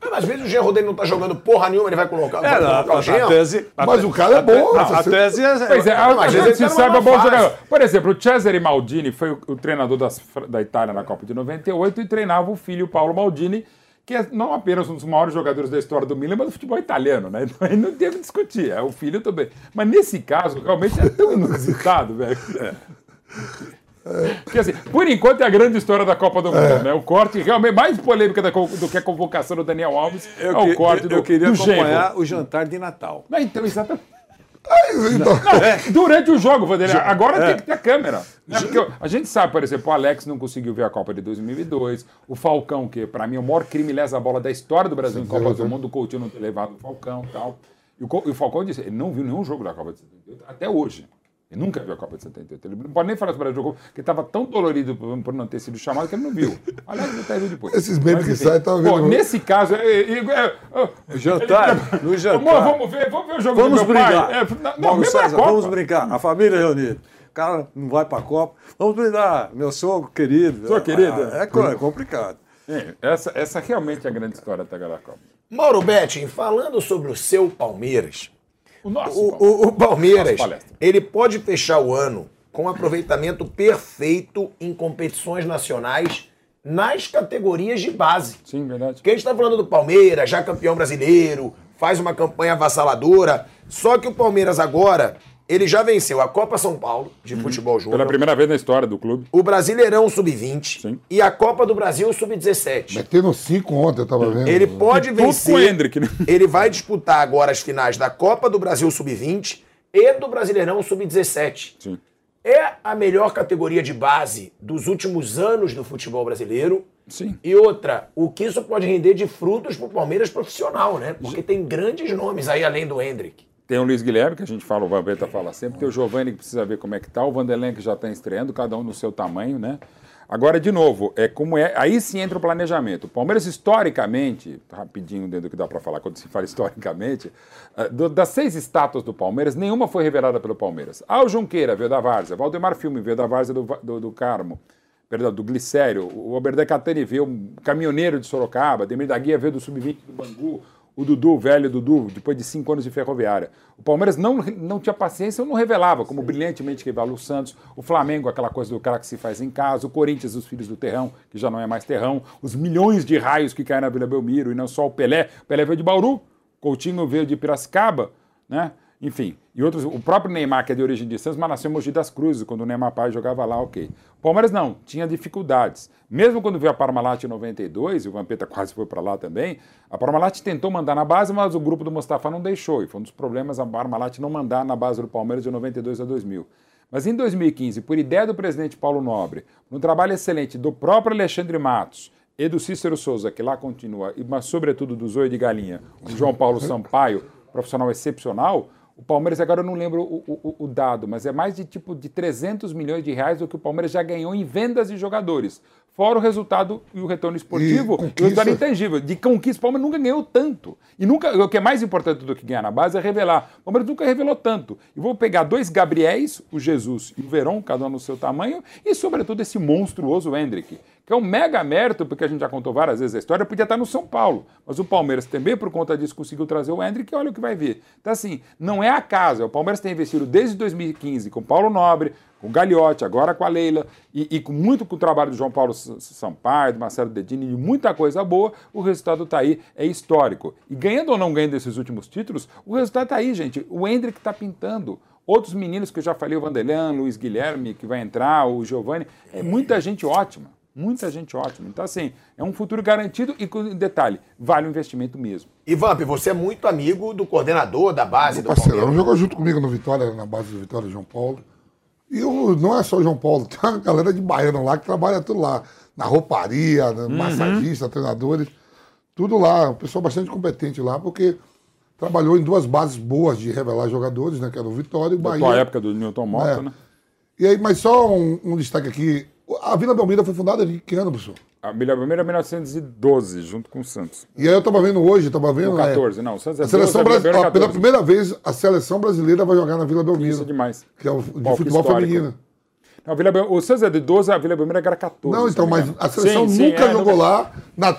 Mas às vezes o genro dele não tá jogando porra nenhuma, ele vai colocar, É, vai não, colocar a- o genro. tese- Mas o cara é bom. não, a tese é. Pois é, a, às gente vezes se sabe é bom jogador. Por exemplo, o Cesare Maldini foi o, o treinador das- da Itália na Copa de 98 e treinava o filho Paulo Maldini, que é não apenas um dos maiores jogadores da história do Milan, mas do futebol italiano, né? Então aí não teve que discutir, é o filho também. Mas nesse caso, realmente é tão inusitado, velho. Porque assim, por enquanto é a grande história da Copa do Mundo, né? O corte realmente mais polêmica da do que a convocação do Daniel Alves Eu, é o que- corte do eu queria do acompanhar o jantar de Natal. Não, Então, exatamente. Então, Não, durante o jogo, Vanderlei. Agora é. tem que ter câmera. né? Porque a gente sabe, por exemplo, o Alex não conseguiu ver a Copa de 2002. O Falcão, que para mim é o maior crime lesa bola da história do Brasil em Copa do Mundo, o Coutinho não ter levado o Falcão e tal. E o, e o Falcão disse, ele não viu nenhum jogo da Copa de 78, até hoje. Ele nunca viu a Copa de 78. Ele não pode nem falar sobre o jogo, porque estava tão dolorido por, por não ter sido chamado que ele não viu. Aliás, ele até viu depois. Esses memes Mas, que saem, Pô, vendo- Nesse caso, é, é, é, é, O jantar, no jantar. Vamos ver, vamos ver o jogo Vamos do meu brincar. pai. É, não, César, vamos brincar. A família reunida. O cara não vai pra Copa. Vamos brindar, meu sogro querido. Sogro querido. Ah, É, co- é complicado. É, essa, essa realmente é a grande história da Copa. Mauro Betting, falando sobre o seu Palmeiras, O nosso. o, o- o Palmeiras, ele pode fechar o ano com um aproveitamento perfeito em competições nacionais nas categorias de base. Sim, verdade. Porque a gente tá falando do Palmeiras, já campeão brasileiro, faz uma campanha avassaladora. Só que o Palmeiras agora, ele já venceu a Copa São Paulo de futebol júnior. Pela primeira vez na história do clube. O Brasileirão Sub-20 e a Copa do Brasil Sub-17. Metendo cinco ontem, eu tava vendo. Ele pode E tudo vencer. com o Hendrick, né? [LAUGHS] Ele vai disputar agora as finais da Copa do Brasil Sub-20 e do Brasileirão Sub-17. Sim. É a melhor categoria de base dos últimos anos do futebol brasileiro. Sim. E outra, o que isso pode render de frutos pro Palmeiras profissional, né? Porque tem grandes nomes aí além do Hendrick. Tem o Luiz Guilherme, que a gente fala, o Vampeta fala sempre. Tem o Giovanni, que precisa ver como é que tá. O Vanderlen, que já está estreando, cada um no seu tamanho, né? Agora, de novo, é como é. Aí sim entra o planejamento. O Palmeiras, historicamente, rapidinho dentro do que dá para falar quando se fala historicamente, eh, das seis estátuas do Palmeiras, nenhuma foi revelada pelo Palmeiras. Ah, o Junqueira veio da Várzea, Valdemar Filme veio da Várzea do, do, do Carmo, perdão, do Glicério, o Oberdan Catani veio, um caminhoneiro de Sorocaba, Demir da Guia veio do Sub-20 do Bangu, o Dudu, o velho Dudu, depois de cinco anos de ferroviária. O Palmeiras não, não tinha paciência ou não revelava, como brilhantemente revela o Santos, o Flamengo, aquela coisa do cara que se faz em casa, o Corinthians, os filhos do terrão, que já não é mais terrão, os milhões de raios que caem na Vila Belmiro, e não só o Pelé. O Pelé veio de Bauru, Coutinho veio de Piracicaba, né? Enfim, e outros, o próprio Neymar, que é de origem de Santos, mas nasceu em Mogi das Cruzes, quando o Neymar pai jogava lá, ok. O Palmeiras não, tinha dificuldades. Mesmo quando veio a Parmalat em 92, e o Vampeta quase foi para lá também, a Parmalat tentou mandar na base, mas o grupo do Mustafa não deixou, e foi um dos problemas a Parmalat não mandar na base do Palmeiras de 92 a 2000. Mas em 2015, por ideia do presidente Paulo Nobre, um trabalho excelente do próprio Alexandre Matos e do Cícero Souza, que lá continua, mas sobretudo do Zoio de Galinha, o João Paulo Sampaio, [LAUGHS] profissional excepcional, o Palmeiras, agora eu não lembro o, o- o dado, mas é mais de tipo de 300 milhões de reais do que o Palmeiras já ganhou em vendas de jogadores. Fora o resultado e o retorno esportivo, e, o resultado intangível. De conquista, o Palmeiras nunca ganhou tanto. E nunca, o que é mais importante do que ganhar na base é revelar. O Palmeiras nunca revelou tanto. E vou pegar dois Gabriéis, o Jesus e o Verón, cada um no seu tamanho, e sobretudo esse monstruoso Hendrick, que é um mega mérito, porque a gente já contou várias vezes a história, podia estar no São Paulo. Mas o Palmeiras também, por conta disso, conseguiu trazer o Hendrick e olha o que vai vir. Então, assim, não é acaso. O Palmeiras tem investido desde 2015 com Paulo Nobre, com o Gagliotti, agora com a Leila, e, e com muito com o trabalho do João Paulo Sampaio, do Marcelo Dedini, e muita coisa boa, o resultado está aí, é histórico. E ganhando ou não ganhando esses últimos títulos, o resultado está aí, gente. O Hendrick está pintando. Outros meninos que eu já falei, o Vanderlan, Luiz Guilherme, que vai entrar, o Giovanni, é muita gente ótima. Muita gente ótima. Então, assim, é um futuro garantido e, com detalhe, vale o investimento mesmo. E Vamp, você é muito amigo do coordenador da base do Parceirão, Palmeiras. jogou junto comigo no Vitória, na base do Vitória, João Paulo. E não é só o João Paulo, [LAUGHS] tem uma galera de baiano lá que trabalha tudo lá. Na rouparia, na- Uhum. massagista, treinadores, tudo lá. Um pessoal bastante competente lá, porque trabalhou em duas bases boas de revelar jogadores, né? Que era o Vitória e o Bahia. tua época do Newton Mota, É. né? E aí, mas só um, um destaque aqui. A Vila Belmiro foi fundada em que ano, professor? A Vila Belmiro é 1912, junto com o Santos. E aí eu tava vendo hoje, tava vendo. No né, 14, não, o Santos é a seleção 12, a Vila brasileira, é pela 14. primeira vez, a seleção brasileira vai jogar na Vila Belmiro. Isso é demais. Que é o de Palco futebol histórico. feminino. Não, a Vila Bel- o Santos é de 12, a Vila Belmiro era 14. Não, então, mas a seleção Sim, sim, nunca é, jogou lá na,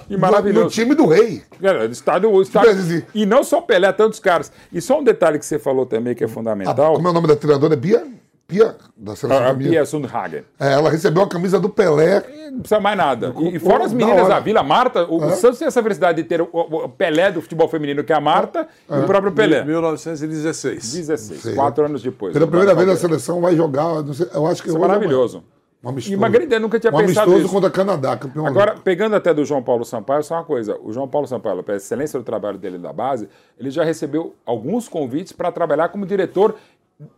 no, time do rei. Cara, estádio, o estádio e não só o Pelé, tantos caras. E só um detalhe que você falou também que é fundamental. Como é o nome da treinadora? É Bia? Pia, da seleção a, a feminina. Pia Sundhagen. É, ela recebeu a camisa do Pelé. Não precisa mais nada. E, e fora as meninas da Vila, Marta, o, o É. Santos tem essa felicidade de ter o, o- o Pelé do futebol feminino, que é a Marta, e o próprio Pelé. 1916. 16, Sei. quatro anos depois. Pela primeira vez a seleção vai jogar, não sei, eu acho que Isso é hoje maravilhoso. Um amistoso. E uma grande ideia, nunca tinha um pensado amistoso contra o Canadá, campeão Agora, pegando até do João Paulo Sampaio, só uma coisa. O João Paulo Sampaio, pela excelência do trabalho dele da base, ele já recebeu alguns convites para trabalhar como diretor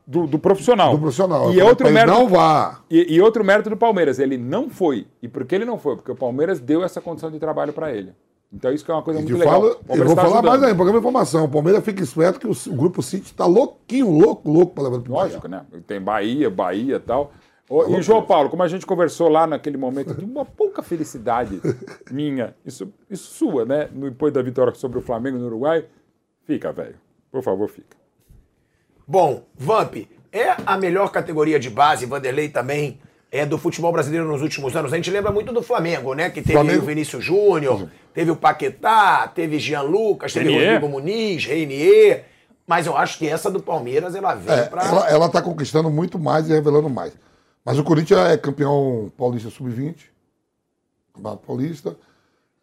do, do profissional. Do profissional. E é outro mérito. não vá. E, e outro mérito do Palmeiras, ele não foi. E por que ele não foi? Porque o Palmeiras deu essa condição de trabalho para ele. Então isso que é uma coisa muito legal. O eu vou tá falar ajudando. mais aí, programa de informação. O Palmeiras fica esperto que o, o Grupo City está louquinho, louco, louco para levar pro Lógico, né? Tem Bahia, Bahia e tal. Ô, e João Paulo, como a gente conversou lá naquele momento de uma pouca felicidade [LAUGHS] minha, isso, isso sua, né? No depois da vitória sobre o Flamengo no Uruguai, fica, velho. Por favor, fica. Bom, Vamp, é a melhor categoria de base, Vanderlei também, é do futebol brasileiro nos últimos anos. A gente lembra muito do Flamengo, né? Que teve Flamengo. o Vinícius Júnior, teve o Paquetá, teve Jean Lucas, teve Renier. Rodrigo Muniz, Reinier. Mas eu acho que essa do Palmeiras, ela vem É, pra... ela, ela tá conquistando muito mais e revelando mais. Mas o Corinthians é campeão paulista sub-20. Campeonato Paulista.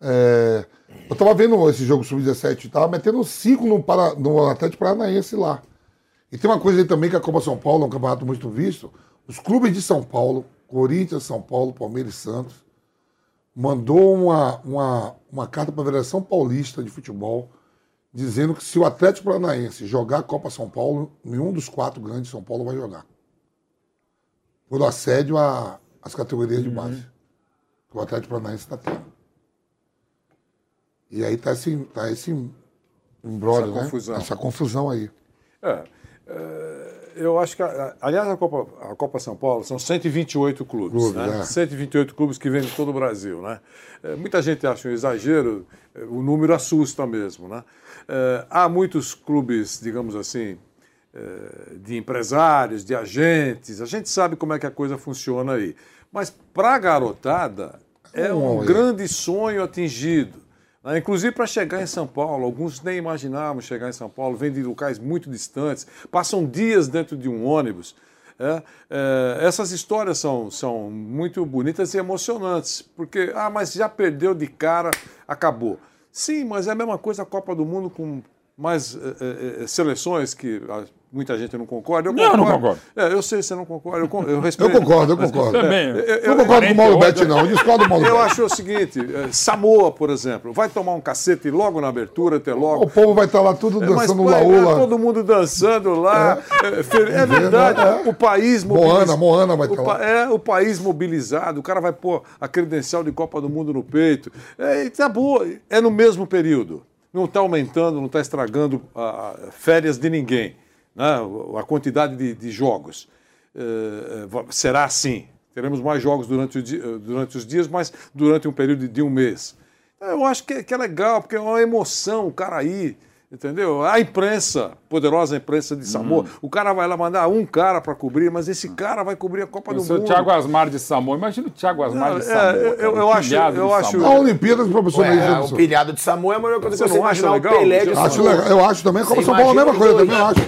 É, eu tava vendo esse jogo sub-17 e tava metendo 5 no, Para- no Atlético Paranaense lá. E tem uma coisa aí também que a Copa São Paulo é um campeonato muito visto. Os clubes de São Paulo, Corinthians, São Paulo, Palmeiras e Santos, mandou uma, uma, uma carta para a Federação Paulista de Futebol dizendo que se o Atlético Paranaense jogar a Copa São Paulo, nenhum dos quatro grandes de São Paulo vai jogar. Por assédio às categorias de base. Que o Atlético Paranaense está tendo. E aí tá esse, tá esse embrólio, Essa né? confusão. Essa confusão aí. É, eu acho que, aliás, a Copa, a Copa São Paulo são 128 clubes, Clubes, né? é. 128 clubes que vêm de todo o Brasil, né? É, muita gente acha um exagero, é, o número assusta mesmo, né? Há muitos clubes, digamos assim, de empresários, de agentes, a gente sabe como é que a coisa funciona aí. Mas para a garotada é um grande sonho atingido. Né? Inclusive para chegar em São Paulo, alguns nem imaginavam chegar em São Paulo, vêm de locais muito distantes, passam dias dentro de um ônibus. é. É, essas histórias são, são muito bonitas e emocionantes, porque, ah, mas já perdeu de cara, acabou. Sim, mas é a mesma coisa a Copa do Mundo com mais eh, eh, eh, seleções que ah, muita gente não concorda. Eu Não, eu não concordo. É, eu sei que você não concorda, eu, eu respeito. Eu concordo, eu Mas- concordo. Também. Eu- eu- Não concordo com o Mauro Betti, não. Eu discordo do Mauro Eu acho o seguinte, Samoa, por exemplo, vai tomar um cacete logo na abertura, até logo. O povo vai estar lá tudo É, mas dançando vai, laúla. Todo mundo dançando lá. É, fe- é verdade. É. O país Moana, Moana vai estar lá. É, o país mobilizado. O cara vai pôr a credencial de Copa do Mundo no peito. É, e tá boa. É no mesmo período. Não está aumentando, não está estragando a, a férias de ninguém. Né? A quantidade de, de jogos. É, é, va- será assim. Teremos mais jogos durante, o di- durante os dias, mas durante um período de, um mês. Eu acho que, que é legal, porque é uma emoção o cara aí, entendeu? A imprensa, poderosa imprensa de Samoa, o cara vai lá mandar um cara para cobrir, mas esse cara vai cobrir a Copa Eu do sou o Mundo. Thiago Asmar de Samoa. Imagina o Thiago Asmar Não, de é, Samoa. eu- cara, eu um acho- eu de acho-. A Olimpíadas, professor Ué, Neide o pilhado de Samoa é a melhor coisa Você que você não acha imaginar o legal? Pelé de Acho, legal. eu acho também. A Copa Você São Paulo é a mesma coisa, também eu acho.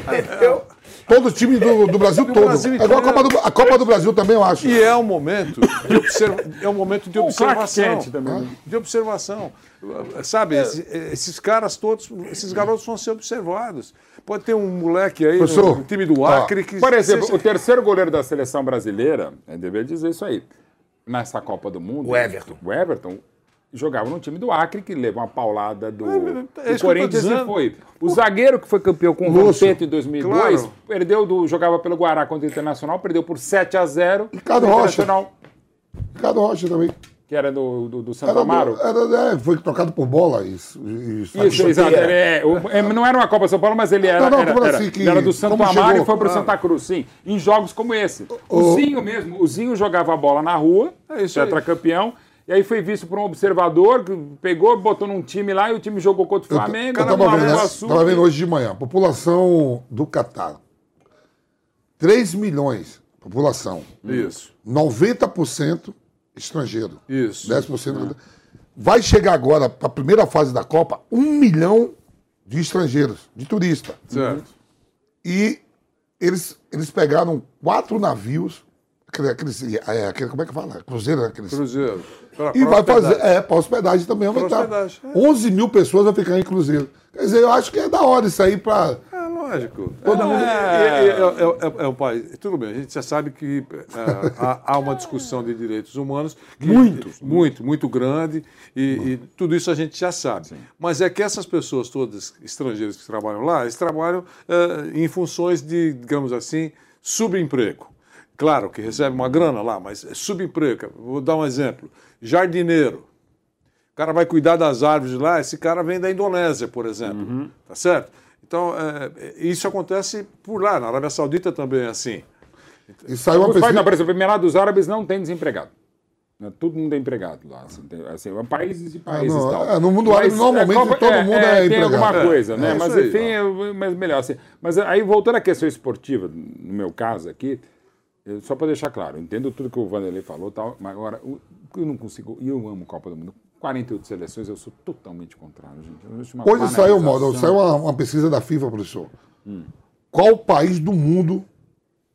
Eu- Todo o time do, do Brasil [LAUGHS] Do todo. Brasil é igual a Copa, do, a Copa do Brasil também, eu acho. E é um momento de, observa- é um momento de [LAUGHS] Um observação. Também, né? De observação. Sabe, esses, esses caras todos, esses garotos vão ser observados. Pode ter um moleque aí Professor, no time do Acre que. Por exemplo, se- o terceiro goleiro da seleção brasileira, é dever dizer isso aí, nessa Copa do Mundo. O Everton. O Everton jogava no time do Acre, que levou uma paulada do, É, é do tô Corinthians e foi. O zagueiro que foi campeão com o. Vampeta em 2002, Claro. perdeu do, jogava pelo Guará contra o Internacional, perdeu por 7 a 0 Ricardo O Rocha. Ricardo Rocha também. que era do, do, do Santo Era, Amaro. era, é, foi trocado por bola. Isso, isso, Isso, exato. É- o- é, não era uma Copa São Paulo, mas ele era, Não, não, era, era- assim que era do Santo Amaro chegou- e foi pro Ah. Santa Cruz, sim. Em jogos como esse. O, O- Zinho mesmo, o Zinho jogava a bola na rua, É tetracampeão, e aí foi visto por um observador, que pegou, botou num time lá e o time jogou contra o Eu, Flamengo. eu era tava uma vendo, né? sua. tava vendo hoje de manhã. População do Catar. 3 milhões. População. Isso. 90% estrangeiro. Isso. 10%. Vai chegar agora, para a primeira fase da Copa, um milhão de estrangeiros, de turista. Certo. E eles, eles pegaram quatro navios, aquele, é, aquele, como é que fala? Cruzeiro, né? Aqueles, Cruzeiro. Pra- e pra vai fazer, é, para hospedagem também aumentar. hospedagem, é. 11 mil pessoas vão ficar em Cruzeiro. Quer dizer, eu acho que é da hora isso aí para. É lógico. Todo é, mundo- é, é, é, é, é um país. Tudo bem, a gente já sabe que é, há, há uma discussão de direitos humanos. que- Muitos. Muito, muito grande. E, e tudo isso a gente já sabe. Mas é que essas pessoas todas estrangeiras que trabalham lá, eles trabalham é, em funções de, digamos assim, subemprego. Claro que recebe uma grana lá, mas é subemprego. Vou dar um exemplo. Jardineiro. O cara vai cuidar das árvores lá, esse cara vem da Indonésia, por exemplo. Tá certo? Então, é, isso acontece por lá. Na Arábia Saudita também é assim. E saiu uma pesquisa. não, por exemplo, Emirados Árabes não tem desempregado. Né, Todo mundo é empregado lá. Assim, tem, assim, é países e países não, e tal. é, no mundo árabe, normalmente, todo mundo é Tem empregado. alguma É, coisa, né? é mas aí. enfim, é, mas melhor assim. Mas aí, voltando à questão esportiva, no meu caso aqui, eu- só para deixar claro, eu entendo tudo que o Vanderlei falou tal, mas agora, o- eu não consigo, e eu amo Copa do Mundo. 48 seleções, eu sou totalmente contrário, gente. Eu Hoje saiu, modo, saiu uma, uma pesquisa da FIFA, professor. Hum. Qual o país do mundo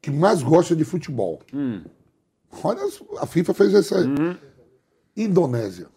que mais gosta de futebol? Hum. Olha, a FIFA fez isso aí. Indonésia.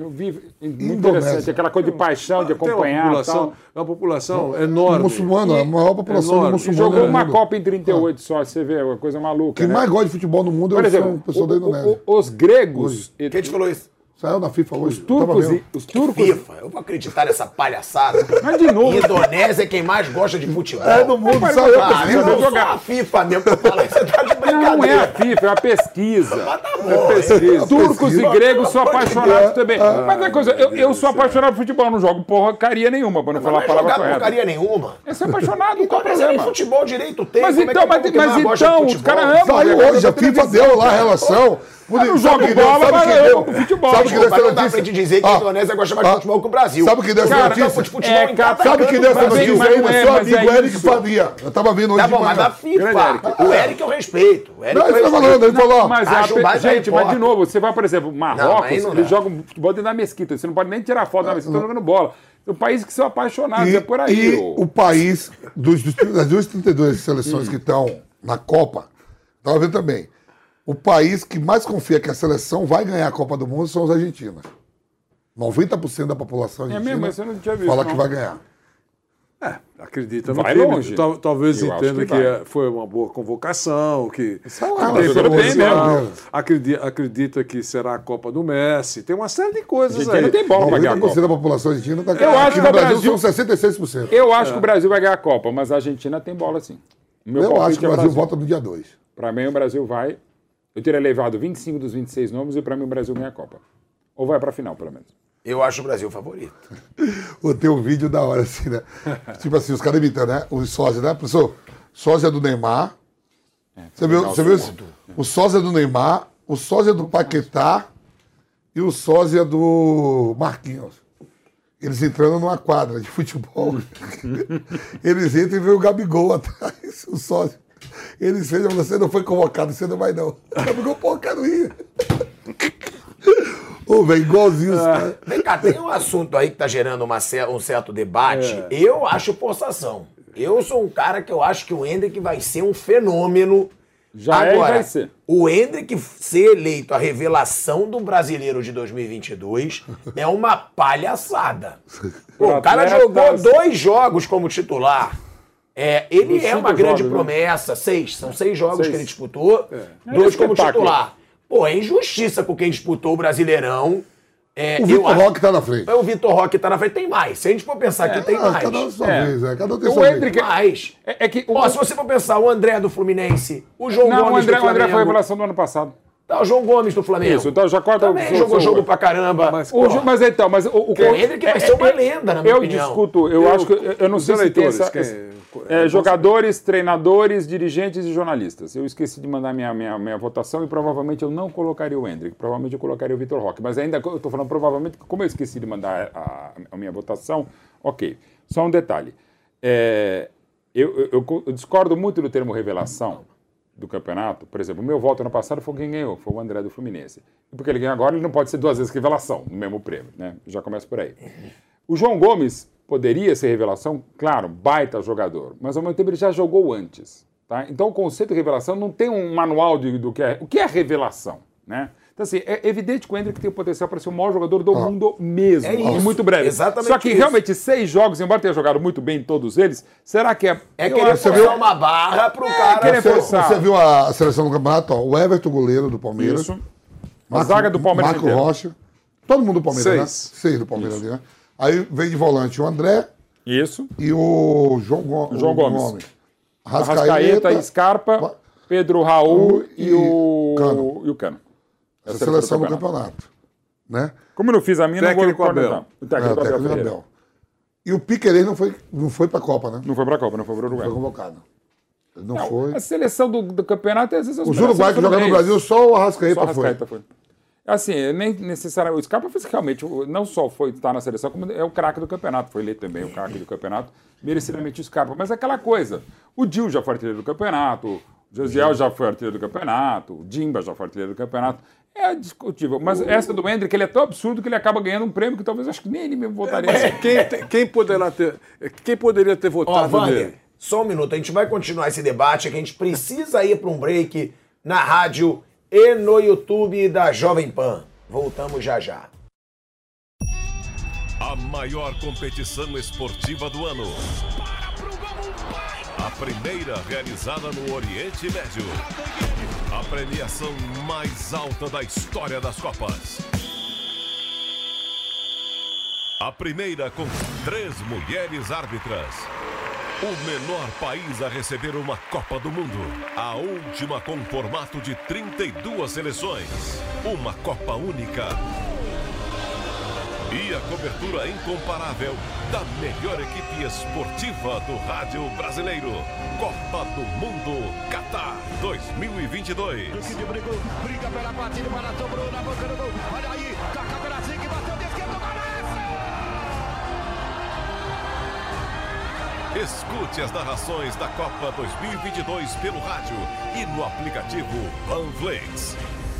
Eu vi, muito interessante, aquela coisa de paixão, de uma acompanhar e população, tal. é uma população enorme. Muçulmano, a maior população Enorme. muçulmano Jogou do uma mundo. Copa em 38 só, você vê, uma coisa maluca. Quem né? mais gosta de futebol no mundo Por é exemplo, o pessoal da o- Indonésia. o- os gregos. Quem te falou isso? Saiu na FIFA hoje. Os eu tava turcos, vendo. e, os turcos FIFA, eu vou acreditar nessa palhaçada. Mas de novo. Indonésia é quem mais gosta de futebol. É do mundo, saiu ah, eu FIFA. sou a FIFA mesmo que eu falo, você tá de. Não, não é a FIFA, é a pesquisa. bom, é pesquisa. é. Turcos pesquisa. e gregos são apaixonados também. É. Mas é coisa, eu, eu sou apaixonado por futebol, não jogo porcaria nenhuma, pra não falar a Não é palavra correta. porcaria nenhuma. É ser apaixonado, qual o Indonésia nem problema? futebol direito tem. Mas é então, que mas, é o que mas então, os futebol? caras amam. Saiu né? hoje, a FIFA deu lá a relação. Eu não Sabe jogo que deu? bola, Sabe mas que eu amo futebol. Sabe que deu essa não dá pra notícia? gente dizer que a Ah, Indonésia gosta mais de ah, futebol que o Brasil. Sabe que deu essa notícia? É, Sabe que canto deu essa notícia aí? não é, Seu mas amigo é Eric. Faria. Eu tava vendo hoje Tá bom, mas da FIFA. O Eric eu respeito. O Eric Não, ele tá falando, ele falou, Mas a Acho mais gente, mas de novo, você vai, por exemplo, Marrocos, não eles jogam futebol dentro da mesquita. Você não pode nem tirar foto da mesquita, estão jogando bola. O país que são apaixonados, E, é por aí. e ô. o país, dos, dos, das duas 32 seleções que estão na Copa, estava vendo também. O país que mais confia que a seleção vai ganhar a Copa do Mundo são os argentinos. 90% da população É argentina mesmo, tinha visto, fala não. que vai ganhar. Acredita no Vai time. longe. Tal- talvez Eu entenda que que, é- foi uma boa convocação, que teve jogou bem potencial. mesmo. acredita, acredita que será a Copa do Messi. Tem uma série de coisas aí. tem bola pra ganhar a 90% Copa. da população argentina está Eu acho que no o Brasil, Brasil- são 66%. Eu acho que o Brasil vai ganhar a Copa, mas a Argentina tem bola sim. Meu Eu acho que é o Brasil volta no dia 2. Pra mim, o Brasil vai. Eu teria levado 25 dos 26 nomes e pra mim o Brasil ganha a Copa. Ou vai pra final, pelo menos. Eu acho o Brasil favorito. [LAUGHS] Vou ter um vídeo da hora, assim, né? [LAUGHS] tipo assim, os caras imitando, né? Os sósias, né? Professor, sósia do Neymar. Você viu, você viu o sósia do Neymar, o sósia do Paquetá e o sósia do Marquinhos. Eles entrando numa quadra de futebol. [LAUGHS] Eles entram e vê o Gabigol atrás, o sósia. Eles vejam, você não foi convocado, você não vai não. O Gabigol, pô, quero ir. Ô, velho, igualzinho caras. Vem cá, tem um assunto aí que tá gerando uma um certo debate. Eu acho forçação. Eu sou um cara que eu acho que o Hendrick vai ser um fenômeno. Já é Agora, vai ser. o Hendrick ser eleito a revelação do brasileiro de 2022 é uma palhaçada. Pô, o cara jogou dois jogos como titular. É, ele é uma grande jogos, né? promessa. Seis. São seis jogos Seis. que ele disputou. É Dois como espetáculo. titular. Pô, é injustiça com quem disputou o Brasileirão. É, O Vitor acho- Roque tá na frente. o Vitor Roque tá na frente, tem mais. Se a gente for pensar que tem Ah, mais. cada um sua É. vez, é. Cada um tem O sua vez. Hendrick- mais. É, é que o, Ó, se você for pensar, o André do Fluminense, o João não, o Gomes André, do o André Flamengo. foi a revelação do ano passado. Tá, o João Gomes do Flamengo. Isso, então já corta Também o- jogou jogo pra caramba. Mas, O Ju- mas então, mas o, o O Hendrick vai ser uma lenda, na minha Eu opinião. discuto, eu, Eu- acho que eu, eu não sei se tem eleitores, essa, quem- essa- é, jogadores, treinadores, dirigentes e jornalistas. Eu esqueci de mandar minha, minha, minha votação e provavelmente eu não colocaria o Hendrick, provavelmente eu colocaria o Vitor Roque. Mas ainda eu estou falando provavelmente, como eu esqueci de mandar a, a minha votação, ok. Só um detalhe. É, eu, eu- eu- eu discordo muito do termo revelação do campeonato. Por exemplo, o meu voto ano passado foi quem ganhou, foi o André do Fluminense. E porque ele ganhou agora, ele não pode ser duas vezes revelação no mesmo prêmio, né? Já começa por aí. O João Gomes poderia ser revelação, claro, baita jogador, mas ao mesmo tempo ele já jogou antes. Tá? Então o conceito de revelação não tem um manual de, do que é. O que é revelação? Né? Então, assim, é evidente que o Hendrick tem o potencial para ser o maior jogador do mundo mesmo, É em isso, muito breve. exatamente Só que isso. realmente seis jogos, embora tenha jogado muito bem em todos eles, será que é. É querer acho- forçar uma barra pro cara. querer Você, forçar. você viu a, seleção do campeonato? Ó, o Everton, goleiro do Palmeiras. Isso. A zaga do Palmeiras Marco inteiro. Rocha. Todo mundo do Palmeiras, né? Seis. Seis do Palmeiras ali, né? Aí vem de volante o André Isso. e o João, Go- João o Gomes. Rascaeta, Arrascaeta, Scarpa, Pedro Raul e o Cano. E o Cano. A seleção do campeonato. Né? Como eu não fiz a minha, não Técnico vou Abel. cornetar. O É, técnico o Abel técnico Ferreira. Abel. E o Piquerez não foi, não foi pra Copa, né? Não foi pra Copa, não foi pro Uruguai. Foi convocado. Não, Não, foi. A seleção do, do campeonato, às vezes... Os uruguaios que jogaram no. Brasil, só o Arrascaeta Só a foi. Foi. Assim, nem necessariamente. O Scarpa fez realmente, não só foi estar na seleção, como é o craque do campeonato. Foi eleito também o craque do campeonato, merecidamente o Scarpa. Mas é aquela coisa. O Dil já foi artilheiro do campeonato, o Josiel já foi artilheiro do campeonato, o Dimba já foi artilheiro do campeonato. É discutível. Mas essa do Hendrick, ele é tão absurdo que ele acaba ganhando um prêmio que talvez acho que nem ele mesmo votaria. Mas assim. quem, quem poderá ter, quem poderia ter votado nele? só um minuto. A gente vai continuar esse debate, que a gente precisa ir para um break na rádio e no YouTube da Jovem Pan. Voltamos já já. A maior competição esportiva do ano. A primeira realizada no Oriente Médio. A premiação mais alta da história das Copas. A primeira com três mulheres árbitras. O menor país a receber uma Copa do Mundo. A última com formato de 32 seleções. Uma Copa única. E a cobertura incomparável da melhor equipe esportiva do rádio brasileiro. Copa do Mundo Qatar 2022. Briga pela partida, para sobrou na boca do gol. Olha aí, toca pela bateu de esquerda, Escute as narrações da Copa 2022 pelo rádio e no aplicativo Panflix.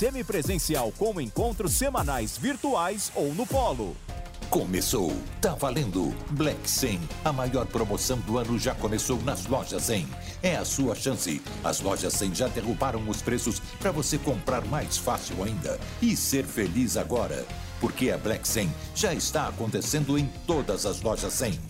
semipresencial com encontros semanais virtuais ou no polo. Começou, tá valendo. Black 100, a maior promoção do ano já começou nas lojas 100. É a sua chance. As lojas 100 já derrubaram os preços para você comprar mais fácil ainda e ser feliz agora. Porque a Black 100 já está acontecendo em todas as lojas 100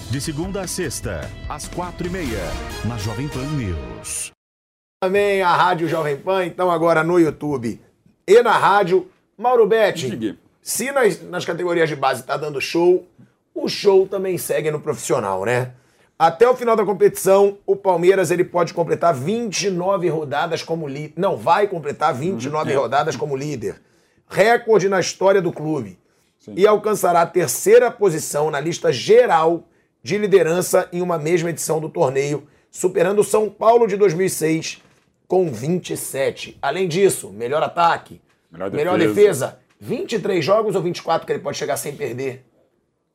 De segunda a sexta, às quatro e meia, na Jovem Pan News. Também a Rádio Jovem Pan, então agora no YouTube e na rádio. Mauro Betti, se nas, nas categorias de base tá dando show, o show também segue no profissional, né? Até o final da competição, o Palmeiras ele pode completar 29 rodadas como líder. Não, vai completar 29 É. rodadas como líder. Recorde na história do clube. E alcançará a terceira posição na lista geral de liderança em uma mesma edição do torneio, superando o São Paulo de 2006 com 27. Além disso, melhor ataque, Melhor melhor defesa. defesa, 23 jogos ou 24 que ele pode chegar sem perder.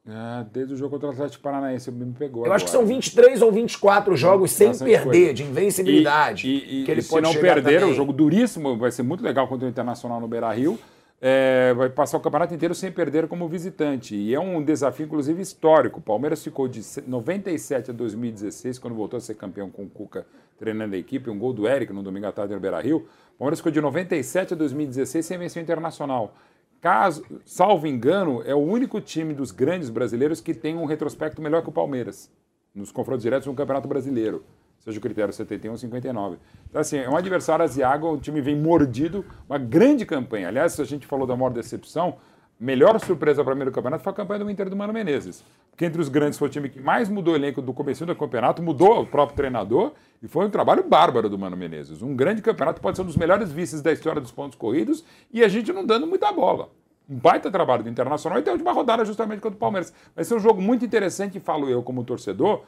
É, desde o jogo contra o Atlético Paranaense, me pegou Eu acho que agora. são 23 ou 24 jogos sem Bastante perder, coisa. de invencibilidade. E, e- que ele e se pode não chegar perder, também. o jogo duríssimo, vai ser muito legal contra o Internacional no Beira-Rio. É, vai passar o campeonato inteiro sem perder como visitante. E é um desafio, inclusive, histórico. O Palmeiras ficou de se- 97 a 2016, quando voltou a ser campeão com o Cuca treinando a equipe, um gol do Eric no domingo à tarde no Beira-Rio. O Palmeiras ficou de 97 a 2016 sem vencer o Internacional. Caso, salvo engano, é o único time dos grandes brasileiros que tem um retrospecto melhor que o Palmeiras nos confrontos diretos no Campeonato Brasileiro, seja o critério 71 ou 59. Então, assim, é um adversário asiágo, o time vem mordido, uma grande campanha. Aliás, se a gente falou da maior decepção, melhor surpresa para mim do campeonato foi a campanha do Inter do Mano Menezes. Porque entre os grandes foi o time que mais mudou o elenco do começo do campeonato, mudou o próprio treinador e foi um trabalho bárbaro do Mano Menezes. Um grande campeonato pode ser um dos melhores vices da história dos pontos corridos e a gente não dando muita bola. Um baita trabalho do Internacional e tem a última rodada justamente contra o Palmeiras. Vai ser um jogo muito interessante, e falo eu como torcedor,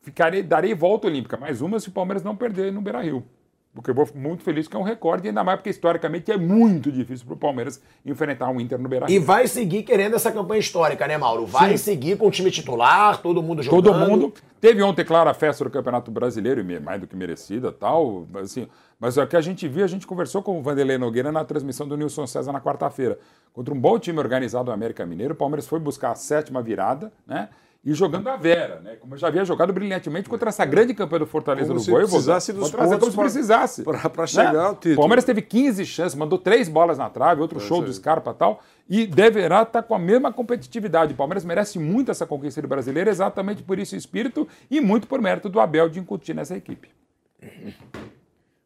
ficarei, darei volta olímpica, mais uma se o Palmeiras não perder no Beira-Rio. Porque eu vou muito feliz que é um recorde, ainda mais porque historicamente é muito difícil para o Palmeiras enfrentar um Inter no Beira E vai seguir querendo essa campanha histórica, né, Mauro? Vai Sim. seguir com o time titular, todo mundo jogando. Todo mundo. Teve ontem, claro, a festa do Campeonato Brasileiro, mais do que merecida tal. Assim, mas o que a gente viu, a gente conversou com o Vanderlei Nogueira na transmissão do Nilson César na quarta-feira. Contra um bom time organizado do América Mineiro, o Palmeiras foi buscar a sétima virada, né? E jogando a Vera, né? Como eu já havia jogado brilhantemente contra essa grande campanha do Fortaleza Como do se Voivoda. precisasse dos pontos como se precisasse. pra- pra chegar ao título. O Palmeiras teve 15 chances, mandou três bolas na trave, outro Pois show é. do Scarpa e tal, e deverá estar com a mesma competitividade. O Palmeiras merece muito essa conquista do brasileiro, exatamente por esse espírito e muito por mérito do Abel de incutir nessa equipe.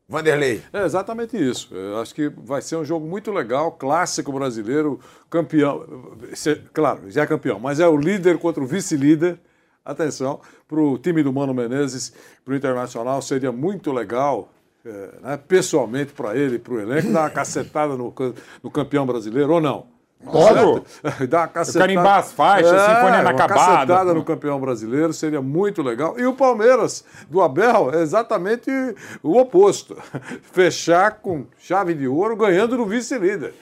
Vanderlei. É exatamente isso. Eu acho que vai ser um jogo muito legal, clássico brasileiro, campeão. Se- Claro, já é campeão, mas é o líder contra o vice-líder. Atenção, para o time do Mano Menezes, para o Internacional, seria muito legal, é, né, pessoalmente para ele, para o elenco, dar uma cacetada no, no campeão brasileiro, ou não? Claro. [LAUGHS] Dar uma cacetada. carimbar as faixas, sinfonia uma inacabada. cacetada no campeão brasileiro seria muito legal. E o Palmeiras do Abel é exatamente o oposto. [LAUGHS] Fechar com chave de ouro, ganhando no vice-líder.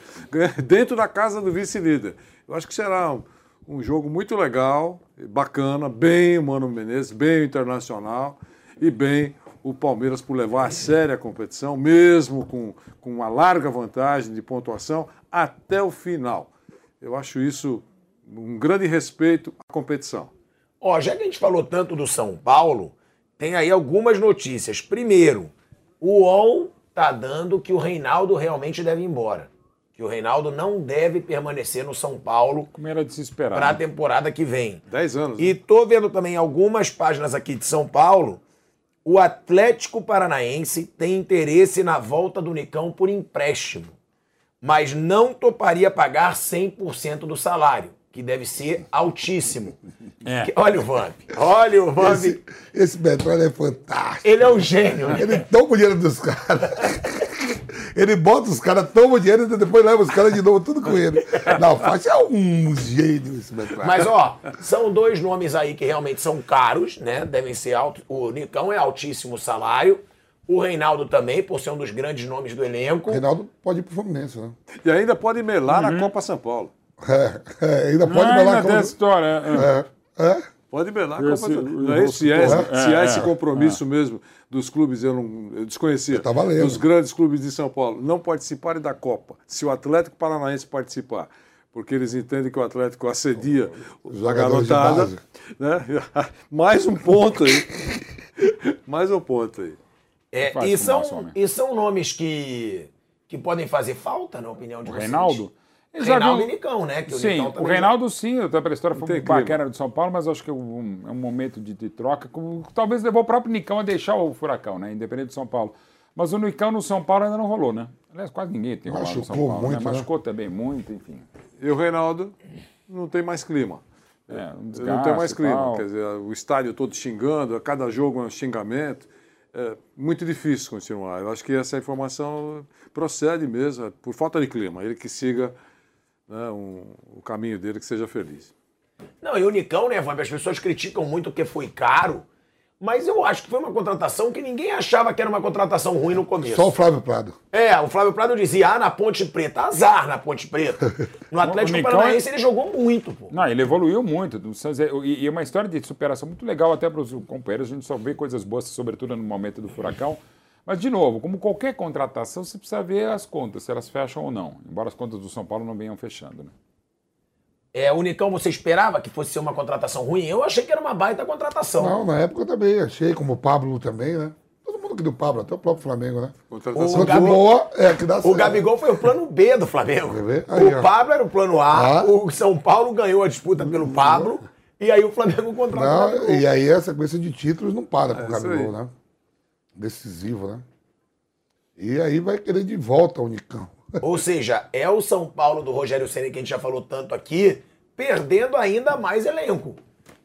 Dentro da casa do vice-líder. Eu acho que será um, um jogo muito legal, bacana, bem o Mano Menezes, bem o Internacional e bem o Palmeiras por levar a sério a competição, mesmo com, com uma larga vantagem de pontuação, até o final. Eu acho isso um grande respeito à competição. Ó, já que a gente falou tanto do São Paulo, tem aí algumas notícias. Primeiro, o UOL tá dando que o Reinaldo realmente deve ir embora. Que o Reinaldo não deve permanecer no São Paulo Como era de se esperar. para a né? temporada que vem. 10 anos. E tô vendo também algumas páginas aqui de São Paulo. O Atlético Paranaense tem interesse na volta do Nicão por empréstimo, mas não toparia pagar 100% do salário, que deve ser altíssimo. É. Que- Olha o Vamp, olha o Vamp. Esse, esse Petróleo é fantástico. Ele é um gênio. né? Ele toma o dinheiro dos caras. Ele bota os caras, toma o dinheiro e depois leva os caras de novo, tudo com ele. Não, faixa é um gênio esse Petróleo. Mas, ó, são dois nomes aí que realmente são caros, né? Devem ser altos. O Nicão é altíssimo salário. O Reinaldo também, por ser um dos grandes nomes do elenco. O Reinaldo pode ir pro Fluminense, né? E ainda pode melar Uhum. na Copa São Paulo. É, é, ainda pode Ah, melar ainda a tem Copa- essa história. é. É, é. Pode melar a Copa Esse- São Paulo. Não é? Se, é, é, se há é, esse é. compromisso mesmo dos clubes, eu não eu desconhecia. Tá valendo. Dos grandes clubes de São Paulo, não participarem da Copa. Se o Atlético Paranaense participar. Porque eles entendem que o Atlético assedia a jogadores de garotada. base. Né? [LAUGHS] Mais um ponto aí. Mais um ponto aí. É, Faz e, são, homem. e são nomes que, que podem fazer falta, na opinião de O vocês? Reinaldo? Ele já Reinaldo viu- e Nicão, né? Que Sim, Nicão o Reinaldo sim, até pela história foi tem clima. bacana do São Paulo, mas acho que é um, é um momento de, de troca. como- talvez levou o próprio Nicão a deixar o Furacão, né? Independente do São Paulo. Mas o Nicão no São Paulo ainda não rolou, né? Aliás, quase ninguém tem rolado no São Machucou Paulo. né? muito, né? Machucou também muito, enfim. E o Reinaldo não tem mais clima. É, um não desgaste tem mais clima. tal. Quer dizer, o estádio todo xingando, a cada jogo é um xingamento. É muito difícil continuar. Eu acho que essa informação procede mesmo, é por falta de clima. Ele que siga né, um- o caminho dele, que seja feliz. Não, e o Nicão, né, Vamp? As pessoas criticam muito porque foi caro, mas eu acho que foi uma contratação que ninguém achava que era uma contratação ruim no começo. Só o Flávio Prado. É, o Flávio Prado dizia, ah, na Ponte Preta, azar na Ponte Preta. No [LAUGHS] Atlético Paranaense é- ele jogou muito, pô. Não, ele evoluiu muito. do é- E e é uma história de superação muito legal até para os companheiros. A gente só vê coisas boas, sobretudo no momento do furacão. Mas, de novo, como qualquer contratação, você precisa ver as contas, se elas fecham ou não. Embora as contas do São Paulo não venham fechando. Né? É, o Nicão, você esperava que fosse ser uma contratação ruim? Eu achei que era uma baita contratação. Não, na época eu também achei, como o Pablo também, né? Todo mundo que do Pablo, até o próprio Flamengo, né? Contratação O Gabi- boa, é que dá O. Gabigol foi o plano B do Flamengo. Quer ver? Aí, o. Pablo era o plano A, Ah. o São Paulo ganhou a disputa pelo Pablo, e aí o Flamengo contratou o Não, e aí a sequência de títulos não para com É o isso Gabigol, aí. né? Decisivo, né? E aí vai querer de volta o Nicão. Ou seja, é o São Paulo do Rogério Ceni que a gente já falou tanto aqui, perdendo ainda mais elenco.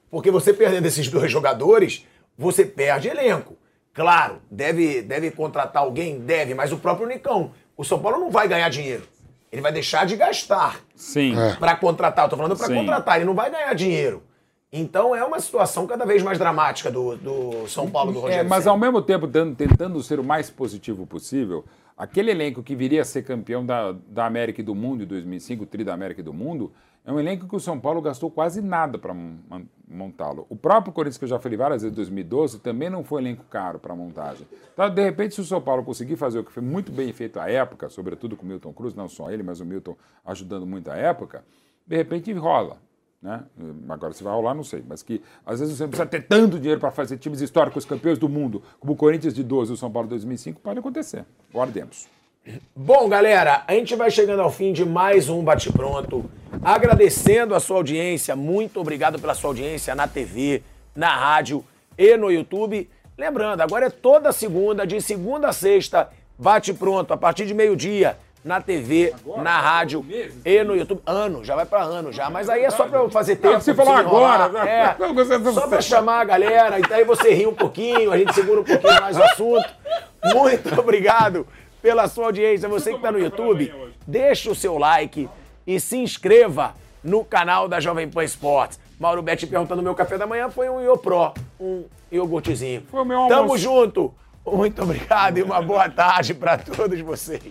Porque você perdendo esses dois jogadores, você perde elenco. Claro, deve, deve contratar alguém? Deve, mas o próprio Nicão. O São Paulo não vai ganhar dinheiro. Ele vai deixar de gastar Sim. É. para contratar. Eu tô falando para contratar, ele não vai ganhar dinheiro. Então é uma situação cada vez mais dramática do, do São Paulo do É, Rogério mas Ceni. ao mesmo tempo tentando ser o mais positivo possível, aquele elenco que viria a ser campeão da, da América e do Mundo em 2005, o Tri da América e do Mundo, é um elenco que o São Paulo gastou quase nada para montá-lo. O próprio Corinthians, que eu já falei várias vezes, em 2012, também não foi um elenco caro para montagem. Então, de repente, se o São Paulo conseguir fazer o que foi muito bem feito à época, sobretudo com o Milton Cruz, não só ele, mas o Milton ajudando muito à época, de repente rola. Né? Agora, se vai rolar, não sei. Mas que às vezes você precisa ter tanto dinheiro para fazer times históricos campeões do mundo, como o Corinthians de 12 e o São Paulo de 2005, pode acontecer. Guardemos. Bom, galera, a gente vai chegando ao fim de mais um Bate Pronto. Agradecendo a sua audiência, muito obrigado pela sua audiência na TV, na rádio e no YouTube. Lembrando, agora é toda segunda, de segunda a sexta, Bate Pronto, a partir de meio-dia, na TV, na rádio e no YouTube. Ano, já vai pra ano já, mas aí é só pra eu fazer tempo. Ah, você pra falou enrolar. agora, né? É, Não, você- você- só pra chamar a galera, e daí você ri um pouquinho, a gente segura um pouquinho mais o assunto. Muito obrigado pela sua audiência. Você que está no YouTube, deixa o seu like e se inscreva no canal da Jovem Pan Esportes. Mauro Betti perguntando: meu café da manhã foi um Iopro, um iogurtezinho. Foi o meu almoço. Tamo junto. Muito obrigado e uma boa tarde para todos vocês.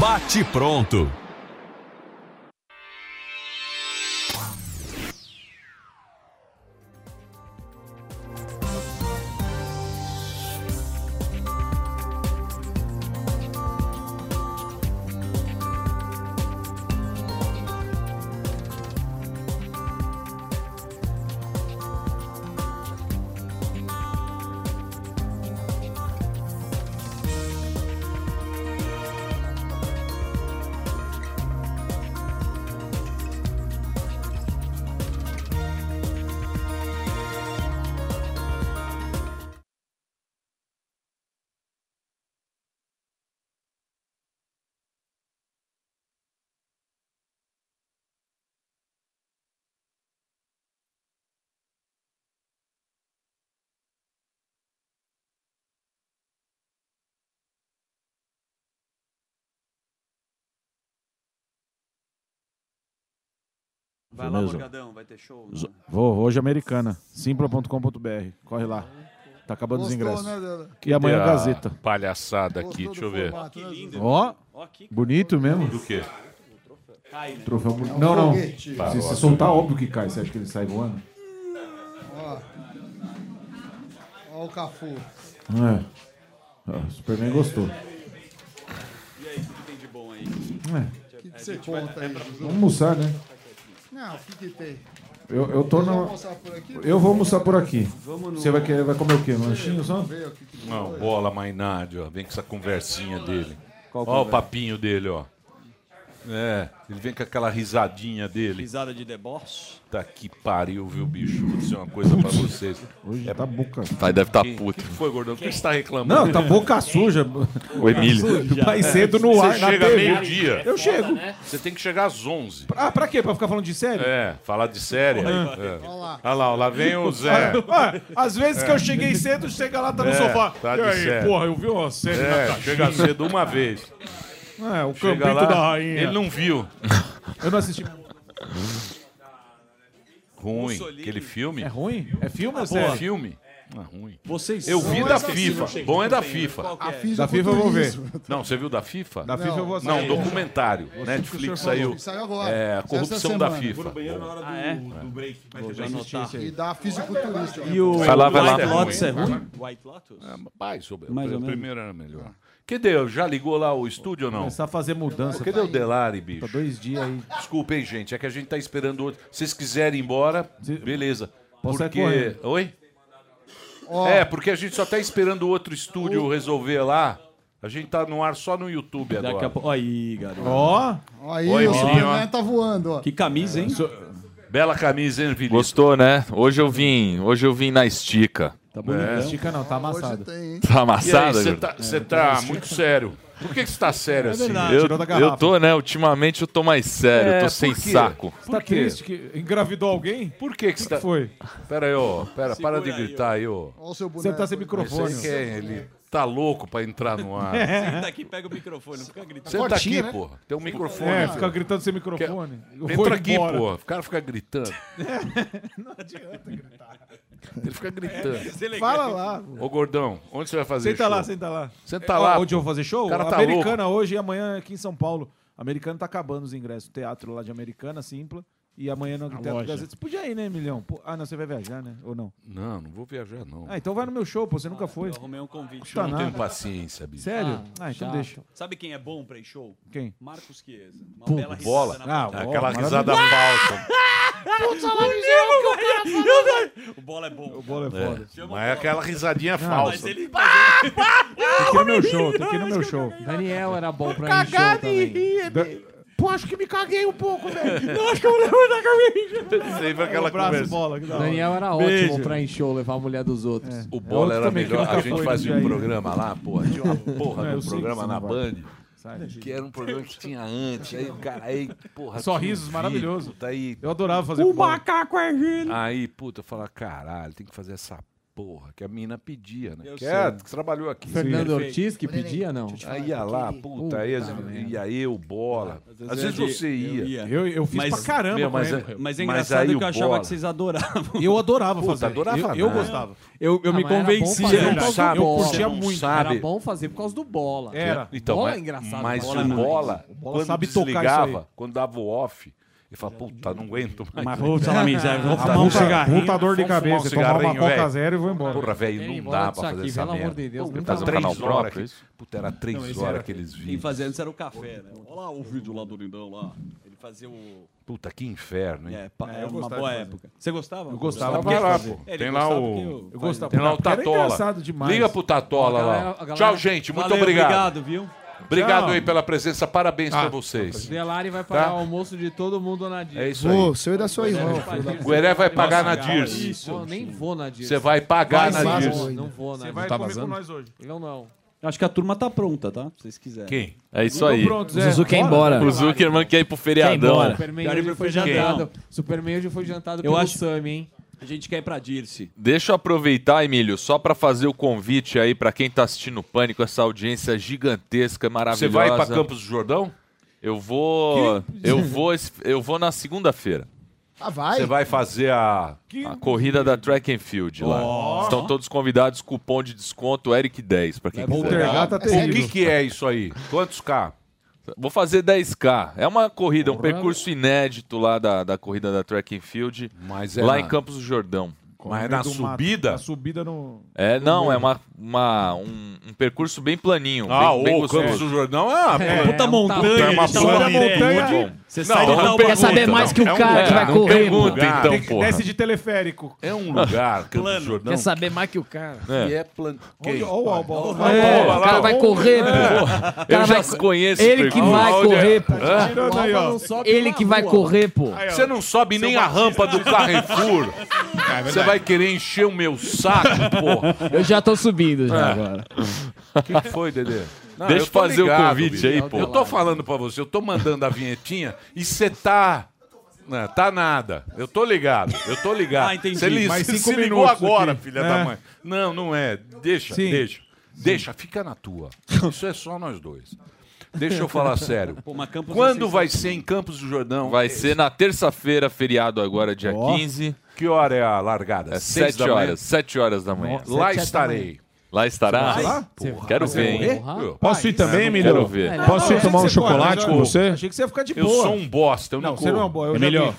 Bate pronto. Vai lá, Firmeza. Morgadão, vai ter show. Z- Vou, hoje americana. Simpla.com.br. Corre lá. Tá acabando os Gostou, ingressos. né, e amanhã a Gazeta. Palhaçada aqui, deixa eu ver. Ó, bonito mesmo. Do quê? Troféu É bonito. um Não, não. Se Tá, você ótimo. soltar, óbvio que cai. Você acha que ele sai voando? Ó. Ó o Cafu. É. Ah, O Superman gostou. E aí, o que tem de bom aí? É. O que que você conta aí, Juju? Vamos almoçar, né? Não, o que que tem? Eu, eu tô aqui? Eu vou almoçar por aqui. No- Você vai, querer, vai comer o quê? Um lanchinho só? Não, bola Mainardi, ó. Vem com essa conversinha dele. Qual Ó o papinho dele, ó. É, ele vem com aquela risadinha dele. Risada de deboche. Tá que pariu, viu, bicho? Vou dizer uma coisa pra vocês. Hoje tá boca. Vai, deve tá puto. O que foi, gordão? O que você tá reclamando? Não, tá boca suja. O Emílio. Mais cedo no ar, Você chega meio-dia. Eu chego. Você tem que chegar às 11. Ah, pra quê? Pra ficar falando de série? É, falar de série. Ah. É. Olha lá, lá vem o Zé. Ah, Às vezes que É. eu cheguei cedo, chega lá, tá no É, sofá. tá e de aí, série. porra, eu vi uma série É, chega cedo uma vez. É, o Chega Campito lá, da Rainha. Ele não viu. [LAUGHS] Eu não assisti. Ruim. Aquele filme. É ruim? É filme ou É série? filme. Ah, ruim. Vocês eu vi da esquecidos, FIFA. cheguei, Bom é da não tem, FIFA. é? Da FIFA eu vou ver. Não, você viu da FIFA? Da FIFA eu vou assistir. Não, documentário. Netflix saiu. Saiu agora. É, a corrupção da. FIFA. Ah, é? aí. E da fisiculturista. E o lá. White Lotus é ruim? White Lotus? É, mais ou menos. O primeiro era melhor. Que deu? Já ligou lá o estúdio ou não? Começar a fazer mudança. Cadê o Delari, bicho? Tá dois dias aí. Desculpa, hein, gente. É que a gente tá esperando outro. Se vocês quiserem ir embora, beleza. Posso porque... Oi? Ó. É, porque a gente só tá esperando o outro estúdio resolver lá. A gente tá no ar só no YouTube agora. Daqui a pouco. Aí, garoto. Ó. Aí, Oi, o Milinho, Superman ó. tá voando, ó. Que camisa, hein? Bela camisa, hein, Felipe? Gostou, né? Hoje eu vim, hoje eu vim na estica. Tá né? bonitão. É. Estica não, tá ah, amassado. Tem, tá amassado? Você tá, tá é, muito sério. Por que, que você tá sério é assim? Eu, eu tô, né? Ultimamente eu tô mais sério, é, eu tô é, sem quê? saco. Você tá triste que engravidou alguém? Por que que você tá... foi? Pera aí, ó. Pera, para de gritar aí, ó. Olha o seu boneco. Você tá sem microfone. Você quer ele tá louco pra entrar no ar. [LAUGHS] É. Senta aqui, pega o microfone, não fica gritando. Senta tá aqui, né? Tem um microfone. É, fica gritando sem microfone. Quer... Entra aqui, pô. O cara fica gritando. [LAUGHS] não adianta gritar. Ele fica gritando. É, Fala lá. Ô, gordão, onde você vai fazer senta show? lá, senta lá. Senta tá é, lá. Onde eu vou fazer show? O cara tá Americana louco. hoje e amanhã aqui em São Paulo. Americana tá acabando os ingressos. Teatro lá de Americana, Simpla. E amanhã no Teatro loja. Você podia ir, né, Milhão? Ah, não, você vai viajar, né? Ou não? Não, não vou viajar, não. Ah, então vai no meu show, pô, você nunca foi. Eu arrumei um convite. Tá não né? tenho paciência, bicho. Sério? Ah, ah então deixa. Sabe quem é bom pra ir show? Quem? Marcos Chiesa. Uma Pum, bela bola. risada ah, bola. Aquela risada falsa. [LAUGHS] Putz, olha Milhão, que o cara O bola é bom. O bola é foda. É. Mas é aquela risadinha ah, falsa. Mas ele... Tem que ir no meu show, tem que ir no meu show. Daniel era bom pra ir show também. Pô, acho que me caguei um pouco, velho. [LAUGHS] Não, acho que eu vou levantar a camisa. Sempre aquela conversa. Bola, que. Daniel era Beijo. ótimo pra em show levar a mulher dos outros. É. O Bola era melhor. A gente fazia um programa lá, pô. Tinha uma porra de um programa na Band. Que era um programa que tinha antes. Aí cara aí, porra. Sorrisos maravilhoso. Puta, aí, eu adorava fazer O macaco é gênio. Aí, puta, eu falava, caralho, tem que fazer essa porra, que a mina pedia, né? Eu que, é, que trabalhou aqui. Fernando Ortiz que pedia, não? Aí ia lá, puta, aí, ia eu, bola. Às vezes você ia. Eu, eu fiz mas, pra caramba, meu, mas, é-, é, mas é engraçado mas que eu achava bola. que vocês adoravam. Eu adorava fazer. Adorava eu, eu gostava. Eu, eu ah, me convencia. Você não sabia eu curtia muito. Sabe. Era bom fazer por causa do bola. Era. Então, bola é engraçado. Mas é o bola, quando desligava, quando dava o off e fala, puta, não aguento mais. Mas vou salamir, já vou tomar um cigarrinho. Puta dor de cabeça, um tomar uma coca zero e vou embora. Porra, velho, não dá pra fazer aqui, essa merda. Pelo amor de Deus. Pô, fazer um canal próprio, isso? Puta, era três horas que eles vinham Quem fazia antes era o café, né? Olha lá o vídeo lá do Lindão, lá. Ele fazia o... Puta, que inferno, hein? É, é, é uma boa época. Você gostava? Eu gostava. Vai lá, pô. Tem lá o... Eu gostava. Tem lá o Tatola. Liga pro Tatola lá. Tchau, gente. Muito obrigado. Obrigado, viu? Obrigado aí pela presença, parabéns Ah, pra vocês. Delari vai tá? pagar Tá? o almoço de todo mundo na Dirce. É isso aí. Ô, seu e da sua irmã. O Heré vai pagar na Dirce. Isso. Eu nem vou na Dirce. Você vai pagar Vai, na vai, Dirce. Não vou na Você vai Tá comer com nós hoje. Eu não. Acho que a turma tá pronta, tá? Se vocês quiserem. Quem? É isso aí. pronto, Zé. Zuzu quer ir embora. O irmão quer ir pro feriadão. Superman hoje foi jantado. Superman hoje foi jantado Eu pelo acho- Sammy, hein? A gente quer ir pra Dirce. Deixa eu aproveitar, Emílio, só para fazer o convite aí para quem tá assistindo o Pânico, essa audiência gigantesca, Você maravilhosa. vai para Campos do Jordão? Eu vou, eu vou, eu vou na segunda-feira. Ah, vai. Você vai fazer a. A corrida da Track and Field lá. Estão todos convidados, cupom de desconto Eric10 para quem quiser. É o que, que é isso aí? Quantos K? Vou fazer 10K. É uma corrida, Porra, um percurso inédito lá da, da corrida da Track and Field, é lá na... em Campos do Jordão. Mas é na subida? Mato, na subida no. É, não, é uma, uma, um, um percurso bem planinho. Ah, bem, bem o. Campos do Jordão é uma é, puta é montanha. É uma montanha. Você sai não, não, quer saber mais que o é um cara que vai correr. Pergunta, então, pô Desce de teleférico. É um lugar, Campos do Jordão. Quer saber mais que o cara. É. E é plano. Olha o Alba. É, o cara vai é. correr, pô. Eu já conheço. Ele que vai correr, pô. Ele que vai correr, pô. Você não sobe nem a rampa do Carrefour. [LAUGHS] Você vai querer encher o meu saco, pô. Eu já tô subindo já agora. O que, que, foi, Dedê? Não, Deixa eu fazer ligado, o convite bicho. aí, pô. Eu tô falando pra você, eu tô mandando a vinhetinha e você tá. Não, tá nada. Eu tô ligado. Eu tô ligado. Ah, entendi. Você li, Mas se ligou agora, aqui. filha é. da mãe. Não, não é. Deixa, Sim. deixa. Sim. Deixa, fica na tua. Isso é só nós dois. Deixa eu falar sério. Pô, é Quando vai ser em Campos do Jordão? Vai ser na terça-feira, feriado agora, dia oh. 15. Que hora é a largada? É 7 horas. 7 horas da manhã. Lá estarei. Lá estará? Vai? Lá? Porra, quero ver, hein? Posso ir também, Emílio? Quero ver. Posso ir tomar um chocolate com tipo, você? Achei que você ia ficar de boa. Eu sou um bosta, eu não, não você não é um bosta. É melhor.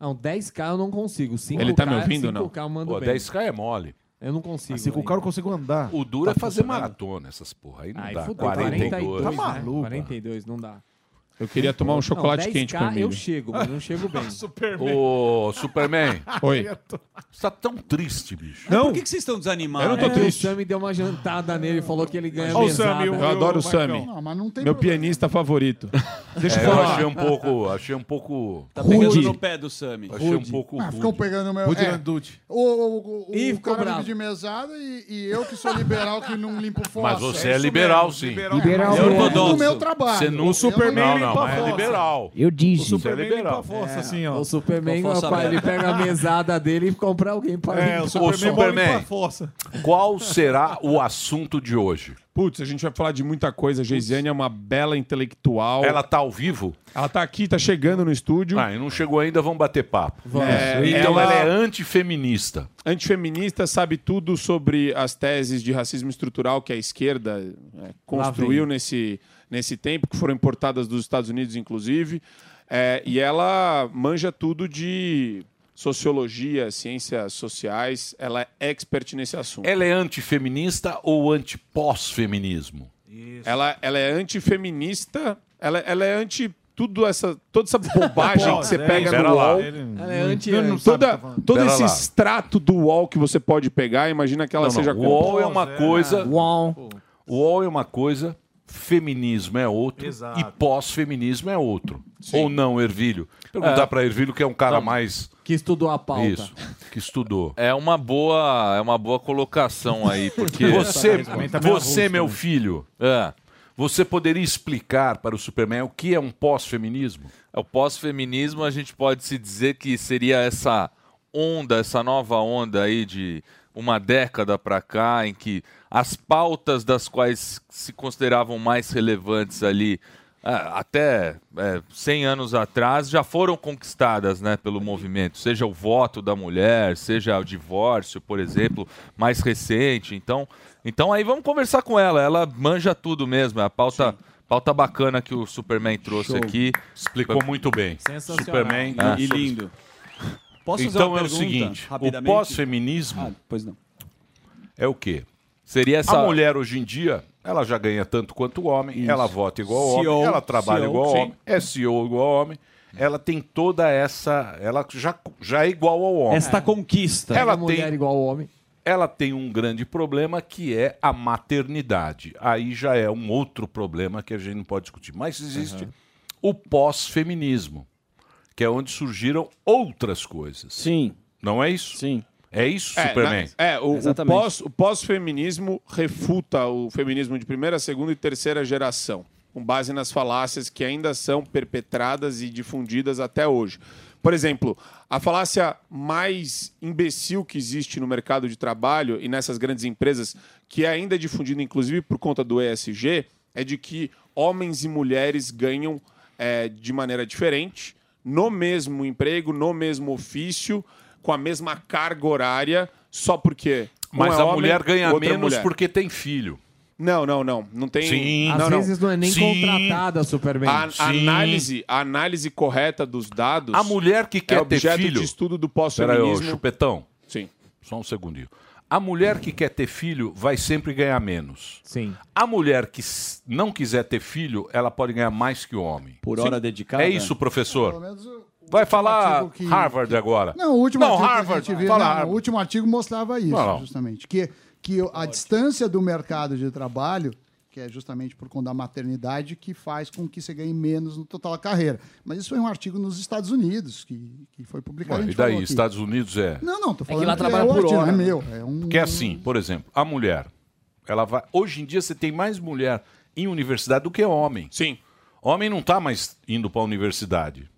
Não, 10K eu não consigo. 5K, Ele tá me ouvindo 5K, não? 5K eu mando Pô, 10K é mole. Eu não consigo. Assim, com o cara eu consigo andar. O duro tá é fazer maratona, essas porra. Aí não Ai, dá. Fudeu, 42, 42. Tá né? maluco. 42, não dá. Eu queria tomar um chocolate não, 10K quente comigo. Eu chego, mas não chego bem. [LAUGHS] Superman. Ô, Superman. Oi. Você tá tão triste, bicho. Não. Por que, que vocês estão desanimados? Eu não tô é, triste. O Sammy deu uma jantada nele falou que ele ganha Olha mesada. Sammy, né? eu, eu adoro o Sammy. Não, mas não tem Meu problema. pianista favorito. Deixa é, eu falar. Eu achei um pouco... Achei um pouco... Tá pegando rude. no pé do Sammy. Achei um pouco ah, Ficou pegando no meu... Rude é. é o, o, o, e o ficou cara de mesada e, e, eu que sou liberal que não limpo fora. Mas você é, é liberal, sim. Liberal, liberal. É, no meu trabalho. Você não... Superman não, limpa mas é liberal. Eu disse. O Superman é liberal. limpa a força, É, assim, ó. O Superman, força rapaz, ele pega a mesada dele e compra alguém pra É, limpar. o Superman, Ô, Superman. limpa a força. Qual será o assunto de hoje? Putz, a gente vai falar de muita coisa. A Geisiane é uma bela intelectual. Ela tá ao vivo? Ela tá aqui, tá chegando no estúdio. Ah, e não chegou ainda, vamos bater papo. É, então ela... é antifeminista. Antifeminista, sabe tudo sobre as teses de racismo estrutural que a esquerda é, construiu nesse, nesse tempo, que foram importadas dos Estados Unidos, inclusive. É, e ela manja tudo de sociologia, ciências sociais. Ela é expert nesse assunto. Ela é antifeminista ou anti-pós-feminismo? Ela, ela é antifeminista, ela, ela é anti tudo essa, toda essa bobagem que você é pega no lá. UOL. Ele- é anti- Não, não, não que toda, tá todo esse lá. extrato do UOL que você pode pegar, imagina que ela Não, não, seja o UOL é uma coisa. UOL. O UOL é uma coisa, feminismo é outro Exato. e pós-feminismo é outro. Ou não, Ervilho? Perguntar É. pra Ervilho, que é um cara Não. mais. Que estudou a pauta. Isso, que estudou. É uma boa, é uma boa colocação aí, porque Você, tá você meu filho, É. você poderia explicar para o Superman o que é um pós-feminismo? O pós-feminismo, a gente pode se dizer que seria essa onda, essa nova onda aí de uma década para cá, em que as pautas das quais se consideravam mais relevantes ali ah, até é, 100 anos atrás já foram conquistadas né, pelo movimento, seja o voto da mulher, seja o divórcio, por exemplo, mais recente. Então, então aí vamos conversar com ela. Ela manja tudo mesmo. É a pauta, pauta bacana que o Superman trouxe Show. aqui. Explicou muito bem. Sensacional. Superman Ah. e lindo. Posso fazer então uma é o seguinte: o pós-feminismo Ah, pois não. é o quê? Seria essa. A mulher hoje em dia, ela já ganha tanto quanto o homem, Isso. ela vota igual ao homem, ela trabalha CEO, igual ao homem, é CEO igual ao homem, ela tem toda essa. Ela já, já é igual ao homem. Esta conquista. Ela a mulher tem- igual ao homem. Ela tem um grande problema que é a maternidade. Aí já é um outro problema que a gente não pode discutir. Mas existe o pós-feminismo, que é onde surgiram outras coisas. Sim. Não é isso? Sim. É isso, É, Superman? na- é, o, o pós- o pós-feminismo refuta o feminismo de primeira, segunda e terceira geração, com base nas falácias que ainda são perpetradas e difundidas até hoje. Por exemplo, a falácia mais imbecil que existe no mercado de trabalho e nessas grandes empresas, que é ainda difundida inclusive por conta do ESG, é de que homens e mulheres ganham é, de maneira diferente, no mesmo emprego, no mesmo ofício, com a mesma carga horária, só porque. um Mas é a homem, mulher ganha é menos mulher. porque tem filho. Não, não, não. Não tem. Sim. Às não, não. vezes não é nem Sim. contratada, Superman. A, a análise, a análise correta dos dados. A mulher que quer é ter objeto filho. de estudo do Peraí, ô, pós-feminismo. chupetão. Sim. Só um segundinho. A mulher que quer ter filho vai sempre ganhar menos. Sim. A mulher que não quiser ter filho, ela pode ganhar mais que o homem. Por hora dedicada? É isso, professor. Pelo menos o- Vai falar que- Harvard agora. Não, o último não, artigo Harvard. que a gente viu, não, Harvard. o último artigo mostrava isso, Não, não. justamente, que que a distância do mercado de trabalho, que é justamente por conta da maternidade, que faz com que você ganhe menos no total da carreira. Mas isso foi um artigo nos Estados Unidos que, que foi publicado. Ué, e daí. Estados Unidos é. Não, não, tô que falando lá que, trabalha é por artigo, hora, não é né? meu. É um, Porque é assim, por exemplo, a mulher, ela vai. Hoje em dia você tem mais mulher em universidade do que homem. Sim. Homem não está mais indo para a universidade.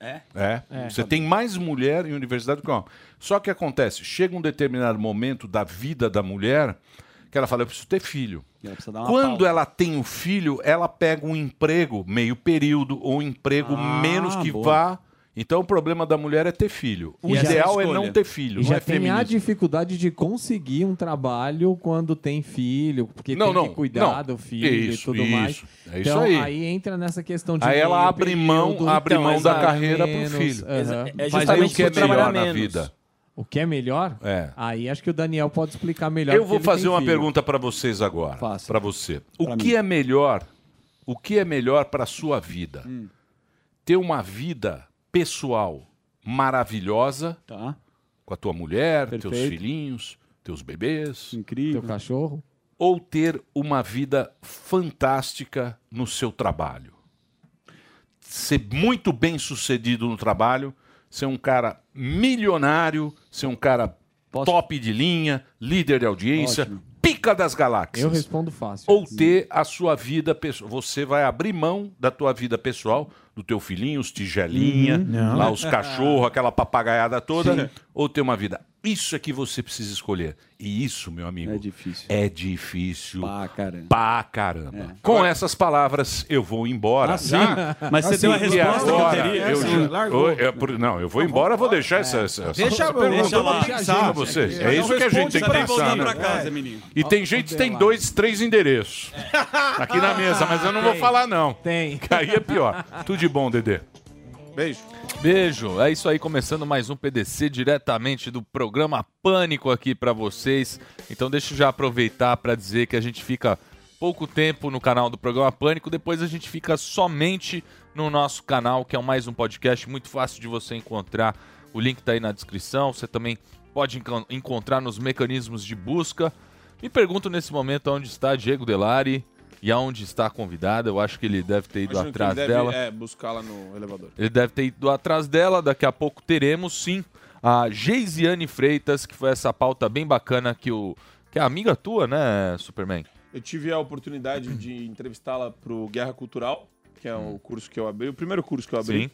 É? É. É. Você tem mais mulher em universidade do que homem. Só que acontece, chega um determinado momento da vida da mulher que ela fala, eu preciso ter filho. Quando pausa. ela tem o filho, ela pega um emprego meio período ou um emprego Ah, menos que boa. vá. Então o problema da mulher é ter filho. O E essa ideal é não ter filho, E não já é tem a feminismo. dificuldade de conseguir um trabalho quando tem filho, porque Não, tem não, que cuidar não. do filho Isso, e tudo isso. mais. É isso então, aí. entra nessa questão de Aí ela abre mão- abre então, mão da carreira pro menos, filho. aham. Exa- é Mas justamente aí o que é melhor na menos. vida? O que é melhor? É. Aí acho que o Daniel pode explicar melhor. Eu vou fazer uma filho. pergunta para vocês agora. Faça. Para você. O Pra que mim. é melhor? O que é melhor para sua vida? Hum. Ter uma vida pessoal maravilhosa Tá. com a tua mulher, teus Perfeito. filhinhos, teus bebês, Incrível. Teu cachorro? ou ter uma vida fantástica no seu trabalho? Ser muito bem sucedido no trabalho, ser um cara milionário, ser um cara top de linha, líder de audiência, pica das galáxias. Eu respondo fácil. Ou ter a sua vida pessoal. Você vai abrir mão da tua vida pessoal, do teu filhinho, os tigelinha, Uhum. Lá os cachorros, aquela papagaiada toda, Sim. ou ter uma vida. Isso é que você precisa escolher. E isso, meu amigo, é difícil. É difícil. Pra caramba. Pra caramba. Com essas palavras, eu vou embora. Ah, já? Mas você deu a E resposta que eu agora, teria. eu Sim, já- largou. Oi, é por- não, eu vou embora, vou deixar essa, essa, essa Deixa- essa pergunta deixa lá. pra pensar pra você. Deixa. É isso que a gente tem que pensar. né? pra casa, menino. E tem gente que tem dois, três endereços [LAUGHS] aqui na mesa, mas eu não vou Tem. falar não. Tem. Que aí é pior. Tudo de bom, Dedê. Beijo. Beijo. É isso aí, começando mais um PDC diretamente do programa Pânico aqui pra vocês. Então deixa eu já aproveitar pra dizer que a gente fica pouco tempo no canal do programa Pânico, depois a gente fica somente no nosso canal, que é mais um podcast muito fácil de você encontrar. O link tá aí na descrição. Você também pode enco- encontrar nos mecanismos de busca. Me pergunto nesse momento onde está Diego Delari e aonde está a convidada. Eu acho que ele deve ter ido Imagino atrás deve, dela. É, buscar lá no elevador. Ele deve ter ido atrás dela. Daqui a pouco teremos sim a Geisiane Freitas, que foi essa pauta bem bacana que o que é amiga tua, né, Superman? Eu tive a oportunidade de entrevistá-la para o Guerra Cultural, que é o curso que eu abri, o primeiro curso que eu abri. Sim.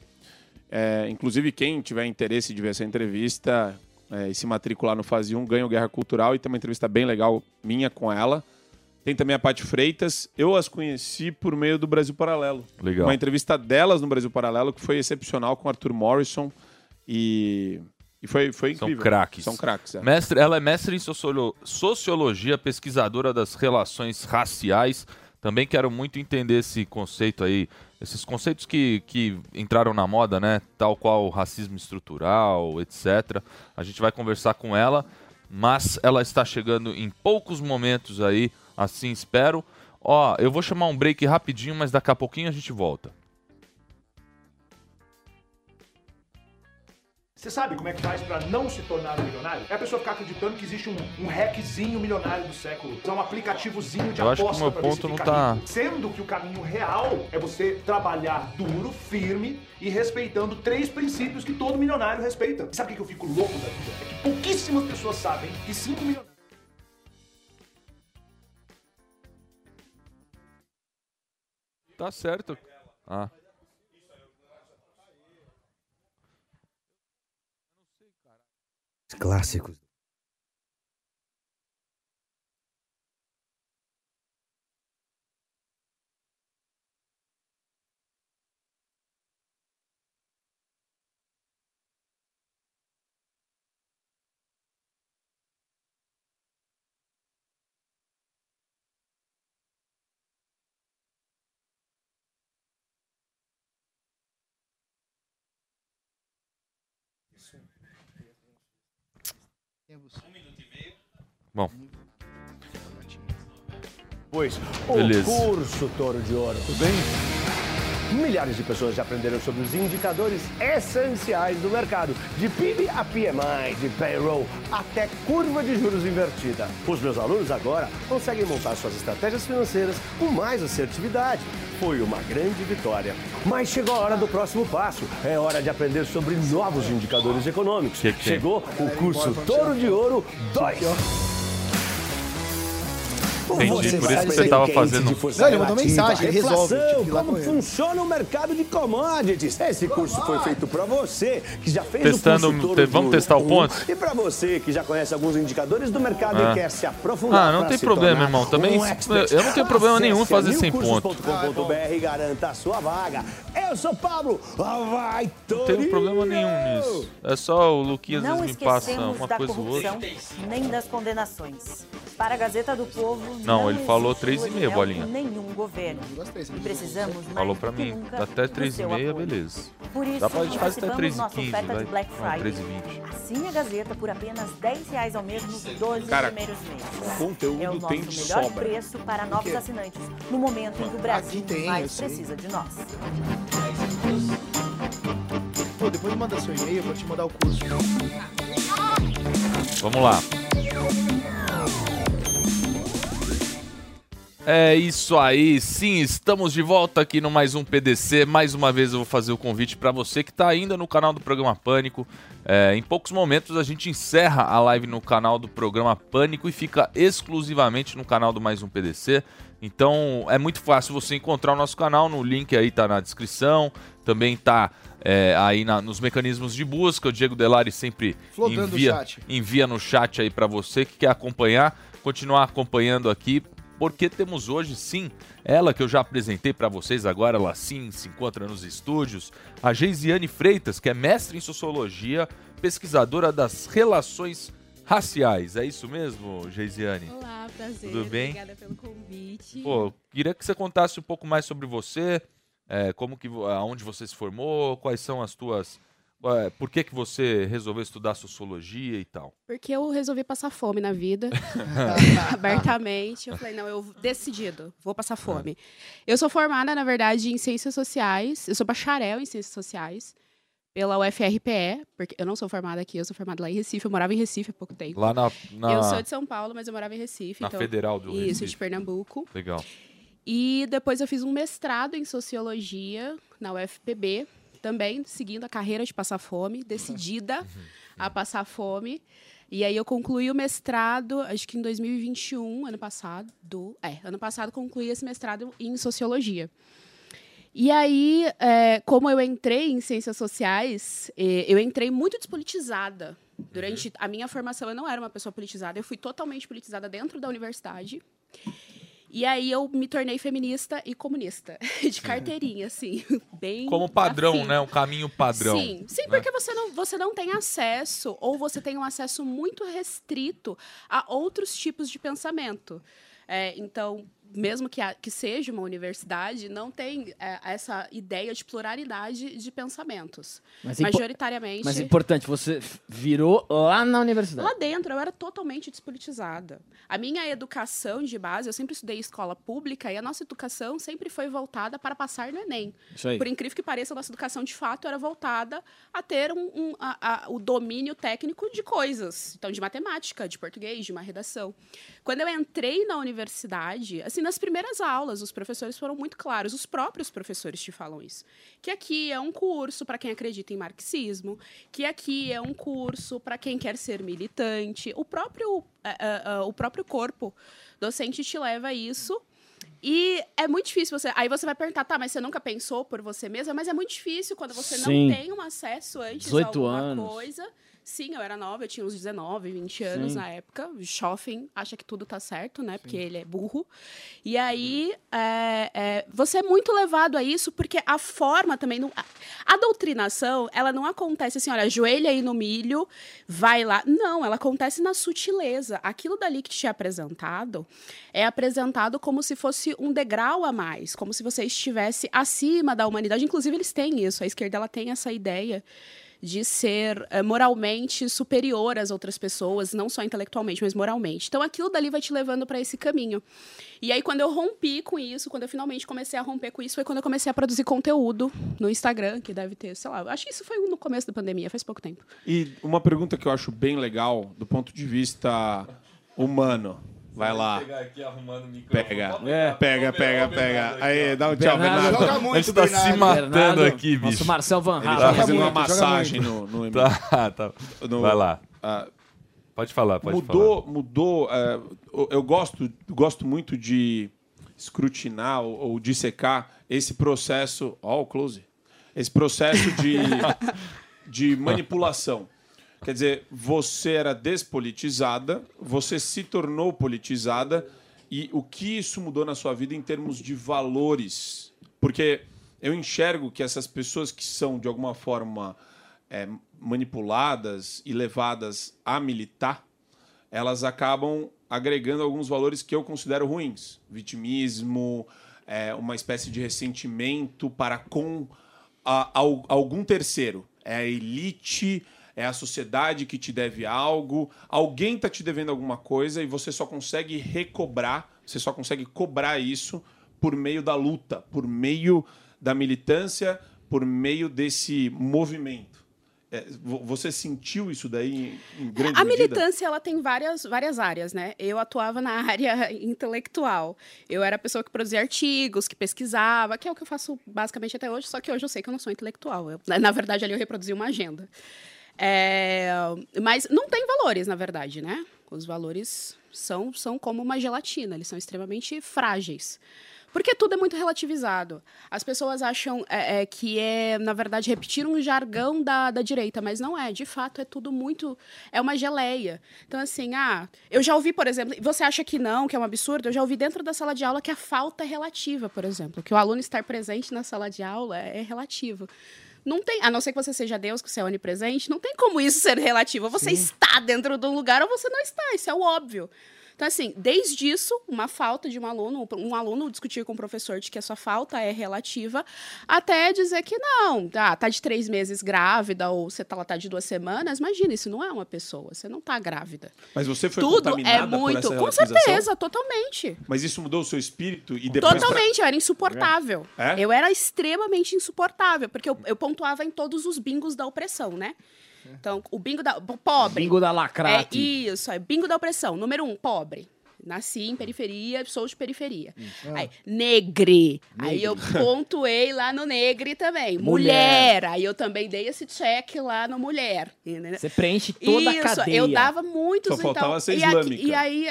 É, inclusive, quem tiver interesse de ver essa entrevista é, e se matricular no Fase 1, ganha o Guerra Cultural e tem uma entrevista bem legal minha com ela. Tem também a Paty Freitas. Eu as conheci por meio do Brasil Paralelo. Legal. Uma entrevista delas no Brasil Paralelo que foi excepcional com o Arthur Morrison e, e foi, foi São incrível. craques. São craques, é. Mestre, ela é mestre em sociolo- sociologia, pesquisadora das relações raciais. Também quero muito entender esse conceito aí, esses conceitos que, que entraram na moda, né? Tal qual o racismo estrutural, etc. A gente vai conversar com ela, mas ela está chegando em poucos momentos aí, assim espero. Ó, eu vou chamar um break rapidinho, mas daqui a pouquinho a gente volta. Você sabe como é que faz pra não se tornar um milionário? É a pessoa ficar acreditando que existe um, um hackzinho milionário do século. É um aplicativozinho de Eu acho que aposta o meu ponto não tá- rico. Sendo que o caminho real é você trabalhar duro, firme e respeitando três princípios que todo milionário respeita. E sabe o que eu fico louco da vida? É que pouquíssimas pessoas sabem que cinco milionários. Tá certo. Ah. Clássicos. Bom. Pois, o Beleza. curso Toro de Ouro. Tudo bem? Milhares de pessoas já aprenderam sobre os indicadores essenciais do mercado, de PIB a PMI, de payroll até curva de juros invertida. Os meus alunos agora conseguem montar suas estratégias financeiras com mais assertividade. Foi uma grande vitória. Mas chegou a hora do próximo passo. É hora de aprender sobre novos indicadores econômicos. Que que? Chegou o curso Toro de Ouro 2. Entendi, por isso que você tava fazendo- Não, ele mandou mensagem, ele resolve, lá como funciona o mercado de commodities. Esse curso foi feito para você que já fez Testando- o te- vamos testar o 1, ponto? E para você que já conhece alguns indicadores do mercado Ah. e quer se aprofundar Ah, não tem problema, irmão. Também um eu não tenho problema nenhum fazer sem ponto. e garanta a sua vaga. Eu sou Pablo. Vai, Não tenho problema nenhum nisso. É só o Luquinhas às Não vezes me passa esquecemos uma da coisa ou outra. corrupção nem das condenações. Para a Gazeta do Povo, Não, ele falou existe três e lua de meia, mel bolinha. com nenhum governo. E precisamos Falou pra mim, até do 3 e seu meia, apoio. beleza. Por isso, Dá pra gente fazer até antecipamos 3 e nossa 15, oferta vai. de Black Não, Friday. 3 e 20. Assine a Gazeta por apenas 10 reais ao mês nos 12 Cara, primeiros meses. conteúdo é o nosso tem de melhor sobra. preço para novos assinantes, no momento em que o Brasil tem, mais precisa de nós. Pô, depois manda seu e-mail eu te mandar o curso. Vamos lá. É isso aí, sim, estamos de volta aqui no mais um PDC. Mais uma vez eu vou fazer o convite para você que está ainda no canal do Programa Pânico. É, em poucos momentos a gente encerra a live no canal do Programa Pânico e fica exclusivamente no canal do mais um PDC. Então é muito fácil você encontrar o nosso canal, no link aí tá na descrição, também tá é, aí na- nos mecanismos de busca. O Diego Delari sempre Flodando envia, envia no chat aí para você que quer acompanhar, continuar acompanhando aqui, porque temos hoje sim ela que eu já apresentei para vocês agora, ela sim se encontra nos estúdios, a Geisiane Freitas, que é mestre em sociologia, pesquisadora das relações raciais. É isso mesmo, Geisiane? Olá, prazer. Tudo bem? Obrigada pelo convite. Pô, queria que você contasse um pouco mais sobre você, é, como que, aonde você se formou, quais são as tuas, é, por que que você resolveu estudar sociologia e tal. Porque eu resolvi passar fome na vida, [LAUGHS] [LAUGHS] abertamente. Eu falei, não, eu decidido, vou passar fome. Eu sou formada, na verdade, em ciências sociais. Eu sou bacharel em ciências sociais pela UFRPE, porque eu não sou formada aqui, eu sou formada lá em Recife. Eu morava em Recife há pouco tempo. Lá na- na- Eu sou de São Paulo, mas eu morava em Recife. Na então- Federal do Isso, Recife. de Pernambuco. Legal. E depois eu fiz um mestrado em sociologia na UFPB, também seguindo a carreira de passar fome, decidida a passar fome. E aí eu concluí o mestrado, acho que em 2021, ano passado, do, é, ano passado concluí esse mestrado em sociologia. E aí, é, como eu entrei em ciências sociais, eh, eu entrei muito despolitizada. Durante a minha formação, eu não era uma pessoa politizada, eu fui totalmente politizada dentro da universidade. E aí eu me tornei feminista e comunista, [LAUGHS] de carteirinha, assim, [LAUGHS] bem Como padrão, afim. né? Um caminho padrão. Sim, sim, né? porque você não, você não tem acesso, ou você tem um acesso muito restrito a outros tipos de pensamento. É, então, mesmo que, a- que seja uma universidade, não tem é, essa ideia de pluralidade de pensamentos. Mas é Majoritariamente. Mas é importante, você virou lá na universidade. Lá dentro, eu era totalmente despolitizada. A minha educação de base, eu sempre estudei escola pública e a nossa educação sempre foi voltada para passar no Enem. Isso aí. Por incrível que pareça, a nossa educação de fato era voltada a ter um, um- a- a- o domínio técnico de coisas. Então, de matemática, de português, de uma redação. Quando eu entrei na universidade, assim, nas primeiras aulas, os professores foram muito claros, os próprios professores te falam isso. Que aqui é um curso para quem acredita em marxismo, que aqui é um curso para quem quer ser militante. O próprio, eh, eh, eh, o próprio corpo docente te leva a isso. E é muito difícil você. Aí você vai perguntar, tá, mas você nunca pensou por você mesma? Mas é muito difícil quando você Sim. não tem um acesso antes 18 a alguma anos. coisa. Sim, eu era nova, eu tinha uns 19, 20 anos Sim. na época. O Schoffen acha que tudo tá certo, né? Porque ele é burro. E aí, é, é, você é muito levado a isso, porque a forma também... Não, a, a doutrinação, ela não acontece assim, olha, ajoelha aí no milho, vai lá. Não, ela acontece na sutileza. Aquilo dali que te é apresentado é apresentado como se fosse um degrau a mais, como se você estivesse acima da humanidade. Inclusive, eles têm isso. A esquerda ela tem essa ideia de ser eh, moralmente superior às outras pessoas, não só intelectualmente, mas moralmente. Então aquilo dali vai te levando para esse caminho. E aí quando eu rompi com isso, quando eu finalmente comecei a romper com isso, foi quando eu comecei a produzir conteúdo no Instagram, que deve ter, sei lá, acho que isso foi no começo da pandemia, faz pouco tempo. E uma pergunta que eu acho bem legal, do ponto de vista humano. Vai lá. aqui arrumando o Pega. Pega, pega, pega. Aí, dá um tchau, Bernardo. Bernardo. Joga muito, Ele tá se Bernardo. matando Bernardo, aqui, bicho. nosso Marcel Van Ele tá fazendo uma muito, joga massagem no, no Tá, [LAUGHS] tá. Vai lá. Pode falar, pode mudou, Mudou, é, eu- eu gosto, gosto muito de escrutinar ou, ou dissecar esse processo. Ó, o close. Esse processo de, [LAUGHS] de manipulação. Quer dizer, você era despolitizada, você se tornou politizada, e o que isso mudou na sua vida em termos de valores? Porque eu enxergo que essas pessoas que são, de alguma forma, é, manipuladas e levadas a militar, elas acabam agregando alguns valores que eu considero ruins. Vitimismo, é, uma espécie de ressentimento para com a- al- algum terceiro. É a elite, é a sociedade que te deve algo, alguém está te devendo alguma coisa e você só consegue recobrar, você só consegue cobrar isso por meio da luta, por meio da militância, por meio desse movimento. É, vo- você sentiu isso daí em, em grande A medida? militância ela tem várias, várias áreas, né? Eu atuava na [LAUGHS] área intelectual. Eu era a pessoa que produzia artigos, que pesquisava, que é o que eu faço basicamente até hoje, só que hoje eu sei que eu não sou intelectual. Eu- na verdade, ali eu reproduzi uma agenda. É, mas não tem valores, na verdade, né? Os valores são, são como uma gelatina, eles são extremamente frágeis. Porque tudo é muito relativizado. As pessoas acham é, é, que é, na verdade, repetir um jargão da, da direita, mas não é. De fato, é tudo muito. É uma geleia. Então, assim, ah, eu já ouvi, por exemplo, você acha que não, que é um absurdo? Eu já ouvi dentro da sala de aula que a falta é relativa, por exemplo. Que o aluno estar presente na sala de aula é, é relativo. Não tem, a não ser que você seja Deus, que você é onipresente, não tem como isso ser relativo. Você está dentro de um lugar ou você não está, isso é o óbvio. Então, assim, desde isso, uma falta de um aluno, um aluno discutir com o professor de que a sua falta é relativa, até dizer que não, tá, tá de três meses grávida ou você tá, tá de duas semanas, imagina, isso não é uma pessoa, você não tá grávida. Mas você foi Tudo contaminada é muito, com certeza, totalmente. Mas isso mudou o seu espírito e depois... pra- Totalmente, eu era insuportável. É? Eu era extremamente insuportável, porque eu, eu pontuava em todos os bingos da opressão, né? Então, o bingo da. Pobre. Bingo da lacrate. É isso, é bingo da opressão. Número um, pobre. Nasci em periferia, sou de periferia. Aí, negre. Aí eu [LAUGHS] pontuei lá no negre também. Mulher. Mulher. Aí eu também dei esse check lá no mulher. Você preenche toda Isso, a cadeia. eu dava muitos, Só faltava então. ser e, aqui- e aí,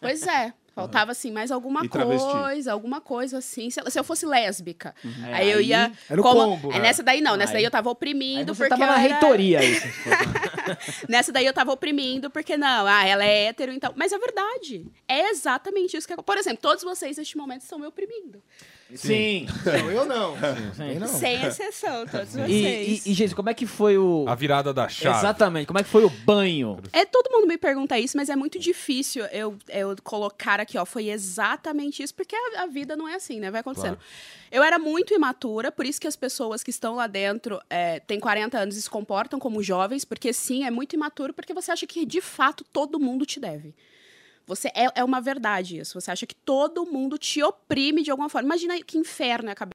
pois é. Faltava, assim, mais alguma coisa, alguma coisa, assim. Se, se eu fosse lésbica, Uhum. aí, É, eu aí ia... era o como- combo. Aí É. nessa daí não, nessa Aí- daí eu tava oprimindo Aí você porque tava na era- reitoria aí. [LAUGHS] Nessa daí eu tava oprimindo, porque não, ah, ela é hétero, então. Mas é verdade. É exatamente isso que Por exemplo, todos vocês neste momento estão me oprimindo. Sim. Não, eu não. [LAUGHS] Sim. não. Sem exceção, todos vocês. E, e, e, gente, como é que foi o. A virada da chave. Exatamente, como é que foi o banho? É, todo mundo me pergunta isso, mas é muito difícil eu, eu colocar aqui, ó, foi exatamente isso, porque a, a vida não é assim, né? Vai acontecendo. Claro. Eu era muito imatura, por isso que as pessoas que estão lá dentro é, têm 40 anos e se comportam como jovens, porque sim, é muito imaturo, porque você acha que de fato todo mundo te deve. Você é, é uma verdade isso. Você acha que todo mundo te oprime de alguma forma. Imagina que inferno é a cabeça